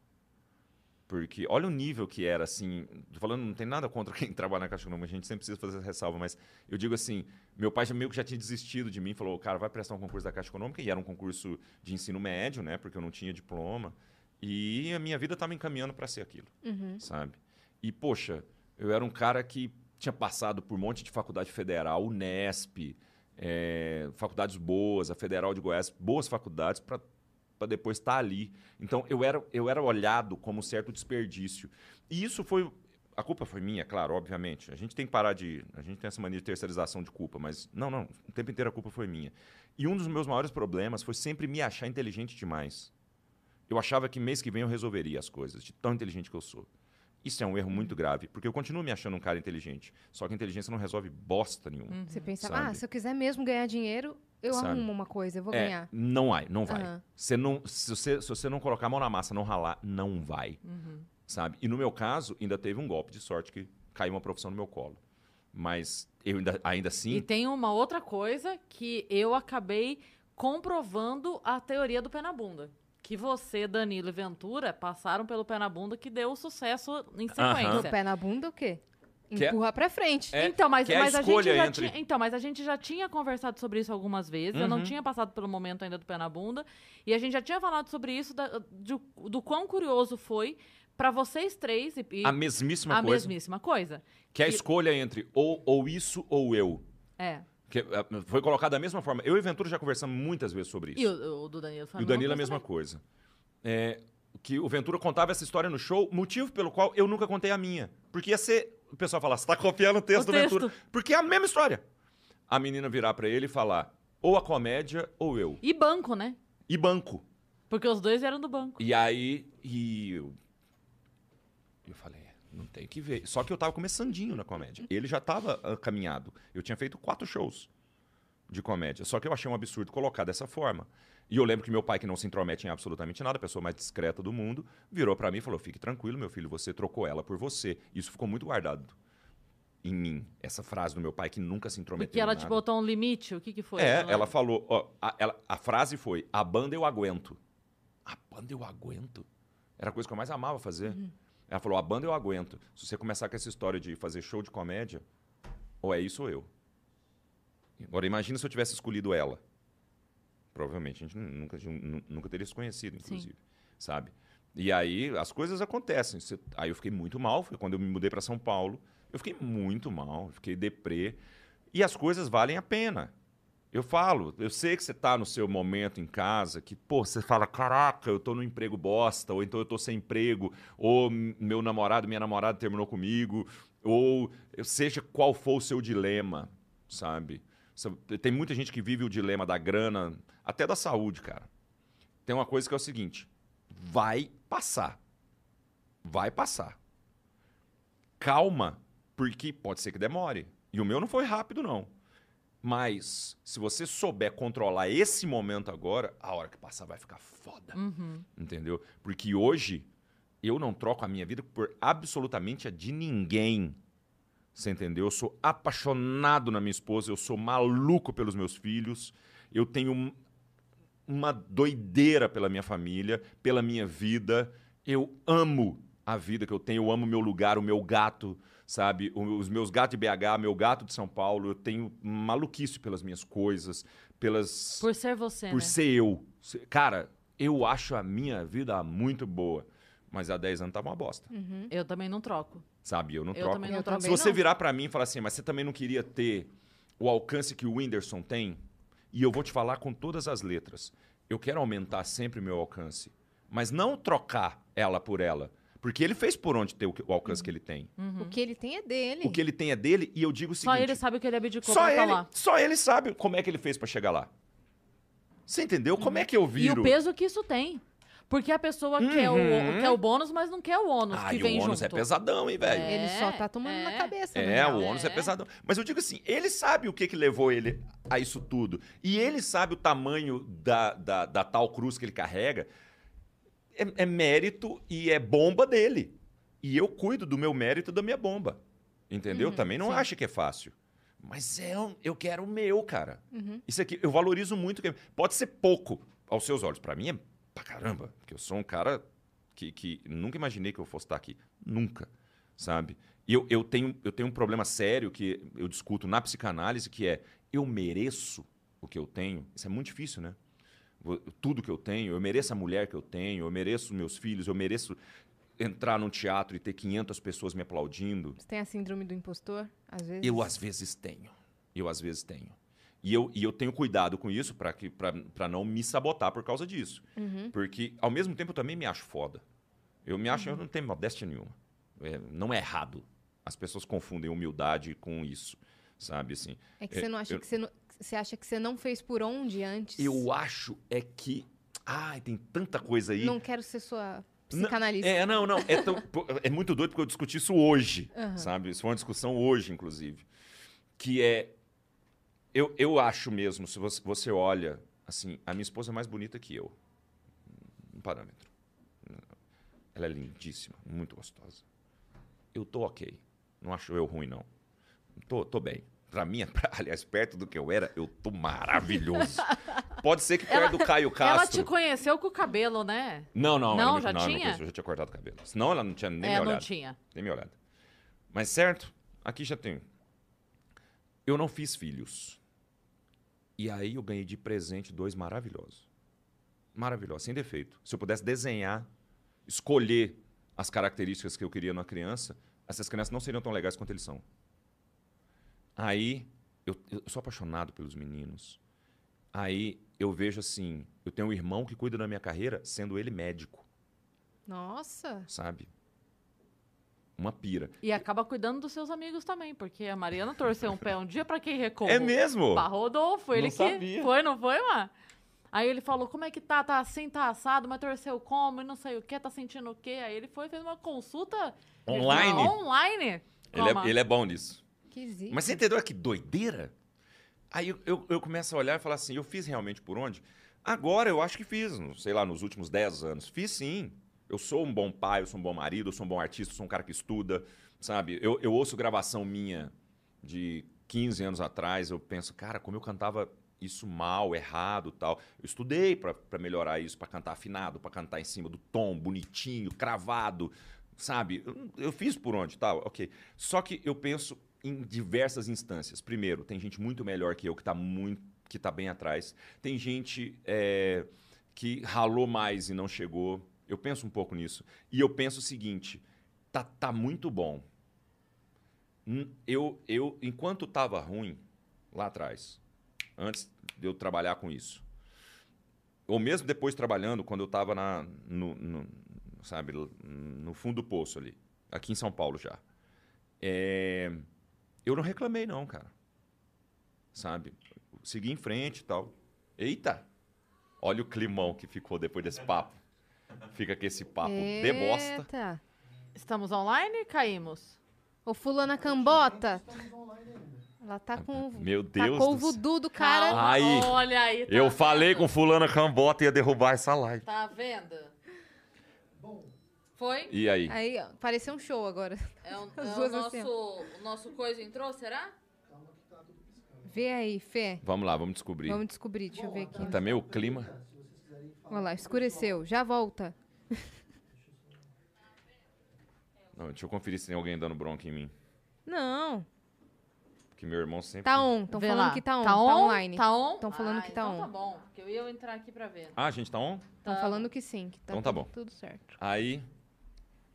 Porque olha o nível que era, assim. Tô falando, não tem nada contra quem trabalha na Caixa Econômica, a gente sempre precisa fazer essa ressalva, mas eu digo assim: meu pai já meio que já tinha desistido de mim, falou, cara, vai prestar um concurso da Caixa Econômica, e era um concurso de ensino médio, né? Porque eu não tinha diploma. E a minha vida estava encaminhando para ser aquilo Uhum. sabe? E, poxa, eu era um cara que tinha passado por um monte de faculdade federal, Unesp, é, faculdades boas, a Federal de Goiás, boas faculdades para depois estar ali. Então, eu era, eu era olhado como um certo desperdício. E isso foi... A culpa foi minha, claro, obviamente. A gente tem que parar de... A gente tem essa mania de terceirização de culpa, mas... Não, não. O tempo inteiro a culpa foi minha. E um dos meus maiores problemas foi sempre me achar inteligente demais. Eu achava que mês que vem eu resolveria as coisas, de tão inteligente que eu sou. Isso é um erro muito grave, porque eu continuo me achando um cara inteligente. Só que a inteligência não resolve bosta nenhuma. Você pensava, Sabe? ah, se eu quiser mesmo ganhar dinheiro, eu Sabe? arrumo uma coisa, eu vou É, ganhar. não vai, não vai. Aham. Você não, se, você, se você não colocar a mão na massa, não ralar, não vai. Sabe? E no meu caso, ainda teve um golpe de sorte que caiu uma profissão no meu colo. Mas eu ainda, ainda assim. E tem uma outra coisa que eu acabei comprovando a teoria do pé na bunda. Que você, Danilo e Ventura passaram pelo pé na bunda que deu o sucesso em sequência. pé na bunda, o quê? Que é- Empurra pra frente. É, então, mas, é a mas a, gente escolha já entre- tinha, então, mas a gente já tinha conversado sobre isso algumas vezes. Eu não Uhum. tinha passado pelo momento ainda do pé na bunda. E a gente já tinha falado sobre isso, da- de- do quão curioso foi pra vocês três e, e A mesmíssima a coisa. mesmíssima coisa. Que é a escolha entre ou, ou isso ou eu. É. Que, eh, foi colocado da mesma forma. Eu e Ventura já conversamos muitas vezes sobre isso. E o, o do Danilo foi E o Danilo é a mesma coisa. É, que o Ventura contava essa história no show, motivo pelo qual eu nunca contei a minha. Porque ia ser. O pessoal falar, você tá copiando o texto O do texto. Ventura. Porque é a mesma história. A menina virar pra ele e falar, ou a comédia ou eu. E banco, né? E banco. Porque os dois eram do banco. E aí. E eu. Eu falei, não tem que ver. Só que eu tava começandinho na comédia. Ele já tava ah, caminhado. Eu tinha feito quatro shows de comédia. Só que eu achei um absurdo colocar dessa forma. E eu lembro que meu pai, que não se intromete em absolutamente nada, a pessoa mais discreta do mundo, virou pra mim e falou: Fique tranquilo, meu filho, você trocou ela por você. Isso ficou muito guardado em mim. Essa frase do meu pai, que nunca se intrometeu. Porque ela em te nada. botou um limite? O que que foi? É, ela falou. ó, a, ela- a frase foi: a banda eu aguento. A banda eu aguento? Era a coisa que eu mais amava fazer. Ela falou: a banda eu aguento. Se você começar com essa história de fazer show de comédia, ou é isso ou eu. Agora, imagina se eu tivesse escolhido ela. Provavelmente a gente nunca, nu- nunca teria se conhecido, inclusive. Sabe? E aí as coisas acontecem. Aí eu fiquei muito mal. Foi quando eu me mudei para São Paulo. Eu fiquei muito mal. Fiquei deprê. E as coisas valem a pena. Eu falo, eu sei que você tá no seu momento em casa, que, pô, você fala, caraca, eu tô no emprego bosta, ou então eu tô sem emprego, ou meu namorado, minha namorada terminou comigo, ou seja qual for o seu dilema, sabe? Tem muita gente que vive o dilema da grana, até da saúde, cara. Tem uma coisa que é o seguinte: vai passar. Vai passar. Calma, porque pode ser que demore. E o meu não foi rápido, não. Mas se você souber controlar esse momento agora, a hora que passar vai ficar foda. Uhum. Entendeu? Porque hoje eu não troco a minha vida por absolutamente a de ninguém. Você entendeu? Eu sou apaixonado na minha esposa, eu sou maluco pelos meus filhos, eu tenho um- uma doideira pela minha família, pela minha vida. Eu amo a vida que eu tenho, eu amo meu lugar, o meu gato, sabe? Os meus gatos de BH, meu gato de São Paulo, eu tenho maluquice pelas minhas coisas, pelas Por ser você, por né? ser eu. Cara, eu acho a minha vida muito boa. Mas há 10 anos tava uma bosta. Eu também não troco. Sabe? Eu não Eu troco. também não troco. Se você não. virar pra mim e falar assim, mas você também não queria ter o alcance que o Whindersson tem? E eu vou te falar com todas as letras. Eu quero aumentar sempre o meu alcance. Mas não trocar ela por ela. Porque ele fez por onde ter o, alcance que ele tem. O que ele tem é dele. O que ele tem é dele e eu digo o Só seguinte... ele sabe o que ele abdicou só pra ele, falar. só ele sabe como é que ele fez pra chegar lá. Você entendeu? Como é que eu E viro... o peso que isso tem. Porque a pessoa quer, o, Uhum. quer o bônus, mas não quer o ônus Ah, que e vem o ônus junto. é pesadão, hein, velho? Ele só tá É, tomando é. na cabeça, É, né? o ônus é. É. pesadão. Mas eu digo assim, ele sabe o que, que levou ele a isso tudo. E ele sabe o tamanho da, da, da tal cruz que ele carrega. É, é mérito e é bomba dele. E eu cuido do meu mérito da minha bomba. Entendeu? Também não sim. acho que é fácil. Mas é, eu quero o meu, cara. Uhum. Isso aqui, eu valorizo muito. que- Pode ser pouco aos seus olhos. Pra mim é pra caramba. Porque eu sou um cara que, que nunca imaginei que eu fosse estar aqui. Nunca. Sabe? E eu, eu, tenho, eu tenho um problema sério que eu discuto na psicanálise, que é eu mereço o que eu tenho. Isso é muito difícil, né? Tudo que eu tenho, eu mereço a mulher que eu tenho, eu mereço meus filhos, eu mereço entrar num teatro e ter 500 pessoas me aplaudindo. Você tem a síndrome do impostor, às vezes? Eu às vezes tenho. Eu às vezes tenho. E eu, e eu tenho cuidado com isso para não me sabotar por causa disso. Uhum. Porque, ao mesmo tempo, eu também me acho foda. Eu me acho, eu não tenho modéstia nenhuma. É, não é errado. As pessoas confundem humildade com isso, sabe? Assim, É que você não acha eu- que você não... Você acha que você não fez por onde antes? eu acho é que... Ai, tem tanta coisa aí. Não quero ser sua Não, psicanalista. É, não, não. É, tão- é muito doido porque eu discuti isso hoje, Aham. sabe? Isso foi uma discussão hoje, inclusive. Que é. Eu, eu acho mesmo, se você, você olha, assim, a minha esposa é mais bonita que eu. Um parâmetro. Ela é lindíssima, muito gostosa. Eu tô ok. Não acho eu ruim, não. Tô, tô bem. Pra mim, pra- aliás, perto do que eu era, eu tô maravilhoso. Pode ser que Ela- perto do Caio Ela Castro. te conheceu com o cabelo, né? Não, não. Não, ela já não, ela tinha? conheceu, eu já tinha cortado o cabelo. Senão ela não tinha nem é, me não olhado. tinha. Nem me olhado. Mas certo, aqui já tenho. Eu não fiz filhos. E aí eu ganhei de presente dois maravilhosos. Maravilhosos, sem defeito. Se eu pudesse desenhar, escolher as características que eu queria numa criança, essas crianças não seriam tão legais quanto eles são. Aí, eu, eu sou apaixonado pelos meninos. Aí eu vejo assim, eu tenho um irmão que cuida da minha carreira, sendo ele médico, Nossa. sabe? Uma pira. E acaba cuidando dos seus amigos também, porque a Mariana torceu um pé um dia pra quem recorre. É mesmo? Pra Rodolfo, ele Não que sabia. foi, não foi, mano? Aí ele falou, como é que tá? Tá assim, tá assado, mas torceu como? E não sei o que, tá sentindo o quê? Aí ele foi, fez uma consulta... Online? Online? Ele é, ele é bom nisso. Mas você entendeu que doideira? Aí eu, eu, eu começo a olhar e falar assim, eu fiz realmente por onde? Agora eu acho que fiz, sei lá, nos últimos 10 anos. Fiz sim. Eu sou um bom pai, eu sou um bom marido, eu sou um bom artista, eu sou um cara que estuda, sabe? Eu, eu ouço gravação minha de 15 anos atrás, eu penso, cara, como eu cantava isso mal, errado tal. Eu estudei pra melhorar isso, pra cantar afinado, pra cantar em cima do tom, bonitinho, cravado, sabe? Eu, eu fiz por onde, tal, ok. Só que eu penso em diversas instâncias. Primeiro, tem gente muito melhor que eu que está muito que tá bem atrás. Tem gente é, que ralou mais e não chegou. Eu penso um pouco nisso. E eu penso o seguinte: tá, tá muito bom. Hum, Eu, eu, enquanto tava ruim lá atrás, antes de eu trabalhar com isso, ou mesmo depois trabalhando, quando eu estava no, no- sabe, no fundo do poço ali, aqui em São Paulo já. É, eu não reclamei, não, cara. Sabe? Segui em frente e tal. Eita! Olha o climão que ficou depois desse papo. Fica com esse papo de bosta. Eita. Estamos online? Caímos. Ô, fulana cambota. Ela tá com... Meu Deus Tacou o do céu. voodoo do cara. Calma, Aí, olha aí. tá Eu falei vendo? com fulana cambota e ia derrubar essa live. Tá vendo? Foi? E aí? Aí, ó, pareceu um show agora. É o, As é o duas nosso, assim, o nosso coisa entrou, será? Vê aí, Fê. Vamos lá, vamos descobrir. Vamos descobrir, deixa eu ver aqui. Também o clima. Olha lá, escureceu. Já volta. Não, deixa eu conferir se tem alguém dando bronca em mim. Não. Porque meu irmão sempre. Tá on. Estão falando lá. que tá on. Tá Tá, on? online. Tá on? Tão falando Ah, que tá então on. tá bom, porque eu ia entrar aqui pra ver. Ah, a gente tá on? Estão Tá. falando que sim. Que tá Então tá tudo- bom. Tudo certo. Aí.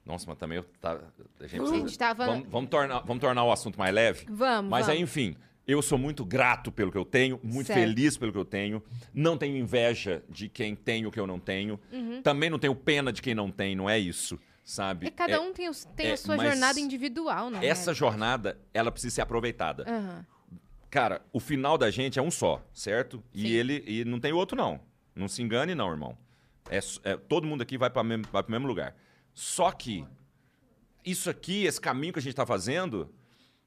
Nossa, mas também eu. Tá... A gente A gente tava... vamos, vamos tornar, vamos tornar o assunto mais leve? Vamos, Mas aí, vamos. enfim, eu sou muito grato pelo que eu tenho, muito Certo. feliz pelo que eu tenho. Não tenho inveja de quem tem o que eu não tenho. Uhum. Também não tenho pena de quem não tem, não é isso, sabe? É, cada um tem, os- tem é, a sua jornada individual, né? Essa jornada, ela precisa ser aproveitada. Aham. Cara, o final da gente é um só, certo? E Sim. ele e não tem outro, não. Não se engane, não, irmão. É, é- todo mundo aqui vai para o mesmo lugar. Só que isso aqui, esse caminho que a gente está fazendo,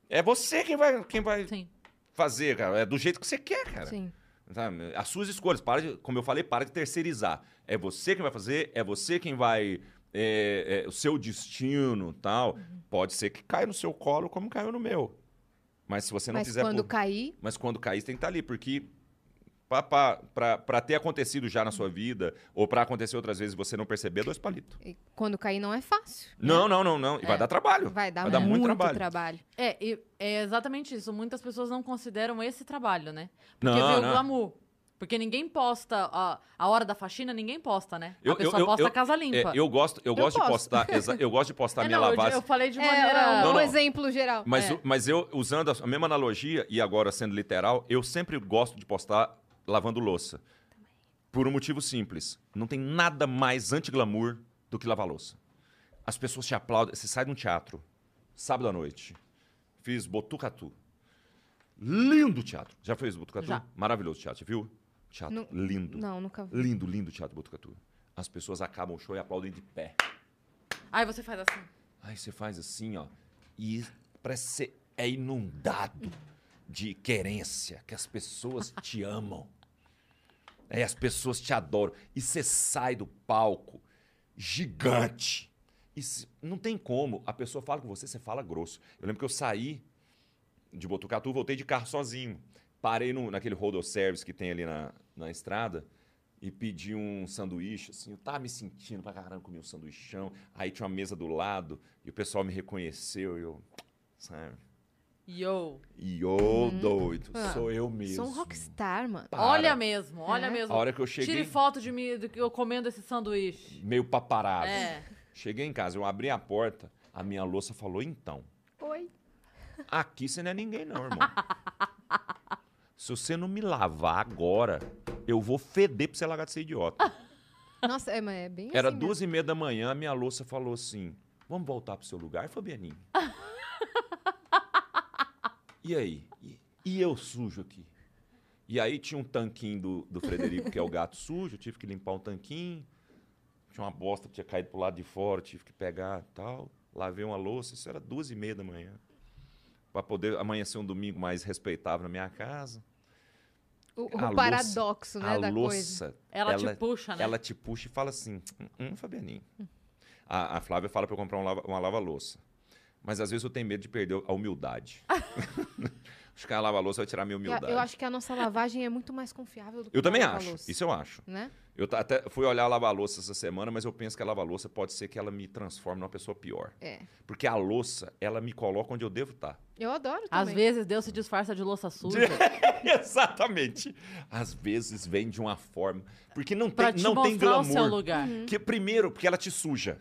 é você quem vai, quem vai Sim. fazer, cara. É do jeito que você quer, cara. Sim. Sabe? As suas escolhas. Para de, como eu falei, para de terceirizar. É você quem vai fazer, é você quem vai. é, é, o seu destino tal. Uhum. Pode ser que caia no seu colo como caiu no meu. Mas se você não Mas fizer quando por- cair, mas quando cair, você tem que estar ali, porque para ter acontecido já na sua vida, ou para acontecer outras vezes e você não perceber, é dois palitos. e quando cair não é fácil. Não, não, não, não. E vai É. dar trabalho. Vai dar, Vai dar muito muito, trabalho. trabalho. É, e é exatamente isso. Muitas pessoas não consideram esse trabalho, né? Porque Não, vê o não. glamour. Porque ninguém posta a, a hora da faxina, ninguém posta, né? Eu- a pessoa eu- eu- posta eu- a casa limpa. É, eu gosto, eu, gosto de postar, eu gosto de postar É, minha não, eu, lavagem. eu falei de É, maneira. um Não, não. exemplo geral. Mas, É. o- mas eu, usando a mesma analogia, e agora sendo literal, eu sempre gosto de postar lavando louça. Por um motivo simples. Não tem nada mais anti-glamour do que lavar louça. As pessoas te aplaudem. Você sai de um teatro, sábado à noite. Fiz Botucatu. Lindo teatro. Já fez Botucatu? Já. Maravilhoso teatro, você viu? Teatro Não- lindo. Não, nunca vi. Lindo, lindo teatro Botucatu. As pessoas acabam o show e aplaudem de pé. Aí você faz assim. Aí você faz assim, ó. E parece que você é inundado de querência, que as pessoas te amam. É, as pessoas te adoram. E você sai do palco gigante. E não tem como. A pessoa fala com você, você fala grosso. Eu lembro que eu saí de Botucatu, voltei de carro sozinho. parei no, naquele rodo service que tem ali na, na estrada e pedi um sanduíche, assim, eu tava me sentindo pra caramba, comi um sanduichão, aí tinha uma mesa do lado e o pessoal me reconheceu e eu, sabe? Yo. E ô, doido, Ah, sou eu mesmo. Sou um rockstar, mano. Para. Olha mesmo, olha É. mesmo. A hora que eu cheguei, Tire foto de mim, do que eu comendo esse sanduíche. meio paparazzo. É. Cheguei em casa, eu abri a porta, a minha louça falou, então, Oi. aqui você não é ninguém não, irmão. Se você não me lavar agora, eu vou feder pra você largar de ser idiota. Nossa, é, mas é bem Era assim duas e meia da manhã, a minha louça falou assim: vamos voltar pro seu lugar, Fabianinho? e aí? E, e eu sujo aqui? E aí tinha um tanquinho do, do Frederico, que é o gato sujo, eu tive que limpar um tanquinho. Tinha uma bosta que tinha caído pro lado de fora, tive que pegar e tal. Lavei uma louça, isso era duas e meia da manhã. Pra poder amanhecer um domingo mais respeitável na minha casa. O, o louça- paradoxo, né, a da coisa. louça, Ela, te puxa, né? ela te puxa e fala assim, hum, hum, Fabianinho. A, a Flávia fala pra eu comprar um lava- uma lava-louça. Mas às vezes eu tenho medo de perder a humildade. acho que a lava-louça vai tirar a minha humildade. eu acho que a nossa lavagem é muito mais confiável do que Eu a também acho. Isso eu acho. Né? Eu até fui olhar a lava-louça essa semana, mas eu penso que a lava-louça pode ser que ela me transforme numa pessoa pior. É. Porque a louça, ela me coloca onde eu devo estar. Eu adoro Às também. vezes Deus se disfarça de louça suja. Exatamente. Às vezes vem de uma forma. Porque não pra tem, te não tem mostrar o glamour. seu lugar. Que primeiro, porque ela te suja.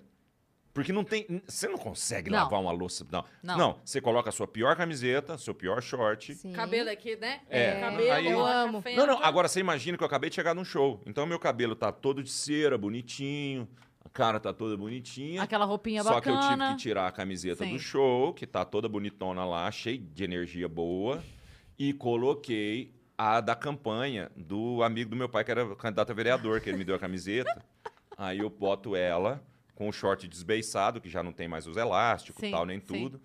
Porque não tem. Você não consegue Não. lavar uma louça. Não. Não. não. você coloca a sua pior camiseta, seu pior short. Sim. Cabelo aqui, né? É, Cabelo, aí- Eu amo. Não, não, agora você imagina que eu acabei de chegar num show. Então meu cabelo tá todo de cera, bonitinho. A cara tá toda bonitinha. Aquela roupinha Só que eu bacana. tive que tirar a camiseta Sim. do show, que tá toda bonitona lá, cheia de energia boa, e coloquei a da campanha do amigo do meu pai, que era candidato a vereador, que ele me deu a camiseta. Aí eu boto ela com o short desbeiçado, que já não tem mais os elásticos Sim, tal, nem sim. tudo.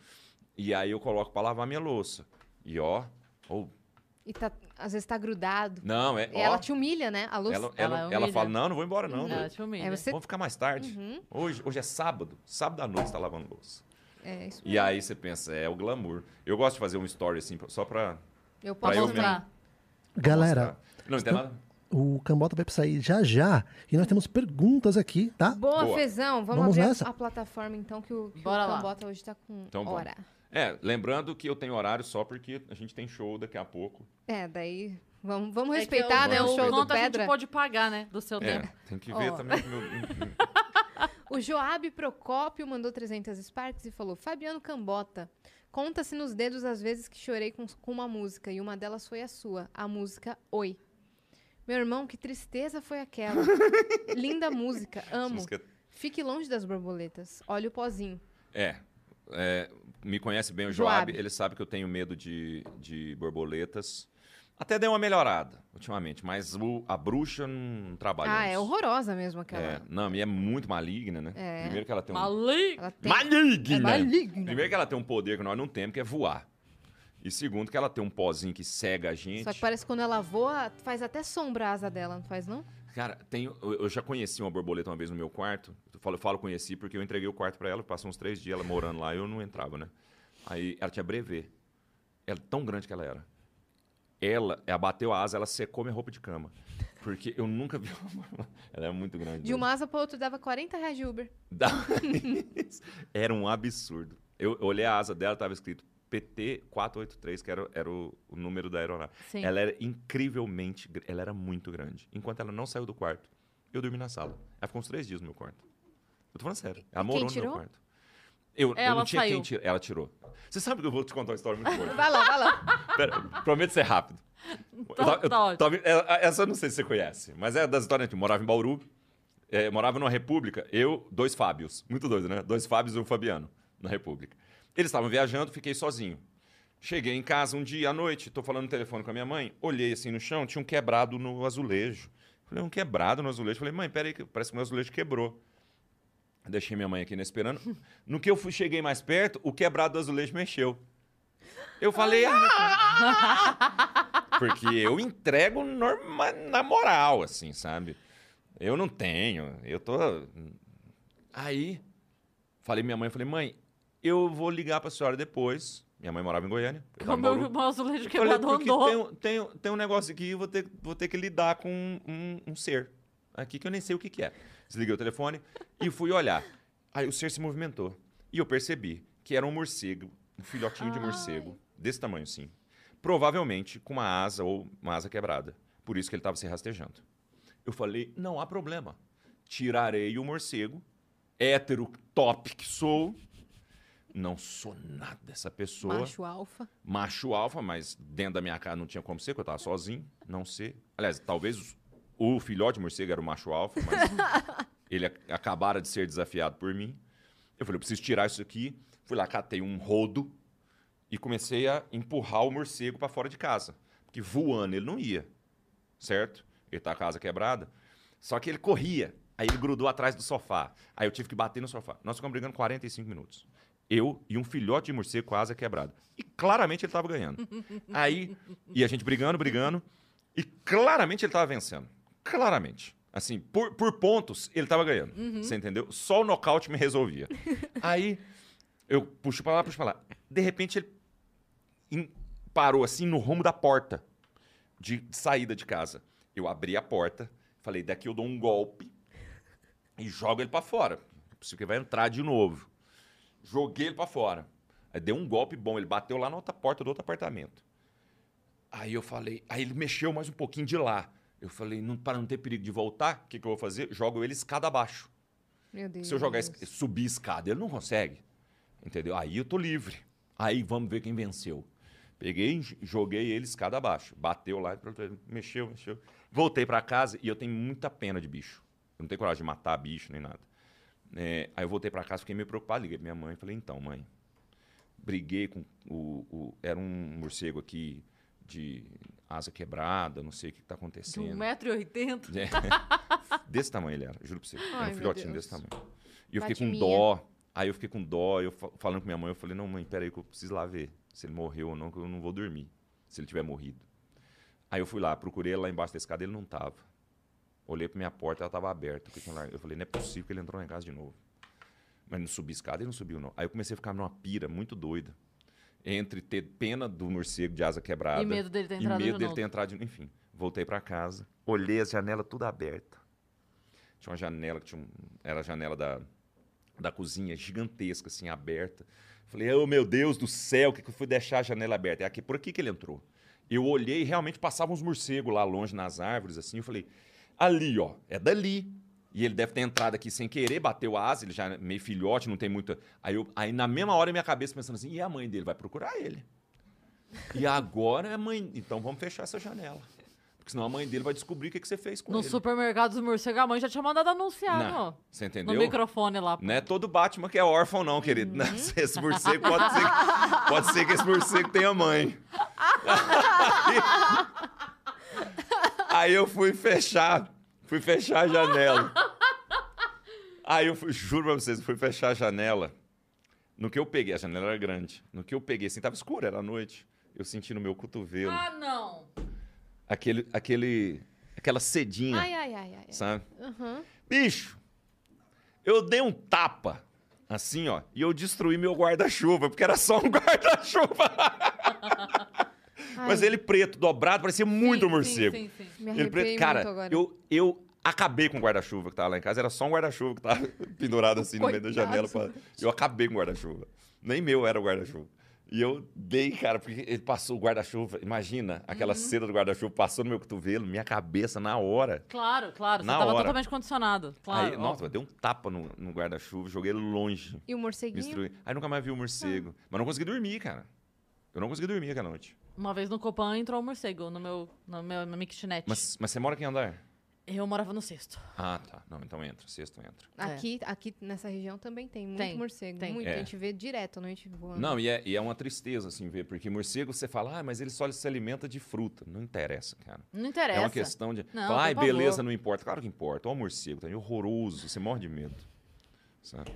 E aí eu coloco pra lavar minha louça. E ó, ou- E tá, às vezes tá grudado. não, é. E ó, ela te humilha, né? A luz. ela, Ela ela, ela fala: não, não vou embora, não. Ela doido. te humilha. É, você- Vamos ficar mais tarde. Uhum. Hoje, hoje é sábado. Sábado à noite você tá lavando louça. É isso E aí você pensa, é o glamour. Eu gosto de fazer um story assim, só pra. Eu pra posso eu também. mostrar. Galera, mostrar. Não, não tem nada. O Cambota vai sair já já e nós temos perguntas aqui, tá? Boa, Boa. Fezão. Vamos, Vamos abrir a- nessa? a plataforma, então, que o, que Bora o lá. Cambota hoje tá com Então vamos. hora. É, lembrando que eu tenho horário só porque a gente tem show daqui a pouco. É, daí... Vamos, vamos É respeitar, o- né? O show do quanto a Pedra. gente pode pagar, né? Do seu É, tempo. tem que ver Ó. também. meu- O Joab Procópio mandou 300 Sparks e falou: Fabiano Cambota, conta-se nos dedos as vezes que chorei com, com uma música e uma delas foi a sua, a música Oi. Meu irmão, que tristeza foi aquela. Linda música, amo. música- Fique longe das borboletas. Olha o pozinho. É, é, me conhece bem o Joab. Joab, ele sabe que eu tenho medo de, de borboletas. Até deu uma melhorada ultimamente, mas o- a bruxa não trabalha. Ah, é horrorosa mesmo aquela. É, não, e é muito maligna, né? É. Primeiro que ela tem um. Maligno. Ela tem... Maligna! É maligna. Primeiro que ela tem um poder que nós não temos, que é voar. E segundo que ela tem um pozinho que cega a gente. Só que parece que quando ela voa, faz até sombra a asa dela, não faz não? Cara, tem, eu, eu já conheci uma borboleta uma vez no meu quarto. Eu falo, eu falo conheci porque eu entreguei o quarto pra ela, passou uns três dias ela morando lá e eu não entrava, né? Aí ela tinha brevê. Ela tão grande que ela era. Ela, ela bateu a asa, ela secou minha roupa de cama. Porque eu nunca vi uma borboleta. Ela é muito grande. De uma asa pra outra dava 40 reais de Uber. Era um absurdo. Eu olhei a asa dela, tava escrito PT483, que era, era o, o número da aeronave. Sim. Ela era incrivelmente, ela era muito grande. Enquanto ela não saiu do quarto, eu dormi na sala. Ela ficou uns três dias no meu quarto. Eu tô falando sério. Ela morou quem no meu quarto. Eu, eu não tinha quem saiu. tirar. Ela tirou. Você sabe que eu vou te contar uma história muito boa. Vai lá, vai lá. Pera, prometo ser rápido. Eu tava- eu tá ótimo. tava- é, Essa eu não sei se você conhece, mas é das histórias que eu morava em Bauru, é, morava numa república, eu, dois Fábios, muito doido, né? Dois Fábios e um Fabiano, na república. Eles estavam viajando, fiquei sozinho. Cheguei em casa um dia à noite, tô falando no telefone com a minha mãe, olhei assim no chão, tinha um quebrado no azulejo. Falei, um quebrado no azulejo. Falei, mãe, peraí, parece que o meu azulejo quebrou. Deixei minha mãe aqui esperando. No que eu fui, cheguei mais perto, o quebrado do azulejo mexeu. Eu falei, ah! Porque eu entrego norma, na moral, assim, sabe? Eu não tenho, eu tô. Aí, falei minha mãe, falei, mãe, eu vou ligar pra senhora depois Minha mãe morava em Goiânia. Bauru. meu azulejo Falei, quebrado andou. tem, um- tem, tem um negócio aqui, vou ter, vou ter que lidar com um, um- um ser aqui que eu nem sei o que, que é. Desliguei o telefone e fui olhar. Aí o ser se movimentou. E eu percebi que era um morcego, um filhotinho de morcego, desse tamanho assim. Provavelmente com uma asa ou uma asa quebrada. Por isso que ele estava se rastejando. Eu falei, não há problema. Tirarei o morcego, hétero top que sou. Não sou nada dessa pessoa Macho alfa. macho alfa, mas dentro da minha casa não tinha como ser, porque eu tava sozinho, não sei. Aliás, talvez o filhote de morcego era o macho alfa, mas ele ac- acabara de ser desafiado por mim. Eu falei, eu preciso tirar isso aqui. Fui lá, catei um rodo e comecei a empurrar o morcego para fora de casa. Porque voando ele não ia, certo? Ele tá com a casa quebrada. Só que ele corria. Aí ele grudou atrás do sofá. Aí eu tive que bater no sofá. Nós ficamos brigando 45 minutos. Eu e um filhote de morcego com a asa quebrada. E claramente ele estava ganhando. Aí, e a gente brigando, brigando. E claramente ele estava vencendo. Claramente. Assim, por, por pontos, ele estava ganhando. Você entendeu? Só o nocaute me resolvia. Aí, eu puxo pra lá, puxo pra lá. De repente, ele em- parou assim no rumo da porta de saída de casa. Eu abri a porta, falei, daqui eu dou um golpe e jogo ele pra fora. Porque vai entrar de novo. Joguei ele pra fora. Aí deu um golpe bom, ele bateu lá na outra porta do outro apartamento. Aí eu falei, aí ele mexeu mais um pouquinho de lá. Eu falei, não, para não ter perigo de voltar, o que, que eu vou fazer? Jogo ele escada abaixo. Meu Deus. Se eu jogar, subir escada, ele não consegue. Entendeu? Aí eu tô livre. Aí vamos ver quem venceu. Peguei, joguei ele escada abaixo. Bateu lá, mexeu, mexeu. Voltei pra casa e eu tenho muita pena de bicho. Eu não tenho coragem de matar bicho nem nada. É, aí eu voltei pra casa, fiquei meio preocupado. Liguei pra minha mãe e falei, então, mãe, briguei com o, o- Era um morcego aqui de asa quebrada, não sei o que, que tá De acontecendo. 1,80m. É. Desse tamanho ele era, juro pra você. Era Ai, um meu filhotinho desse tamanho. E eu fiquei com dó. Aí eu fiquei com dó, eu fa- falando com minha mãe, eu falei, não, mãe, peraí que eu preciso lá ver se ele morreu ou não, que eu não vou dormir, se ele tiver morrido. Aí eu fui lá, procurei lá embaixo da escada, ele não tava. Olhei pra minha porta, ela tava aberta. Eu falei, não é possível que ele entrou em casa de novo. Mas não subi escada, ele não subiu, não. Aí eu comecei a ficar numa pira muito doida. Entre ter pena do morcego de asa quebrada. E medo dele ter e entrado medo de dele novo. ter entrado de Enfim, voltei pra casa, olhei as janelas tudo abertas. Tinha uma janela que tinha um, era a janela da, da cozinha gigantesca, assim, aberta. Falei, oh meu Deus do céu, o que, que eu fui deixar a janela aberta? É aqui, por aqui que ele entrou. Eu olhei e realmente passavam uns morcegos lá longe nas árvores, assim. Eu falei, ali, ó, é dali. E ele deve ter entrado aqui sem querer, bateu a asa, ele já é meio filhote, não tem muita. Aí, eu, aí na mesma hora, minha cabeça pensando assim, e a mãe dele vai procurar ele? E agora a mãe. Então vamos fechar essa janela. Porque senão a mãe dele vai descobrir o que, que você fez com No ele. supermercado dos morcegos, a mãe já tinha mandado anunciar Não, no, você no entendeu? microfone lá. Não é todo Batman que é órfão, não, querido. Uhum. Esse morcego pode ser, pode ser que esse morcego tenha mãe. Aí eu fui fechar, fui fechar a janela. Aí eu fui, juro pra vocês, fui fechar a janela. No que eu peguei, a janela era grande. No que eu peguei, assim, tava escuro, era noite. Eu senti no meu cotovelo Ah, não. aquele, aquele, aquela cedinha, Ai, ai, ai, ai. sabe? Aham. Bicho, eu dei um tapa, assim, ó, e eu destruí meu guarda-chuva, porque era só um guarda-chuva. Mas ele preto, dobrado, parecia muito Sim, um morcego. Sim, sim, sim. Me Ele preto, cara, muito agora. eu, eu acabei com o guarda-chuva que tava lá em casa, era só um guarda-chuva que tava pendurado assim no meio da janela. pra- Eu acabei com o guarda-chuva. Nem meu era o guarda-chuva. E eu dei, cara, porque ele passou o guarda-chuva. Imagina, aquela Uhum. seda do guarda-chuva passou no meu cotovelo, minha cabeça na hora. Claro, claro. Você Na tava hora. totalmente condicionado. Claro. Aí, nossa, deu um tapa no, no guarda-chuva, joguei ele longe. E o morceguinho? Destruí. Aí nunca mais vi o morcego. Mas não consegui dormir, cara. Eu não consegui dormir aquela noite. Uma vez no Copan entrou um morcego no meu, no meu, na minha kitnet. Mas, mas você mora aqui em andar? Eu morava no sexto. Ah, tá. Não, então entra. Sexto entra. Aqui, aqui nessa região também tem muito Tem, morcego. tem. Muito. É. A gente vê direto noite voando. Não, e é, e é uma tristeza, assim, ver. Porque morcego, você fala, ah, mas ele só se alimenta de fruta. Não interessa, cara. Não interessa. É uma questão de. Não, ai, por favor. beleza, não importa. Claro que importa. Olha o morcego, tá aí horroroso. Você morre de medo. Sabe?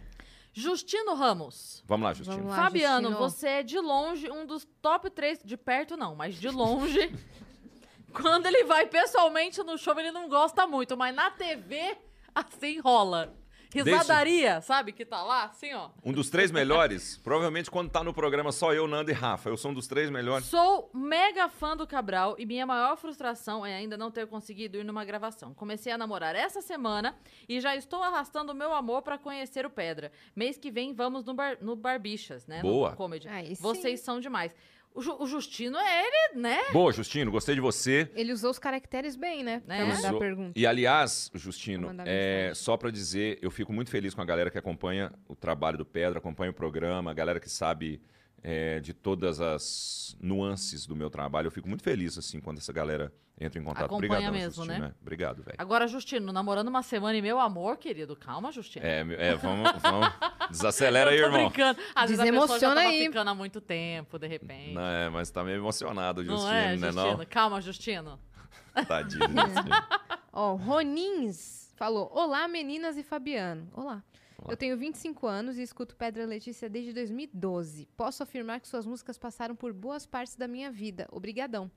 Justino Ramos. Vamos lá, Justino. Vamos lá. Fabiano, Justino. você é de longe um dos top 3, de perto não, mas de longe. Quando ele vai pessoalmente no show, ele não gosta muito, mas na TV, assim rola. Risadaria, sabe? Que tá lá, assim, ó. Um dos três melhores, provavelmente quando tá no programa só eu, Nando e Rafa. Eu sou um dos três melhores. Sou mega fã do Cabral e minha maior frustração é ainda não ter conseguido ir numa gravação. Comecei a namorar essa semana e já estou arrastando o meu amor pra conhecer o Pedra. Mês que vem vamos no, bar, no Barbichas, né? Boa. No comedy. Vocês são demais. O, Ju- o Justino é ele, né? Boa, Justino, gostei de você. Ele usou os caracteres bem, né? Pra É. mandar a Usou- pergunta. E aliás, Justino, mandar é, mensagem. só pra dizer, eu fico muito feliz com a galera que acompanha o trabalho do Pedra, acompanha o programa, a galera que sabe é, de todas as nuances do meu trabalho. Eu fico muito feliz assim quando essa galera entra em contato. Acompanha Obrigadão, mesmo, Justino, né? é. Obrigado, velho. Agora, Justino, namorando uma semana e meu amor, querido. Calma, Justino. É, é, vamos, vamos. Desacelera aí, Eu tô irmão. brincando. Às vezes a pessoa já Desemociona tava aí. ficando há muito tempo, de repente. Não, é, mas tá meio emocionado, Não Justino, é, né? Justino? Calma, Justino. Não? Tadinho, Justino. Ó, Ronins falou: Olá, meninas e Fabiano. Olá. Eu tenho 25 anos e escuto Pedra Letícia desde 2012. Posso afirmar que suas músicas passaram por boas partes da minha vida. Obrigadão.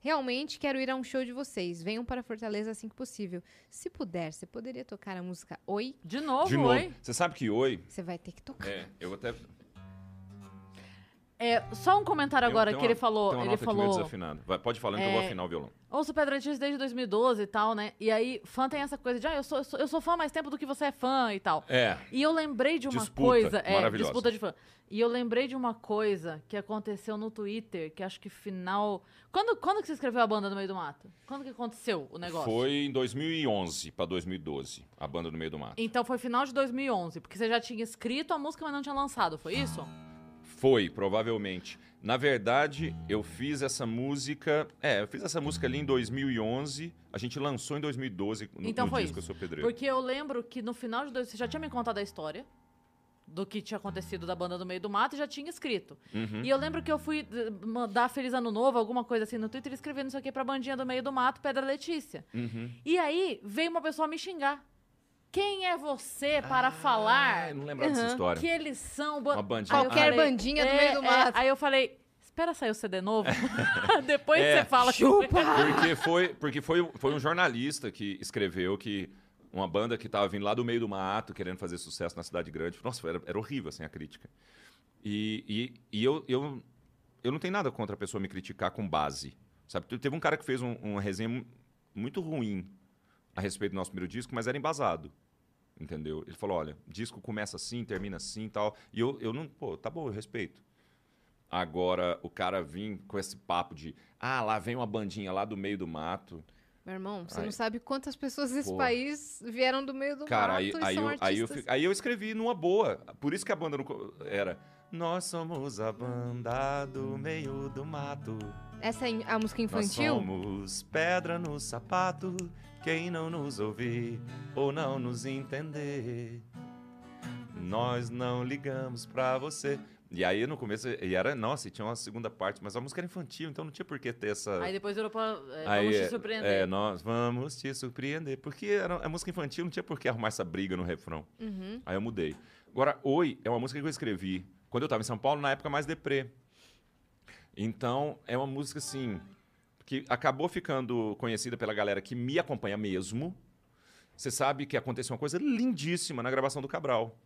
Realmente quero ir a um show de vocês. Venham para Fortaleza assim que possível. Se puder, você poderia tocar a música Oi? De novo, De novo. oi? Você sabe que oi. Você vai ter que tocar. É, eu até. É, só um comentário tem- agora tem que uma- ele falalou. Tem uma ele nota aqui meio falou. desafinada. Vai, pode falar que eu vou É, afinar o violão. Ouço Pedra Letícia desde 2012 e tal, né? E aí, fã tem essa coisa de, ah, eu sou, eu sou, eu sou fã mais tempo do que você é fã e tal. É. E eu lembrei de uma Disputa coisa. É, disputa de fã. E eu lembrei de uma coisa que aconteceu no Twitter, que acho que final. Quando, quando que você escreveu a banda no meio do mato? Quando que aconteceu o negócio? Foi em 2011 pra 2012, a banda no meio do mato. Então foi final de 2011, porque você já tinha escrito a música, mas não tinha lançado, foi isso? Foi, provavelmente. Na verdade, eu fiz essa música. É, eu fiz essa música ali em 2011. A gente lançou em 2012 no, Então no foi disco isso. Eu Sou Pedreiro. Porque eu lembro que no final de dois, você já tinha me contado a história do que tinha acontecido da banda do meio do mato e já tinha escrito. Uhum. E eu lembro que eu fui eh, mandar Feliz Ano Novo, alguma coisa assim no Twitter, escrevendo isso aqui pra bandinha do meio do mato, Pedra Letícia. Uhum. E aí veio uma pessoa me xingar. Quem é você para falar Ah, eu não lembrava dessa história. que eles são... bandinha. Qualquer bandinha do meio do mato. Aí eu falei, espera sair o CD novo, depois É. você fala. Chupa! Porque foi, porque foi, foi um jornalista que escreveu que uma banda que tava vindo lá do meio do mato, querendo fazer sucesso na cidade grande. Nossa, era, era horrível assim, a crítica. E, e, e eu, eu, eu não tenho nada contra a pessoa me criticar com base. Sabe? Teve um cara que fez um, uma resenha mu- muito ruim a respeito do nosso primeiro disco, mas era embasado. Entendeu? Ele falou: olha, disco começa assim, termina assim e tal. E eu, eu não, pô, tá bom, eu respeito. Agora, o cara vir com esse papo de, ah, lá vem uma bandinha lá do meio do mato. Meu irmão, você Ai. não sabe quantas pessoas desse país vieram do meio do Cara, mato aí, aí, eu, aí, eu, aí eu escrevi numa boa. Por isso que a banda não era. Nós somos a banda do meio do mato. Essa é a música Nós infantil? somos pedra no sapato. Quem não nos ouvir ou não nos entender, nós não ligamos pra você. E aí no começo, e era, nossa, e tinha uma segunda parte, mas a música era infantil, então não tinha por que ter essa. Aí depois virou pra. é, Aí, vamos é, te surpreender. É, nós vamos te surpreender. Porque era, a música infantil não tinha por que arrumar essa briga no refrão. Uhum. Aí eu mudei. Agora, Oi é uma música que eu escrevi quando eu estava em São Paulo, na época mais deprê. Então, é uma música assim que acabou ficando conhecida pela galera que me acompanha mesmo. Você sabe que aconteceu uma coisa lindíssima na gravação do Cabral.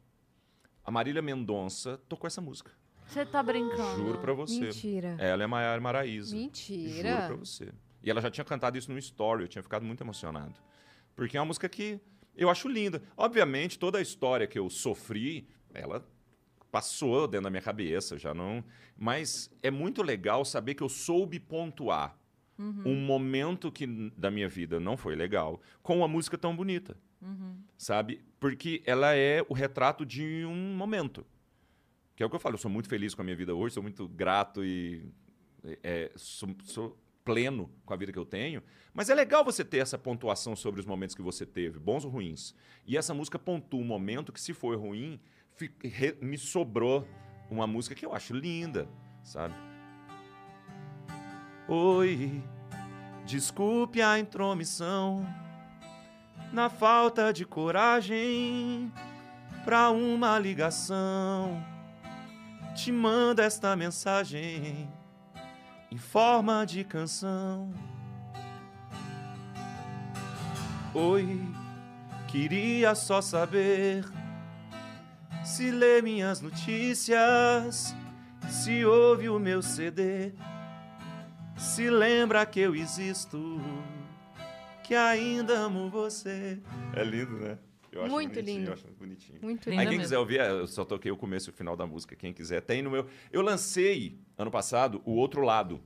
A Marília Mendonça tocou essa música. Você tá brincando. Juro pra você. Mentira. Ela é Maiara Maraíza. Juro Mentira. pra você. E ela já tinha cantado isso no story, eu tinha ficado muito emocionado. Porque é uma música que eu acho linda. Obviamente, toda a história que eu sofri, ela passou dentro da minha cabeça, já não. Mas é muito legal saber que eu soube pontuar um momento que da minha vida não foi legal com uma música tão bonita. Sabe? Porque ela é o retrato de um momento. Que é o que eu falo, eu sou muito feliz com a minha vida hoje, sou muito grato e é, sou, sou pleno com a vida que eu tenho. Mas é legal você ter essa pontuação sobre os momentos que você teve, bons ou ruins. E essa música pontua um momento que, se for ruim, me sobrou uma música que eu acho linda, sabe? Oi, desculpe a intromissão na falta de coragem pra uma ligação. Te mando esta mensagem em forma de canção. Oi, Queria só saber se lê minhas notícias, se ouve o meu CD, se lembra que eu existo, que ainda amo você. É lindo, né? Eu Muito bonitinho, lindo. Eu acho bonitinho. Muito Linda Aí quem mesmo. quiser ouvir, eu só toquei o começo e o final da música. Quem quiser, tem no meu. Eu lancei ano passado o Outro Lado,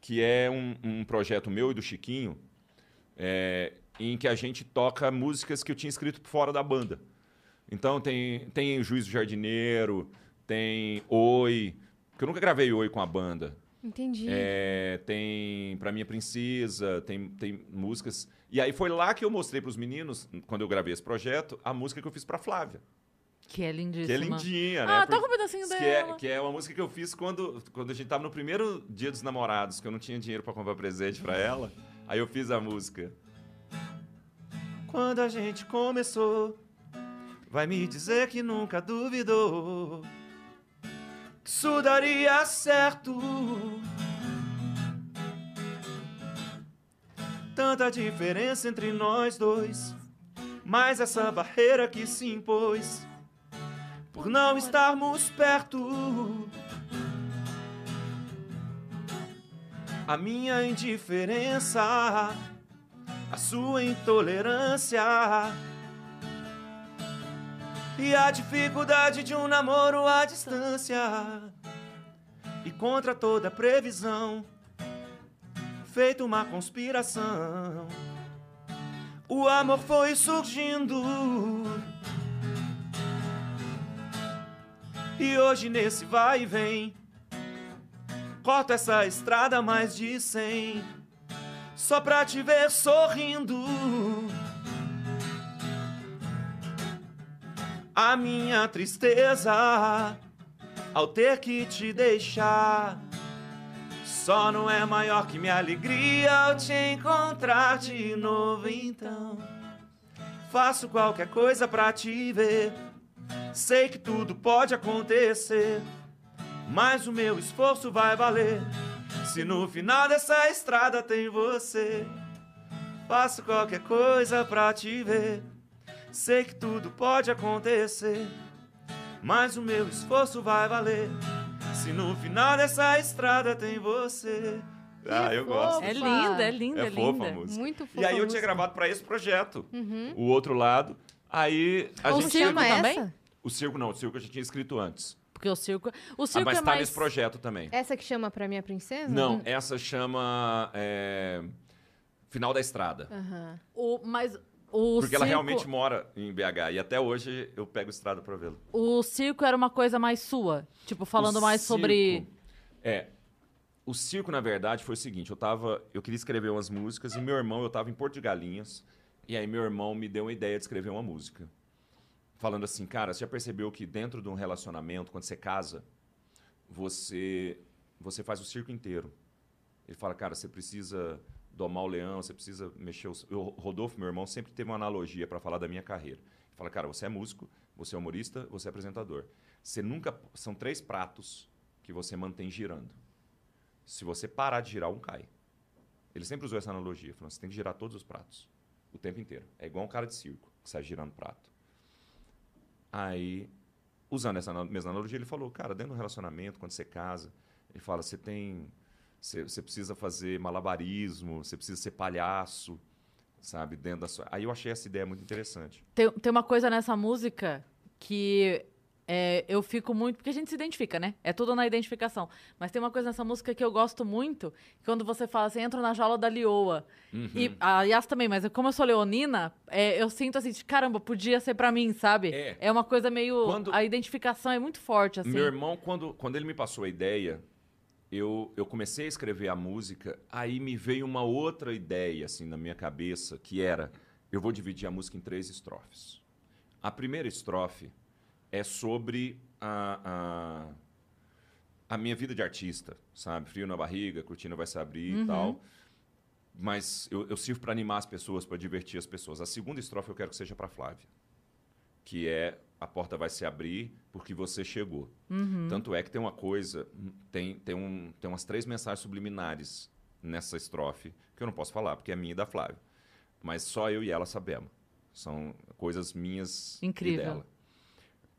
que é um, um projeto meu e do Chiquinho, é, em que a gente toca músicas que eu tinha escrito fora da banda. Então tem, tem Juiz do Jardineiro, tem Oi, porque eu nunca gravei Oi com a banda. Entendi. É, tem Pra Minha Princesa, tem, tem músicas. E aí foi lá que eu mostrei pros meninos, quando eu gravei esse projeto, a música que eu fiz pra Flávia. Que é lindíssima. Que é lindinha, né? Ah, toca um pedacinho que dela. é, que é uma música que eu fiz quando, quando a gente tava no primeiro dia dos namorados, que eu não tinha dinheiro pra comprar presente pra ela. Aí eu fiz a música. Quando a gente começou, vai me dizer que nunca duvidou que isso daria certo. Tanta diferença entre nós dois, mas essa barreira que se impôs por não estarmos perto. A minha indiferença, a sua intolerância e a dificuldade de um namoro à distância. E contra toda previsão, feito uma conspiração, o amor foi surgindo. E hoje nesse vai e vem Corto essa estrada mais de cem Só pra te ver sorrindo. A minha tristeza Ao ter que te deixar Só não é maior que minha alegria Ao te encontrar de novo então Faço qualquer coisa pra te ver Sei que tudo pode acontecer, mas o meu esforço vai valer. Se no final dessa estrada tem você, faço qualquer coisa pra te ver. Sei que tudo pode acontecer, mas o meu esforço vai valer. Se no final dessa estrada tem você. Ah, eu gosto. É linda, é linda, É é fofa linda. a música. Muito fofa E aí a eu tinha gravado pra esse projeto. O outro lado. Aí a Como gente. circo essa? também? O circo não, o circo eu já tinha escrito antes. Porque o circo. O Ah, circo mas é tá mais. nesse projeto também. Essa que chama pra minha princesa? Não, essa chama é, Final da Estrada. Aham. O, mas o Porque ela circo, realmente mora em BH. E até hoje eu pego estrada pra vê-la. O circo era uma coisa mais sua. Tipo, falando O mais sobre. circo- É. O circo, na verdade, foi o seguinte: eu tava. Eu queria escrever umas músicas e meu irmão, eu tava em Porto de Galinhas. E aí meu irmão me deu uma ideia de escrever uma música. Falando assim, cara, você já percebeu que dentro de um relacionamento, quando você casa, você, você faz o circo inteiro. Ele fala, cara, você precisa domar o leão, você precisa mexer os... O Rodolfo, meu irmão, sempre teve uma analogia para falar da minha carreira. Ele fala, cara, você é músico, você é humorista, você é apresentador. Você nunca... São três pratos que você mantém girando. Se você parar de girar, um cai. Ele sempre usou essa analogia, falando, você tem que girar todos os pratos, o tempo inteiro. É igual um cara de circo, que sai girando prato. Aí, usando essa mesma analogia, ele falou, cara, dentro do relacionamento, quando você casa, ele fala, você tem... Você, você precisa fazer malabarismo, você precisa ser palhaço, sabe? Dentro da sua... Aí eu achei essa ideia muito interessante. Tem, tem uma coisa nessa música que é, eu fico muito. Porque a gente se identifica, né? É tudo na identificação. Mas tem uma coisa nessa música que eu gosto muito, quando você fala assim, entra na jaula da Lioa. E a Yas também, mas como eu sou leonina, é, eu sinto assim, de, caramba, podia ser pra mim, sabe? É. uma coisa meio. Quando- A identificação é muito forte, assim. Meu irmão, quando, quando ele me passou a ideia, eu, eu comecei a escrever a música, aí me veio uma outra ideia, assim, na minha cabeça, que era, eu vou dividir a música em três estrofes. A primeira estrofe é sobre a, a, a minha vida de artista, sabe? Frio na barriga, cortina vai se abrir e tal. Mas eu, eu sirvo para animar as pessoas, para divertir as pessoas. A segunda estrofe eu quero que seja para Flávia que é a porta vai se abrir porque você chegou. Tanto é que tem uma coisa, tem, tem, um, tem umas três mensagens subliminares nessa estrofe, que eu não posso falar, porque é minha e da Flávia. Mas só eu e ela sabemos. São coisas minhas Incrível. e dela.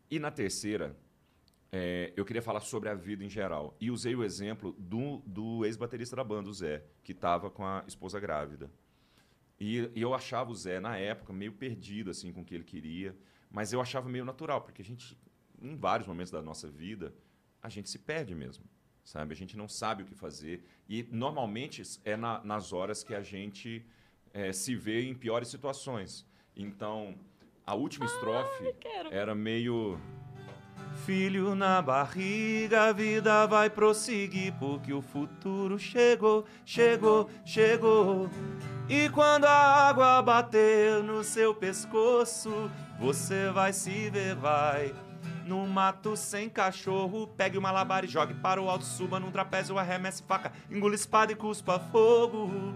E na terceira, é, eu queria falar sobre a vida em geral. E usei o exemplo do, do ex-baterista da banda, o Zé, que estava com a esposa grávida. E, e eu achava o Zé, na época, meio perdido assim com o que ele queria, mas eu achava meio natural, porque a gente, em vários momentos da nossa vida, a gente se perde mesmo, sabe? A gente não sabe o que fazer. E normalmente é na- nas horas que a gente eh, se vê em piores situações. Então, a última estrofe era meio. Filho na barriga, a vida vai prosseguir, porque o futuro chegou, chegou, chegou. E quando a água bater no seu pescoço, você vai se ver, vai. No mato sem cachorro, pegue uma malabar e jogue para o alto, suba num trapézio, arremesse faca, engula espada e cuspa fogo.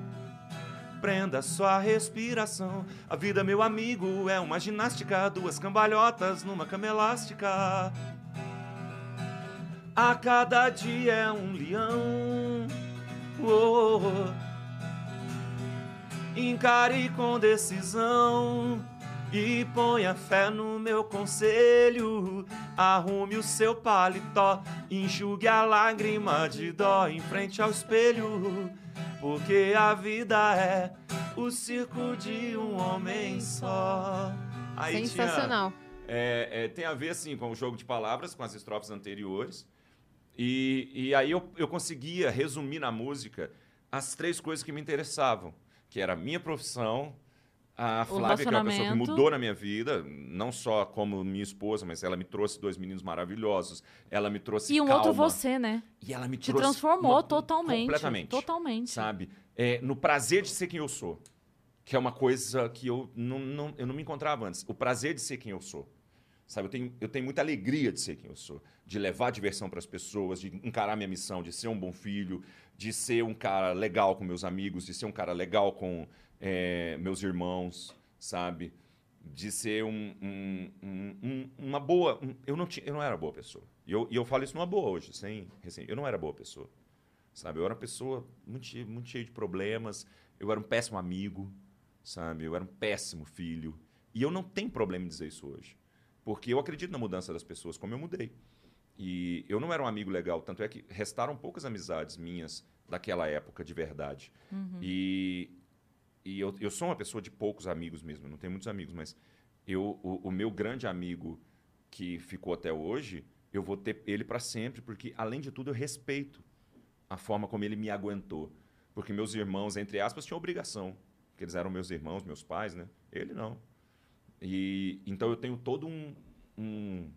Prenda sua respiração. A vida, meu amigo, é uma ginástica, duas cambalhotas numa cama elástica. A cada dia é um leão. Oh, oh, oh. Encare com decisão e ponha fé no meu conselho. Arrume o seu paletó, enxugue a lágrima de dó em frente ao espelho. Porque a vida é o circo de um homem só. Aí tinha- Sensacional. é, é, tem a ver, assim, com o jogo de palavras, com as estrofes anteriores. E, e aí eu, eu conseguia resumir na música as três coisas que me interessavam. Que era a minha profissão, a Flávia, que é uma pessoa que mudou na minha vida, não só como minha esposa, mas ela me trouxe dois meninos maravilhosos. Ela me trouxe E um calma. outro você, né? E ela me Te trouxe transformou uma- totalmente. Completamente. Totalmente. Sabe? É, no prazer de ser quem eu sou. Que é uma coisa que eu não, não- eu não me encontrava antes. O prazer de ser quem eu sou. Sabe? Eu tenho, eu tenho muita alegria de ser quem eu sou. De levar diversão para as pessoas, de encarar minha missão, de ser um bom filho, de ser um cara legal com meus amigos, de ser um cara legal com é, meus irmãos, sabe? De ser um, um- um- um- uma boa. eu, não tinha, eu não era boa pessoa. E eu, e eu falo isso numa boa hoje, sem recém. Eu não era boa pessoa. Sabe? Eu era uma pessoa muito, muito cheia de problemas. Eu era um péssimo amigo, sabe? Eu era um péssimo filho. E eu não tenho problema em dizer isso hoje. Porque eu acredito na mudança das pessoas, como eu mudei. E eu não era um amigo legal, tanto é que restaram poucas amizades minhas daquela época de verdade. E, e eu, eu sou uma pessoa de poucos amigos mesmo, não tenho muitos amigos, mas eu, o, o meu grande amigo que ficou até hoje, eu vou ter ele para sempre, porque além de tudo eu respeito a forma como ele me aguentou. Porque meus irmãos, entre aspas, tinham obrigação, porque eles eram meus irmãos, meus pais, né? Ele não. E então eu tenho todo um, um,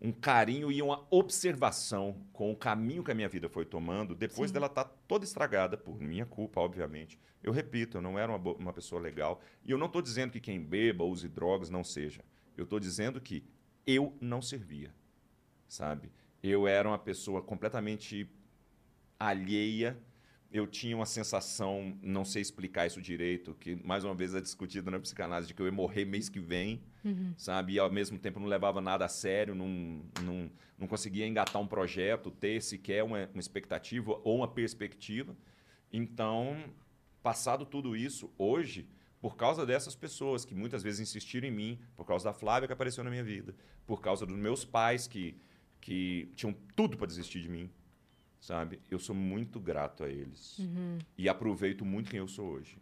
um carinho e uma observação com o caminho que a minha vida foi tomando, depois Sim. dela estar toda estragada, por minha culpa, obviamente. Eu repito, eu não era uma, uma pessoa legal. E eu não estou dizendo que quem beba, use drogas, não seja. Eu estou dizendo que eu não servia, sabe? Eu era uma pessoa completamente alheia. Eu tinha uma sensação, não sei explicar isso direito, que mais uma vez é discutido na psicanálise, de que eu ia morrer mês que vem, sabe? E ao mesmo tempo não levava nada a sério, não, não, não conseguia engatar um projeto, ter sequer uma, uma expectativa ou uma perspectiva. Então, passado tudo isso, hoje, por causa dessas pessoas que muitas vezes insistiram em mim, por causa da Flávia que apareceu na minha vida, por causa dos meus pais que, que tinham tudo para desistir de mim, sabe? Eu sou muito grato a eles. E aproveito muito quem eu sou hoje,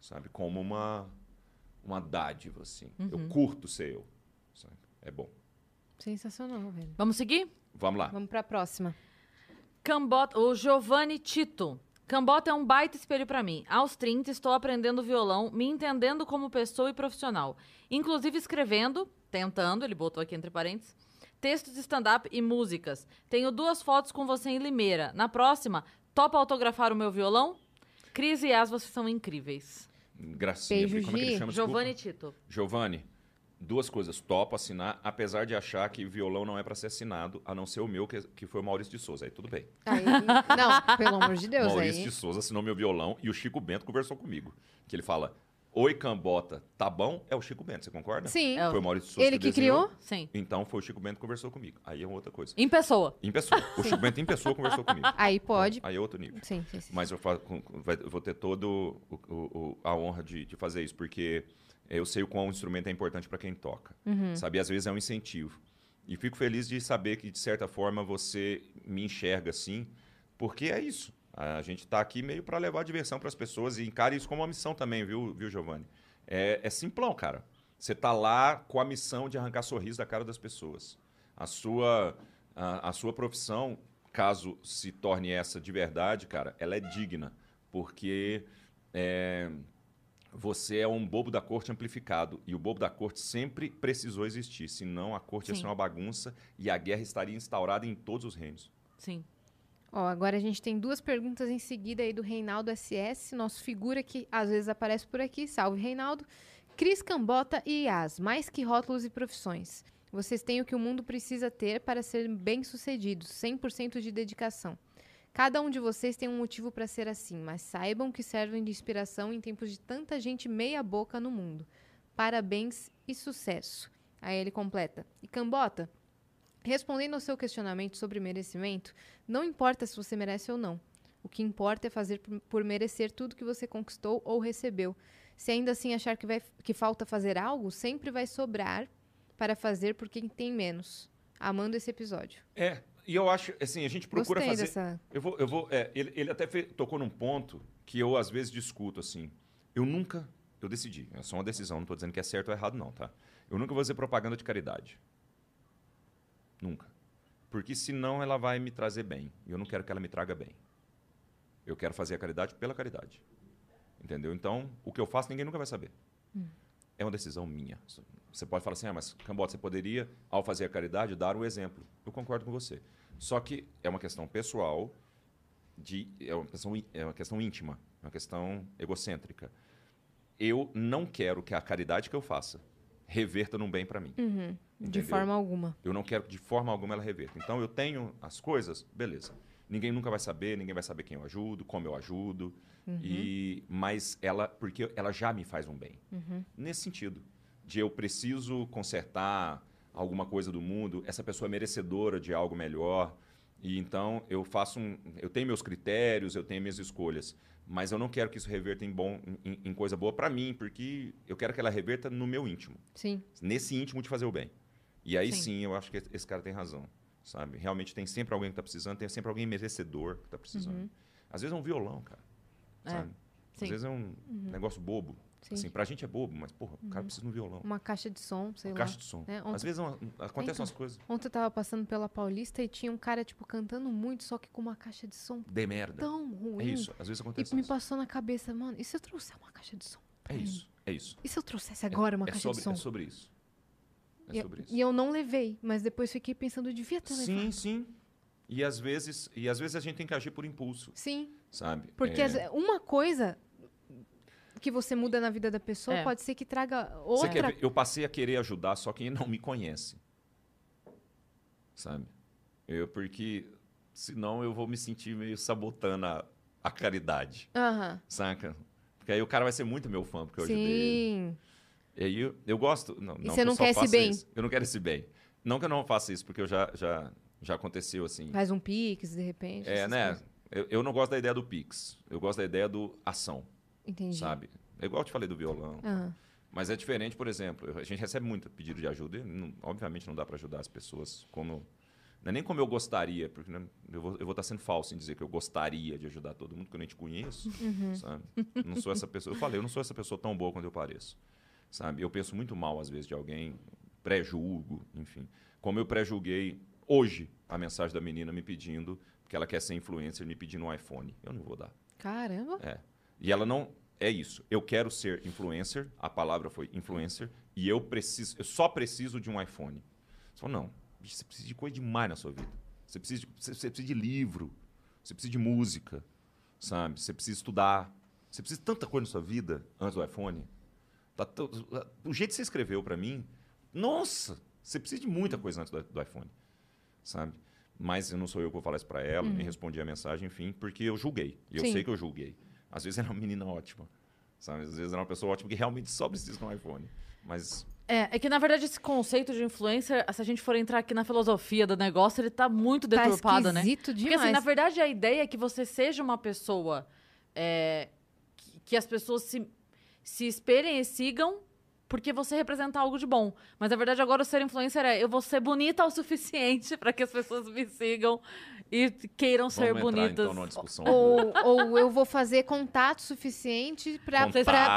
sabe? Como uma, uma dádiva, assim. Eu curto ser eu, sabe? É bom. Sensacional, velho. Vamos seguir? Vamos lá. Vamos pra próxima. Cambota, o Giovanni Tito. Cambota é um baita espelho pra mim. Aos 30, estou aprendendo violão, me entendendo como pessoa e profissional. Inclusive escrevendo, tentando, ele botou aqui entre parênteses, textos de stand-up e músicas. Tenho duas fotos com você em Limeira. Na próxima, topa autografar o meu violão? Cris e As, vocês são incríveis. Gracinha. Beijo, como é que ele chama? Giovanni Tito. Giovanni, duas coisas. Topo assinar, apesar de achar que violão não é para ser assinado, a não ser o meu, que, que foi o Maurício de Souza. Aí tudo bem. Aí, não, pelo amor de Deus, Maurício aí. de Souza assinou meu violão e o Chico Bento conversou comigo. Que ele fala: Oi, Cambota, tá bom? É o Chico Bento, você concorda? Sim. É Foi o Maurício de Souza Ele que desenhou. criou? Sim. Então foi o Chico Bento que conversou comigo. Aí é outra coisa. Em pessoa. Em pessoa. O Chico Bento em pessoa conversou comigo. Aí pode. Aí é outro nível. Sim, sim, sim. Mas eu, fa- com- com- vai- eu vou ter todo o- o- o- a honra de, de fazer isso, porque eu sei o quão o instrumento é importante para quem toca. Sabe? E às vezes é um incentivo. E fico feliz de saber que, de certa forma, você me enxerga assim, porque é isso. A gente está aqui meio para levar diversão para as pessoas e encare isso como uma missão também, viu, viu Giovanni? É, é simplão, cara. Você tá lá com a missão de arrancar sorriso da cara das pessoas. A sua, a, a sua profissão, caso se torne essa de verdade, cara, ela é digna. Porque é, você é um bobo da corte amplificado. E o bobo da corte sempre precisou existir. Senão a corte ia Sim. ser uma bagunça e a guerra estaria instaurada em todos os reinos. Sim. Ó, agora a gente tem duas perguntas em seguida aí do Reinaldo SS, nosso figura que às vezes aparece por aqui. Salve, Reinaldo. Cris Cambota e Yas, mais que rótulos e profissões. Vocês têm o que o mundo precisa ter para ser bem-sucedidos, 100% de dedicação. Cada um de vocês tem um motivo para ser assim, mas saibam que servem de inspiração em tempos de tanta gente meia-boca no mundo. Parabéns e sucesso. Aí ele completa. E Cambota, respondendo ao seu questionamento sobre merecimento, não importa se você merece ou não. O que importa é fazer por, merecer tudo que você conquistou ou recebeu. Se ainda assim achar que, vai, que falta fazer algo, sempre vai sobrar para fazer por quem tem menos. Amando esse episódio. É, e eu acho, assim, a gente procura Gostei fazer... dessa. Eu vou, eu vou. é, ele, ele até fe- tocou num ponto que eu às vezes discuto assim. Eu nunca, eu decidi. É só uma decisão. Não estou dizendo que é certo ou errado não, tá? Eu nunca vou fazer propaganda de caridade. Nunca. Porque senão ela vai me trazer bem. E eu não quero que ela me traga bem. Eu quero fazer a caridade pela caridade. Entendeu? Então, o que eu faço ninguém nunca vai saber. É uma decisão minha. Você pode falar assim, ah, mas Cambota, você poderia, ao fazer a caridade, dar o exemplo. Eu concordo com você. Só que é uma questão pessoal, de, é, uma questão, é uma questão íntima, é uma questão egocêntrica. Eu não quero que a caridade que eu faça reverta num bem para mim. Uhum, de forma alguma. Eu não quero que de forma alguma ela reverta. Então eu tenho as coisas, beleza. Ninguém nunca vai saber, ninguém vai saber quem eu ajudo, como eu ajudo. E mas ela, porque ela já me faz um bem. Nesse sentido, de eu preciso consertar alguma coisa do mundo, essa pessoa é merecedora de algo melhor. E então eu faço um, eu tenho meus critérios, eu tenho minhas escolhas, mas eu não quero que isso reverta em bom em, em coisa boa para mim, porque eu quero que ela reverta no meu íntimo Sim. nesse íntimo de fazer o bem. E aí Sim. sim, eu acho que esse cara tem razão, sabe? Realmente tem sempre alguém que está precisando, tem sempre alguém merecedor que está precisando. Às vezes é um violão, cara, É, sabe? sim. Às vezes é um negócio bobo. Sim. Assim, pra gente é bobo, mas, porra, o cara precisa de um violão. Uma caixa de som, sei Uma lá. caixa de som. É, Às ontem- vezes é uma- acontecem Então. umas coisas Ontem eu tava passando pela Paulista e tinha um cara, tipo, cantando muito, só que com uma caixa de som de merda. tão ruim. É isso, às vezes acontece E me isso. passou na cabeça, mano, e se eu trouxer uma caixa de som? É ele? isso, é isso. E se eu trouxesse agora uma é, caixa sobre, de som? é sobre isso. É sobre isso. e eu não levei, mas depois fiquei pensando, eu devia ter Sim, levado. sim. E às vezes, e às vezes a gente tem que agir por impulso, Sim, sabe? porque É, às uma coisa que você muda na vida da pessoa É. pode ser que traga Você quer outra. ver? Eu passei a querer ajudar só quem não me conhece. Sabe? Eu, porque senão eu vou me sentir meio sabotando a, a caridade, Aham. saca? Porque aí o cara vai ser muito meu fã, porque eu ajudei ele. Sim. E aí eu, eu gosto. Não, não você não quer esse faça bem? isso. Eu não quero esse bem. Não que eu não faça isso, porque eu já, já, já aconteceu assim. Faz um pix, de repente. É, né? Eu, eu não gosto da ideia do Pix. Eu gosto da ideia do ação, Entendi. sabe? É igual eu te falei do violão. Aham. Mas é diferente, por exemplo, a gente recebe muito pedido de ajuda e, não- obviamente, não dá para ajudar as pessoas como. Não é nem como eu gostaria, porque né, eu, vou, eu vou estar sendo falso em dizer que eu gostaria de ajudar todo mundo, porque eu nem te conheço, sabe? Não sou essa pessoa. Eu falei, eu não sou essa pessoa tão boa quanto eu pareço, sabe? Eu penso muito mal, às vezes, de alguém, pré-julgo, enfim. Como eu pré-julguei hoje a mensagem da menina me pedindo, que ela quer ser influencer, me pedindo um iPhone. Eu não vou dar. Caramba. É. E ela não. É isso. Eu quero ser influencer. A palavra foi influencer. E eu preciso. Eu só preciso de um iPhone. Você falou, não. bicho, Você precisa de coisa demais na sua vida. Você precisa de, você, você precisa de livro. Você precisa de música. Sabe? Você precisa estudar. Você precisa de tanta coisa na sua vida antes do iPhone. Tá tão- o jeito que você escreveu para mim. Nossa! Você precisa de muita coisa antes do, do iPhone. Sabe? Mas eu não sou eu que vou falar isso para ela, nem respondi a mensagem, enfim, porque eu julguei. E eu Sim. sei que eu julguei. Às vezes era uma menina ótima. Sabe? Às vezes era uma pessoa ótima que realmente só precisa de um iPhone. Mas É, é que na verdade esse conceito de influencer, se a gente for entrar aqui na filosofia do negócio, ele tá muito Tá deturpado, né? esquisito Porque demais. assim, na verdade a ideia é que você seja uma pessoa é, que, que as pessoas se, se espelhem e sigam porque você representa algo de bom. Mas na verdade agora o ser influencer é eu vou ser bonita o suficiente pra que as pessoas me sigam e queiram ser Vamos entrar, bonitas. então, numa discussão. Ou, ou eu vou fazer contato suficiente pra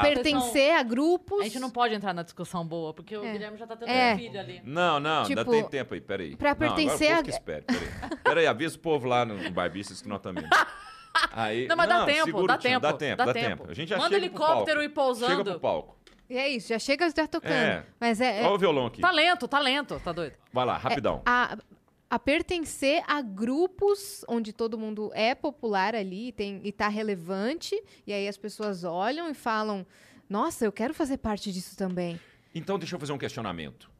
pertencer a grupos. A gente não pode entrar na discussão boa, porque o É. Guilherme já tá tendo É. um filho ali. Não, não, Tipo, ainda tem tempo aí, peraí. pra Não, agora pertencer o povo a- espere, peraí. Peraí, avisa o povo lá no Barbichas que nós também. Aí, Não, mas dá tempo, dá o tino, tempo, Dá tempo, dá dá tempo. tempo. A gente já Manda chega pro helicóptero palco. ir pousando. Chega pro palco. E é isso, já chega já tocando. É. Mas é, é- Olha o violão aqui. Talento, talento, tá doido? Vai lá, rapidão. a, a pertencer a grupos onde todo mundo é popular ali e, tem, e tá relevante, e aí as pessoas olham e falam: Nossa, eu quero fazer parte disso também. Então, deixa eu fazer um questionamento.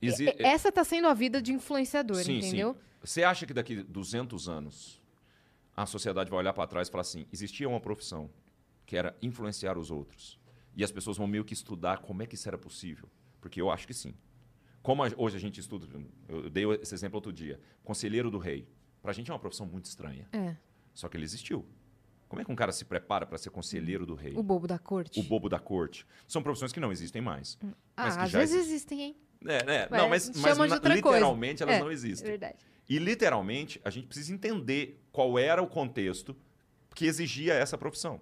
Exi- E- Essa tá sendo a vida de influenciador, Sim, entendeu? sim. Você acha que daqui 200 anos a sociedade vai olhar para trás e falar assim: existia uma profissão que era influenciar os outros. E as pessoas vão meio que estudar como é que isso era possível. Porque eu acho que sim. Como a- hoje a gente estuda, eu dei esse exemplo outro dia, conselheiro do rei. Para a gente é uma profissão muito estranha. É. Só que ele existiu. Como é que um cara se prepara para ser conselheiro do rei? O bobo da corte. O bobo da corte. São profissões que não existem mais. ah, mas que às já vezes existem. hein? É, né? Ué, não, mas, mas na- outra coisa. literalmente elas É, não É existem. verdade. E literalmente a gente precisa entender qual era o contexto que exigia essa profissão.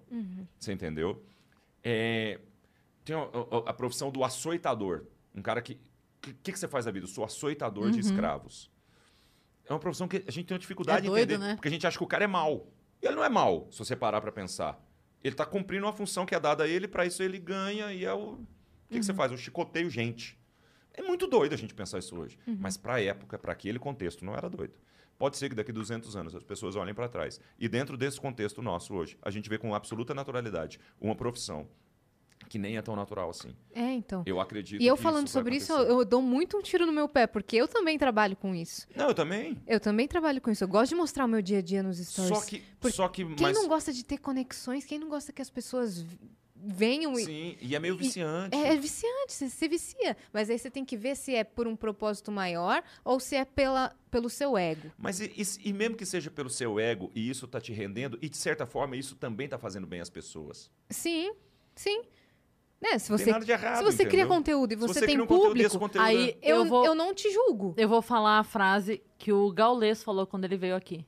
Você entendeu? É, tem a, a- a profissão do açoitador. Um cara que. O que, que, você faz da vida? Eu sou açoitador de escravos. É uma profissão que a gente tem uma dificuldade É doido, entender. né? Porque a gente acha que o cara é mau. E ele não é mau, se você parar para pensar. Ele está cumprindo uma função que é dada a ele, para isso ele ganha e é o. O que, que você faz? Eu chicoteio gente. É muito doido a gente pensar isso hoje. Mas para a época, para aquele contexto, não era doido. Pode ser que daqui a 200 anos as pessoas olhem para trás. E dentro desse contexto nosso hoje, a gente vê com absoluta naturalidade uma profissão que nem é tão natural assim. É, então. Eu acredito E eu falando isso sobre isso, eu, eu dou muito um tiro no meu pé, porque eu também trabalho com isso. Não, eu também. Eu também trabalho com isso. Eu gosto de mostrar o meu dia a dia nos stories. Só que. Só que Quem mas, não gosta de ter conexões? Quem não gosta que as pessoas venham e. Sim, e é meio viciante. É, é viciante, você se vicia. Mas aí você tem que ver se é por um propósito maior ou se é pela, pelo seu ego. Mas e, e- e mesmo que seja pelo seu ego e isso tá te rendendo, e de certa forma isso também tá fazendo bem às pessoas. Sim, sim. Né? Se você, tem nada de errado. se você cria conteúdo e você, você tem um público, conteúdo, Aí eu, eu vou, eu não te julgo. eu vou falar a frase que o Gaules falou quando ele veio aqui.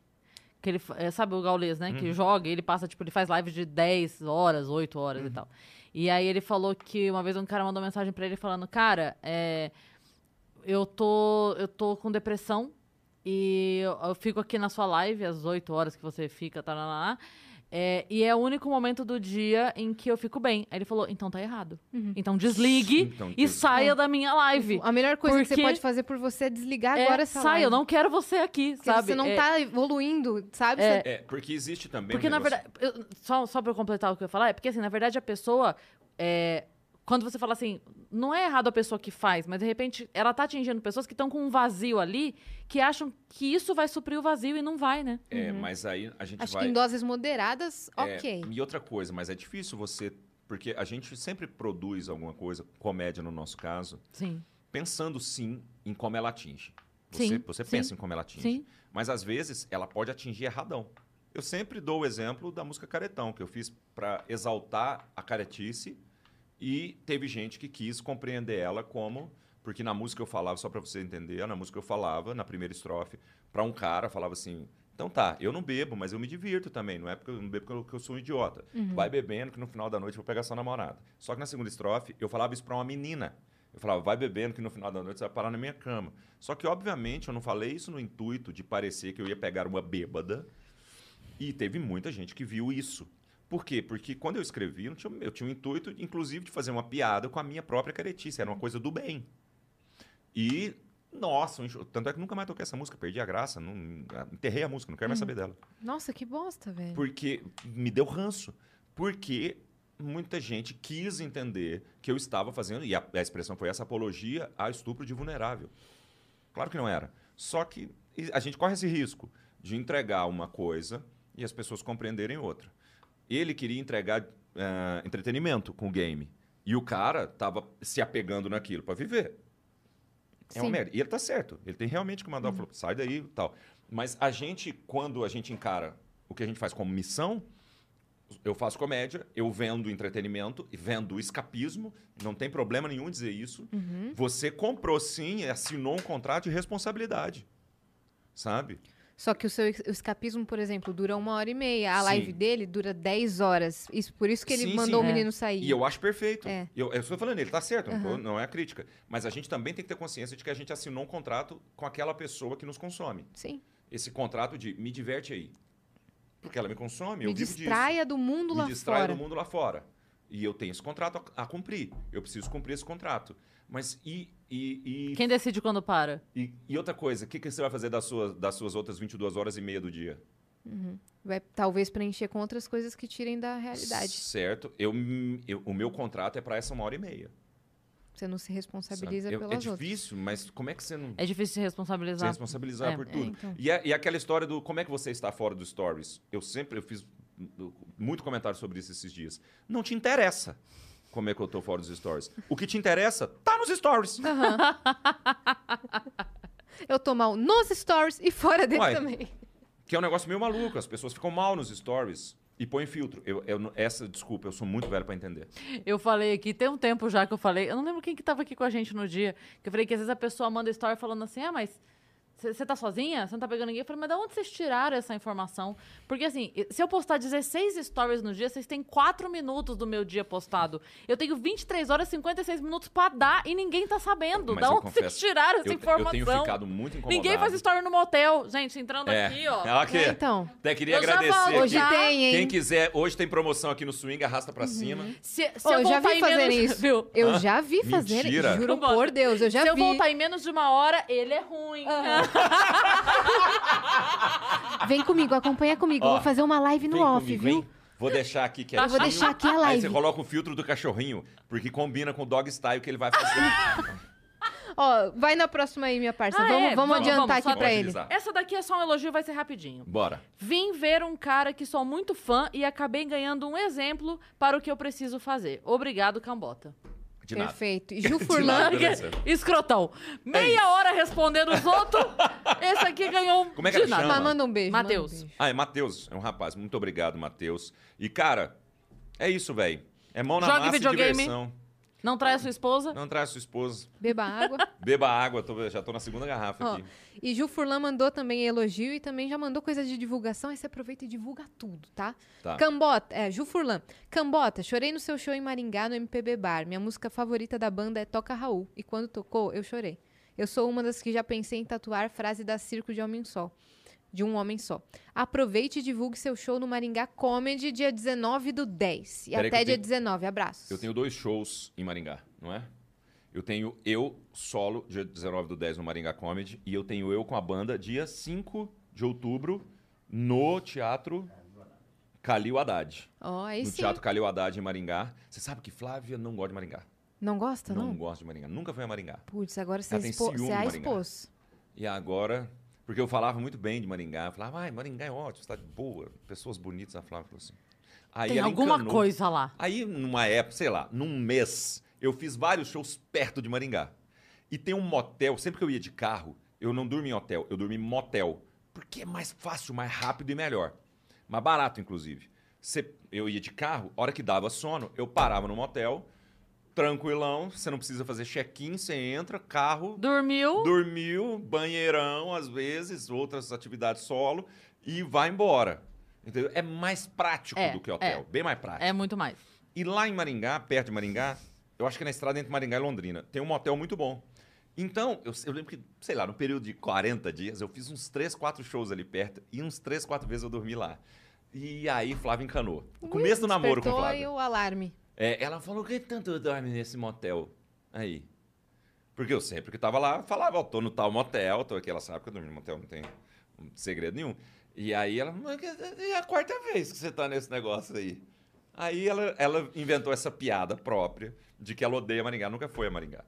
Que ele, é, sabe o Gaules, né? Uhum. Que joga, e ele passa, tipo, ele faz lives de 10 horas, 8 horas Uhum. e tal. E aí ele falou que uma vez um cara mandou mensagem pra ele falando, cara, é, eu tô, eu tô com depressão e eu, eu fico aqui na sua live, às 8 horas que você fica, tá, lá, lá, lá, é, e é o único momento do dia em que eu fico bem. Aí ele falou, então tá errado. Então desligue Então, e que- saia da minha live. A melhor coisa que você pode fazer por você é desligar É, agora essa sai, live. eu não quero você aqui, Porque sabe? você não É, tá evoluindo, sabe? É. É, porque existe também. Porque, um na negócio- verdade, eu- só, só pra eu completar o que eu ia falar, é porque, assim, na verdade, a pessoa. é, quando você fala assim, não é errado a pessoa que faz, mas de repente ela tá atingindo pessoas que estão com um vazio ali, que acham que isso vai suprir o vazio e não vai, né? É, mas aí a gente Acho vai. que em doses moderadas, É, ok. E outra coisa, mas é difícil você. Porque a gente sempre produz alguma coisa, comédia no nosso caso, Sim. pensando sim em como ela atinge. Você, Sim, você sim. pensa em como ela atinge. Sim. Mas às vezes ela pode atingir erradão. Eu sempre dou o exemplo da música Caretão, que eu fiz para exaltar a caretice e teve gente que quis compreender ela como. Porque na música eu falava, só para você entender, na música eu falava, na primeira estrofe, para um cara, falava assim: então tá, eu não bebo, mas eu me divirto também. Não é porque eu não bebo porque eu, sou um idiota. Vai bebendo que no final da noite eu vou pegar sua namorada. Só que na segunda estrofe eu falava isso para uma menina. Eu falava, vai bebendo que no final da noite você vai parar na minha cama. Só que, obviamente, eu não falei isso no intuito de parecer que eu ia pegar uma bêbada. E teve muita gente que viu isso. Por quê? Porque quando eu escrevi, eu tinha, eu tinha o intuito, inclusive, de fazer uma piada com a minha própria caretice. Era uma coisa do bem. E, nossa, tanto é que nunca mais toquei essa música, perdi a graça, não, enterrei a música, não quero mais saber dela. Nossa, que bosta, velho. Porque me deu ranço. Porque muita gente quis entender que eu estava fazendo, e a, a expressão foi essa apologia a estupro de vulnerável. Claro que não era. Só que a gente corre esse risco de entregar uma coisa e as pessoas compreenderem outra. Ele queria entregar eh, entretenimento com o game. E o cara estava se apegando naquilo para viver. É uma Sim. merda. E ele tá certo. Ele tem realmente que mandar o falou, sai daí e tal. Mas a gente, quando a gente encara o que a gente faz como missão, eu faço comédia, eu vendo entretenimento, e vendo escapismo, não tem problema nenhum dizer isso. Uhum. Você comprou sim assinou um contrato de responsabilidade. Sabe? Só que o seu o escapismo, por exemplo, dura uma hora e meia. A Sim. live dele dura 10 horas. Isso, por isso que ele Sim, mandou sim. o É. menino sair. E eu acho perfeito. É. Eu, eu estou falando, ele tá certo, não, tô- não é a crítica. Mas a gente também tem que ter consciência de que a gente assinou um contrato com aquela pessoa que nos consome. Sim. Esse contrato de me diverte aí. Porque ela me consome, eu Me vivo disso. distraia do mundo me lá distraia fora. do mundo lá fora. E eu tenho esse contrato a, a cumprir. Eu preciso cumprir esse contrato. Mas e. E, e, Quem decide quando para? e, e outra coisa, o que, que você vai fazer das suas, das suas outras 22 horas e meia do dia? Vai talvez preencher com outras coisas que tirem da realidade. Certo. Eu, eu- o meu contrato é para essa uma hora e meia. Você não se responsabiliza Eu- pelas é outras. difícil, mas como é que você não É difícil se se responsabilizar. responsabilizar É. por É, tudo? então. E, é- e aquela história do como é que você está fora do stories? Eu sempre eu fiz muito comentário sobre isso esses dias. Não te interessa como é que eu tô fora dos stories. O que te interessa tá nos stories. Eu tô mal nos stories e fora dele Uai. também. Que é um negócio meio maluco. As pessoas ficam mal nos stories e põem filtro. Eu, eu não- essa, desculpa, eu sou muito velho pra entender. Eu falei aqui, tem um tempo já que eu falei, eu não lembro quem que tava aqui com a gente no dia, que eu falei que às vezes a pessoa manda story falando assim, ah, mas você tá sozinha? Você não tá pegando ninguém? Eu falei, mas de onde vocês tiraram essa informação? Porque assim, se eu postar 16 stories no dia, vocês têm 4 minutos do meu dia postado. Eu tenho 23 horas e 56 minutos pra dar e ninguém tá sabendo. Mas da eu onde vocês confesso, tiraram essa Eu, eu informação? tenho ficado muito incomodado. Ninguém faz story no motel. Gente, entrando É. aqui, ó. Aqui. É, então. Até queria Eu agradecer. falo, aqui. Hoje tem, hein? Quem quiser, hoje tem promoção aqui no Swing, arrasta pra cima. Se, se Ô, eu eu já vi fazer menos, isso. Viu? Eu já vi fazer. Mentira. Juro por Deus, eu já se eu vi. voltar em menos de uma hora, ele é ruim. Vem comigo, acompanha comigo. Eu Ó, vou fazer uma live no off, comigo, viu? vem. Vou deixar aqui quietinho. Eu vou deixar aqui a Aí live. você coloca o filtro do cachorrinho, porque combina com o dog style que ele vai fazer. Ó, vai na próxima aí, minha parça. Ah, vamos, é? vamos Vamos, adiantar vamos, aqui pra ele. Essa daqui é só um elogio, vai ser rapidinho. Bora. Vim ver um cara que sou muito fã e acabei ganhando um exemplo para o que eu preciso fazer. Obrigado, Cambota. De nada. Perfeito. E Ju Furlan. nada. Escrotão. Meia hora respondendo os outros. Esse aqui ganhou um Como é que de nada. chama? Mas manda um beijo. um Matheus. beijo. Ah, é Matheus. É um rapaz. Muito obrigado, Matheus. E, cara, é isso, velho. É mão na Jogue massa videogame. e diversão. Não traz sua esposa? Não traz sua esposa. Beba água. Beba água. tô- já tô na segunda garrafa Ó, aqui. E Ju Furlan mandou também elogio e também já mandou coisa de divulgação. Aí você aproveita e divulga tudo, tá? Tá. Cambota, é, Ju Furlan. Cambota, chorei no seu show em Maringá, no MPB Bar. Minha música favorita da banda é Toca Raul. E quando tocou, eu chorei. Eu sou uma das que já pensei em tatuar frase da Circo de Homem Só. De um homem só. Aproveite e divulgue seu show no Maringá Comedy, dia 19 do 10. E até dia tenho- 19. Abraços. Eu tenho dois shows em Maringá, não é? Eu tenho eu solo, dia 19 do 10 no Maringá Comedy, e eu tenho eu com a banda, dia 5 de outubro, no Teatro Calil Haddad. Aí no sim. Teatro Calil Haddad em Maringá. Você sabe que Flávia não gosta de Maringá. Não gosta, Não, não? gosta de Maringá. Nunca foi a Maringá. Putz, agora você, tem expo... você a de Maringá. expôs. E agora, porque eu falava muito bem de Maringá, eu falava, ai, Maringá é ótimo, cidade boa, pessoas bonitas, a Flávia falou assim. Aí Tem alguma encanou. coisa lá. Aí, numa época, sei lá, num mês, eu fiz vários shows perto de Maringá. E tem um motel, sempre que eu ia de carro, eu não dormia em hotel, eu dormia em motel. Porque é mais fácil, mais rápido e melhor. Mais barato, inclusive. Eu ia de carro, hora que dava sono, eu parava no motel, tranquilão, você não precisa fazer check-in, você entra, carro, Dormiu? dormiu, banheirão, às vezes, outras atividades solo, e vai embora. Entendeu? É mais prático É, do que hotel, é. bem mais prático. É muito mais. E lá em Maringá, perto de Maringá, eu acho que é na estrada entre Maringá e Londrina, tem um motel muito bom. Então, eu, eu lembro que, sei lá, no período de 40 dias, eu fiz uns 3, 4 shows ali perto e uns 3, 4 vezes eu dormi lá. E aí, Flávia encanou. No começo do namoro com Despertou Flávia. aí o alarme. É, ela falou que tanto dorme nesse motel aí. Porque eu sempre que tava lá, falava, ó, tô no tal motel, tô aqui, ela sabe que eu dormi no motel, não tem segredo nenhum. E aí ela, é a quarta vez que você tá nesse negócio aí. Aí ela, ela inventou essa piada própria de que ela odeia Maringá, nunca foi a Maringá.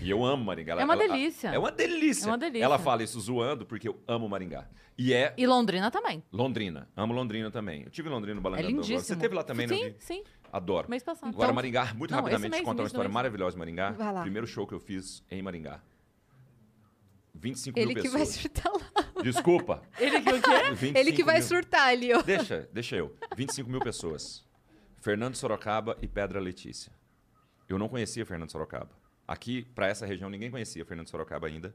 E eu amo Maringá. Ela- É uma ela- delícia. É uma delícia. É uma delícia. Ela fala isso zoando porque eu amo Maringá. E é E Londrina também. Londrina. Amo Londrina também. Eu tive em Londrina no É Balangandã. lindíssimo. Você teve lá também, sim, não vi? Sim, Adoro. mês passado. Agora, Então- Maringá, muito Não, rapidamente, mês, contar uma história maravilhosa de Maringá. Vai lá. Primeiro show que eu fiz em Maringá. 25 Ele mil que vai pessoas. surtar lá. Desculpa. Ele que o quê? 25 Ele que vai mil. surtar ali, ó. Deixa, deixa eu. 25 mil pessoas. Fernando Sorocaba e Pedra Letícia. Eu não conhecia Fernando Sorocaba. Aqui, para essa região, ninguém conhecia Fernando Sorocaba ainda.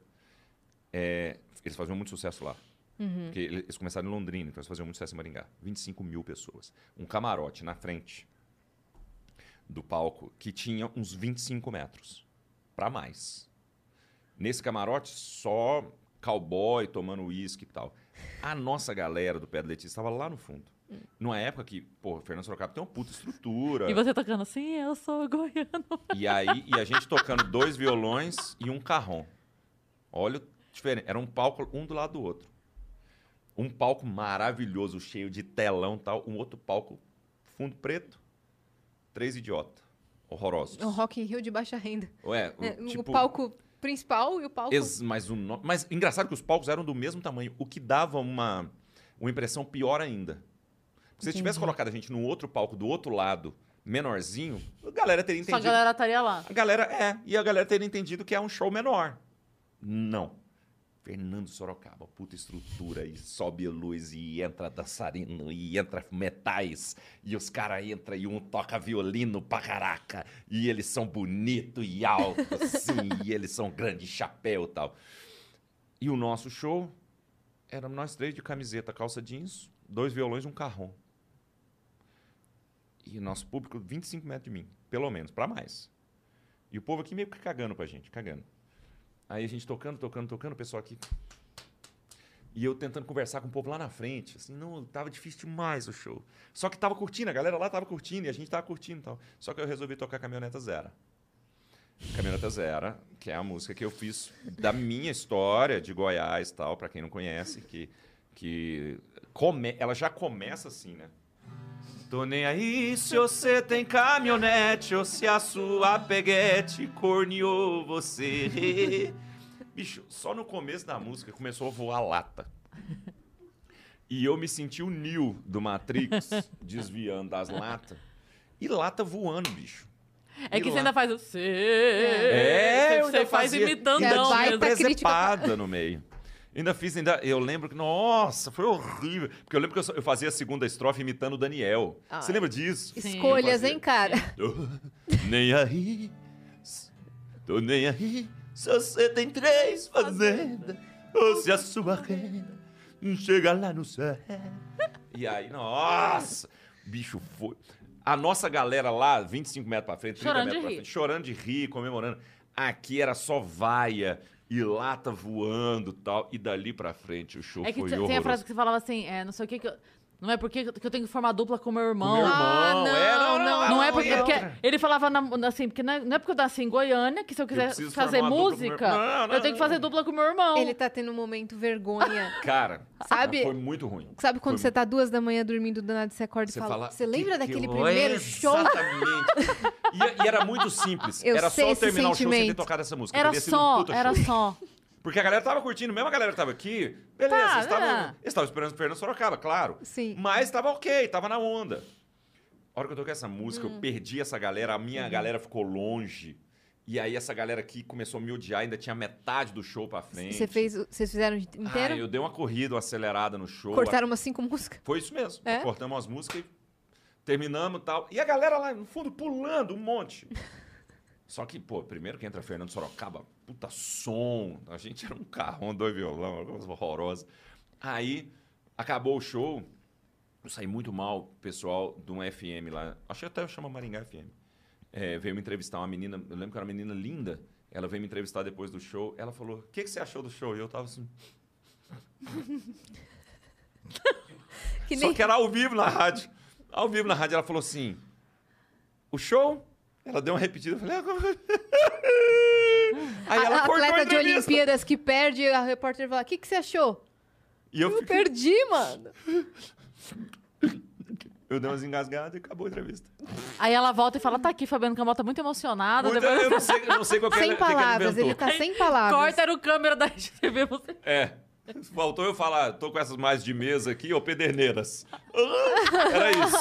É, eles faziam muito sucesso lá. Porque ele- eles começaram em Londrina, então eles faziam muito sucesso em Maringá. 25 mil pessoas. Um camarote na frente do palco que tinha uns 25 metros. Para mais. Nesse camarote, só cowboy tomando uísque e tal. A nossa galera do Pedra Letícia estava lá no fundo. Numa época que, pô, Fernando Sorocaba tem uma puta estrutura. E você tocando assim, eu sou goiano. E aí, e a gente tocando dois violões e um carrom. Olha, o diferente. Era um palco um do lado do outro. Um palco maravilhoso, cheio de telão e tal. Um outro palco, fundo preto. Três idiotas. Horrorosos. O Rock in Rio de baixa renda. Ué, o, É, o tipo, palco principal e o palco... ex- mas, o no- mas engraçado que os palcos eram do mesmo tamanho, o que dava uma, uma impressão pior ainda. Porque se tivesse colocado a gente num outro palco do outro lado, menorzinho, a galera teria Só a entendido. galera estaria lá. A galera é, e a galera teria entendido que é um show menor. Não. Fernando Sorocaba, puta estrutura, e sobe luz, e entra dançarino, e entra metais, e os caras entram e um toca violino pra caraca, e eles são bonitos e altos, assim, e eles são grande chapéu e tal. E o nosso show, éramos nós três de camiseta, calça jeans, dois violões e um carrom. E o nosso público, 25 metros de mim, pelo menos, pra mais. E o povo aqui meio que cagando pra gente, cagando. Aí a gente tocando, tocando, tocando, o pessoal aqui. E eu tentando conversar com o povo lá na frente. Assim, não, tava difícil demais o show. Só que tava curtindo, a galera lá tava curtindo e a gente tava curtindo e tal. Só que eu resolvi tocar Caminhoneta Zero. Caminhoneta Zero, que é a música que eu fiz da minha história de Goiás tal, pra quem não conhece, que, que come, ela já começa assim, né? Tô nem aí se você tem caminhonete ou se a sua peguete corneou você. Bicho, só no começo da música começou a voar lata. E eu me senti o Neo do Matrix desviando das latas. E lata voando, bicho. É E que você lá- ainda faz o. É, eu você ainda faz imitando, É, mesmo. presepada no meio. Ainda fiz, ainda, eu lembro que, nossa, foi horrível. Porque eu lembro que eu, só- eu fazia a segunda estrofe imitando o Daniel. Você Ai. lembra disso? Sim. Escolhas, hein, cara? Tô nem aí, tô nem aí. Se você tem três fazendas, ou se a sua renda não chega lá no céu. E aí, nossa, bicho, foi. A nossa galera lá, 25 metros pra frente, 30 Chorando metros de pra rir. frente, chorando de rir, comemorando. Aqui era só vaia e lata voando e tal. E dali pra frente o show É que foi horroroso. tem a frase que você falava assim, é, não sei o que que eu... Não é porque que eu tenho que formar dupla com meu Com irmão. meu irmão, Ah, não, é, não, não, Não é porque, porque ele falava na- assim, porque não é, não é porque eu nasci em Goiânia que se eu quiser preciso fazer com meu- música, Não, não, eu tenho que fazer não. dupla com meu irmão. Ele tá tendo um momento vergonha. Cara, Sabe? foi muito ruim. Sabe quando Foi você tá duas da manhã dormindo, do nada você acorda e Você fala, fala, você lembra que- daquele que- primeiro show? Exatamente. E, e era muito simples. Eu era sei só eu esse terminar o show sem ter tocado essa música. Era um só, puta era show. só. Porque a galera tava curtindo, mesmo a galera que tava aqui, beleza, Tá, eles é. estavam esperando o Fernando Sorocaba, claro. Sim. Mas tava ok, tava na onda. A hora que eu toquei essa música, Hum. eu perdi essa galera, a Uhum. minha galera ficou longe. E aí essa galera aqui começou a me odiar, ainda tinha metade do show pra frente. Você fez, vocês fizeram inteiro? Ah, eu dei uma corrida, uma acelerada no show. Cortaram umas cinco músicas? Foi isso mesmo. É? Cortamos as músicas e terminamos e tal. E a galera lá no fundo pulando um monte. Só que, pô, primeiro que entra Fernando Sorocaba, puta som. A gente era um carrão, dois violão, uma coisa horrorosa. Aí, acabou o show. Eu saí muito mal, pessoal de um FM lá. Acho que até chama Maringá FM. É, veio me entrevistar uma menina, eu lembro que era uma menina linda. Ela veio me entrevistar depois do show. Ela falou: O que, que você achou do show? E eu tava assim. Que Só nem... que era ao vivo na rádio. Ao vivo na rádio, ela falou assim: o show? Ela deu uma repetida, eu falei, "Ah, como-" Aí ela a cortou a atleta de. Olimpíadas que perde, a repórter fala, o que, que você achou? E eu, Eu fiquei, perdi, mano. eu dei umas engasgadas e acabou a entrevista. Aí ela volta e fala, tá aqui, Fabiano Camal tá muito emocionada. Muita- depois- eu, não sei, eu não sei qual que, Sem ela, que que palavras, inventou. ele tá sem palavras. Corta era o câmera da RTV, você... É. Faltou eu falar, tô com essas mais de mesa aqui, ou pederneiras. Era isso.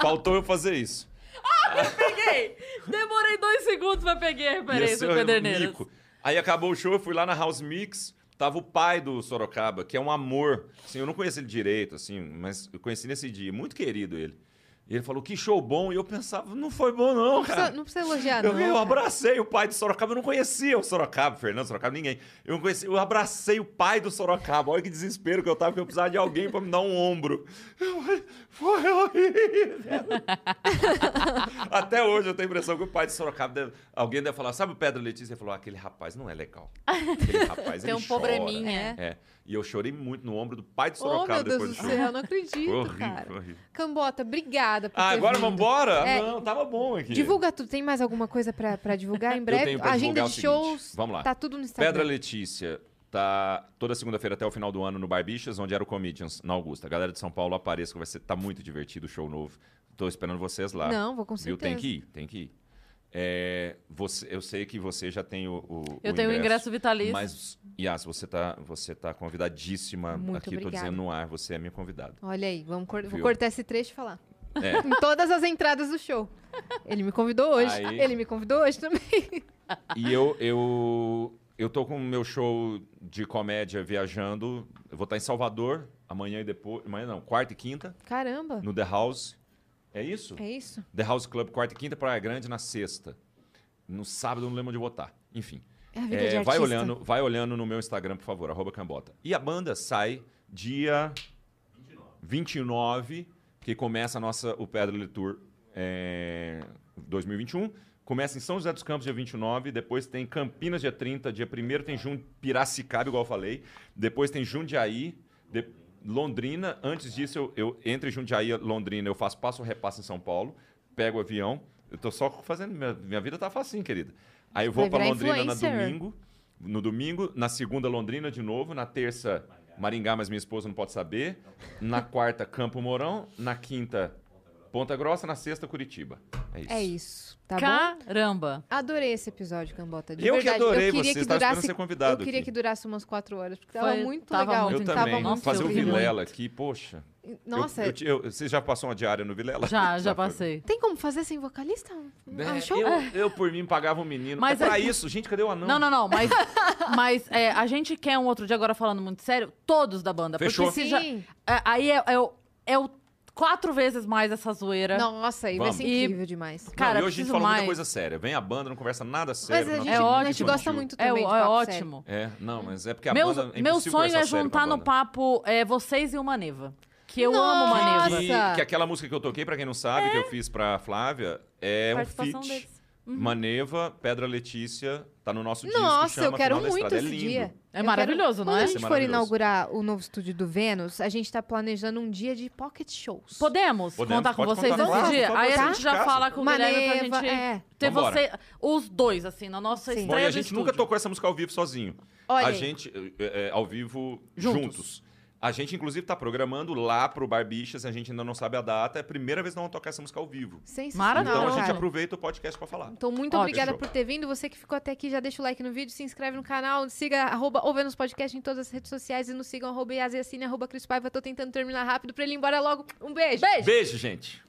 Faltou eu fazer isso. Peguei! Demorei dois segundos pra peguei a referência do Pederneiras. mico. Aí acabou o show, eu fui lá na House Mix, Tava o pai do Sorocaba, que é um amor. Assim, eu não conheço ele direito, assim, mas eu conheci nesse dia. Muito querido ele. E ele falou, que show bom. E eu pensava, não foi bom não, Não precisa, cara. não precisa elogiar, Eu, não. eu abracei o pai do Sorocaba, eu não conhecia o Sorocaba, Fernando Sorocaba, ninguém. Eu não conhecia, eu abracei o pai do Sorocaba. Olha que desespero que eu tava, que eu precisava de alguém pra me dar um ombro. Eu foi horrível. Até hoje eu tenho a impressão que o pai do Sorocaba, deve- alguém deve falar, sabe o Pedro Letícia? Ele falou, aquele rapaz não é legal. Aquele rapaz, Tem um chora. probleminha. É. É. E eu chorei muito no ombro do pai do Oh, Sorocaba meu Deus depois do céu, não acredito, horrível, cara. horrível. Cambota, obrigada por Ah, ter agora vindo. vamos embora? É. Não, tava bom aqui. Divulga tudo. Tem mais alguma coisa pra, pra divulgar em breve? tenho pra Agenda de seguinte. shows. Vamos lá. Tá tudo no Instagram. Pedra Letícia tá toda segunda-feira até o final do ano no Barbixas, onde era o Comedians, na Augusta. A galera de São Paulo apareça, que vai ser, tá muito divertido o show novo. Tô esperando vocês lá. Não, vou com Viu? Tem que ir, tem que ir. É, você, eu sei que você já tem o, o Eu o tenho o ingresso vitalício. Mas, Yas, você tá, você tá convidadíssima Muito aqui, tô obrigada. dizendo no ar, você é minha convidada. Olha aí, vamos cor- vou Viu? cortar esse trecho e falar. É. Em todas as entradas do show. Ele me convidou hoje. Aí- Ele me convidou hoje também. E eu, eu, eu tô com o meu show de comédia viajando. Eu vou estar em Salvador amanhã e depois. Amanhã não, quarta e quinta, Caramba. no The House. É isso? É isso? The House Club, quarta e quinta, Praia Grande na sexta. No sábado eu não lembro onde botar. Enfim. É a vida É, de vai artista. olhando, vai olhando no meu Instagram, por favor, arroba Cambota. E a banda sai dia 29, que começa a nossa, o Pedra Tour é, 2021. Começa em São José dos Campos, dia 29. Depois tem Campinas, dia 30. Dia 1 tem Jun... Piracicaba, igual eu falei. Depois tem Jundiaí. de- Londrina. Antes disso, eu, eu entre Jundiaí e Londrina, eu faço passo repasso em São Paulo. Pego o avião. Eu tô só fazendo... Minha, minha vida tá facinho, querida. Aí eu vou para Londrina na influencer. domingo. No domingo. Na segunda, Londrina de novo. Na terça, Maringá, mas minha esposa não pode saber. Na quarta, Campo Mourão. Na quinta, Ponta Grossa. Na sexta, Curitiba. É isso. É isso. Tá bom? Caramba. Adorei esse episódio, Cambota. De Eu que verdade. adorei eu queria você, que tava esperando durasse, ser convidado Eu queria aqui. que durasse umas quatro horas, porque tava Foi- muito tava legal. muito Eu Tava também. muito Fazer o. Vilela aqui, poxa. Nossa, Eu- eu te- eu- você já passou uma diária no Vilela? Já, já passei. tem como fazer sem vocalista? É, Ah, show? eu, eu, por mim, pagava um menino. Mas é pra é- isso. Gente, cadê o anão? Não, não, não, mas, mas é, a gente quer um outro dia, agora falando muito sério, todos da banda. Fechou. Porque se já, é, aí é, é, o- é o quatro vezes mais essa zoeira. Nossa, aí vai ser E- incrível demais. Não, Cara, e hoje a gente preciso falou muita mais. coisa séria. Vem a banda, não conversa nada sério. Mas a não gente, É a ótimo. gente gosta muito É, também é de papo ótimo. É, não, mas é porque a Meu, banda... é meu sonho é sério a juntar no papo é, vocês e o Maneva. Que eu Nossa! amo Maneva. E Nossa! que aquela música que eu toquei, pra quem não sabe, que eu fiz pra Flávia, é um feat. deles. Maneva, Pedra Letícia, tá no nosso disco. Nossa, eu quero muito. É esse lindo. dia. É Eu maravilhoso, quero... não Quando é? a Isso gente é for inaugurar o novo estúdio do Vênus, a gente tá planejando um dia de pocket shows. Podemos, Podemos, contar com vocês contar. nesse dia? Aí a gente já casa. fala com o Guilherme pra Maneva, gente é. ter Vambora. você, os dois, assim, na nossa Sim. estreia Bom, e a gente nunca tocou essa música ao vivo sozinho. Olha a gente, é, é, ao vivo, Juntos. juntos. A gente, inclusive, tá programando lá pro Barbichas, a gente ainda não sabe a data. É a primeira vez que nós vamos tocar essa música ao vivo. Maravilhoso. Então a gente cara. aproveita o podcast pra falar. Então, muito Ótimo. obrigada por ter vindo. Você que ficou até aqui, já deixa o like no vídeo, se inscreve no canal, siga arroba ou Vênus Podcast em todas as redes sociais e nos sigam arroba Yas Yassine, arroba Cris Paiva. Tô tentando terminar rápido pra ele ir embora logo. Um beijo! Beijo! Beijo, gente!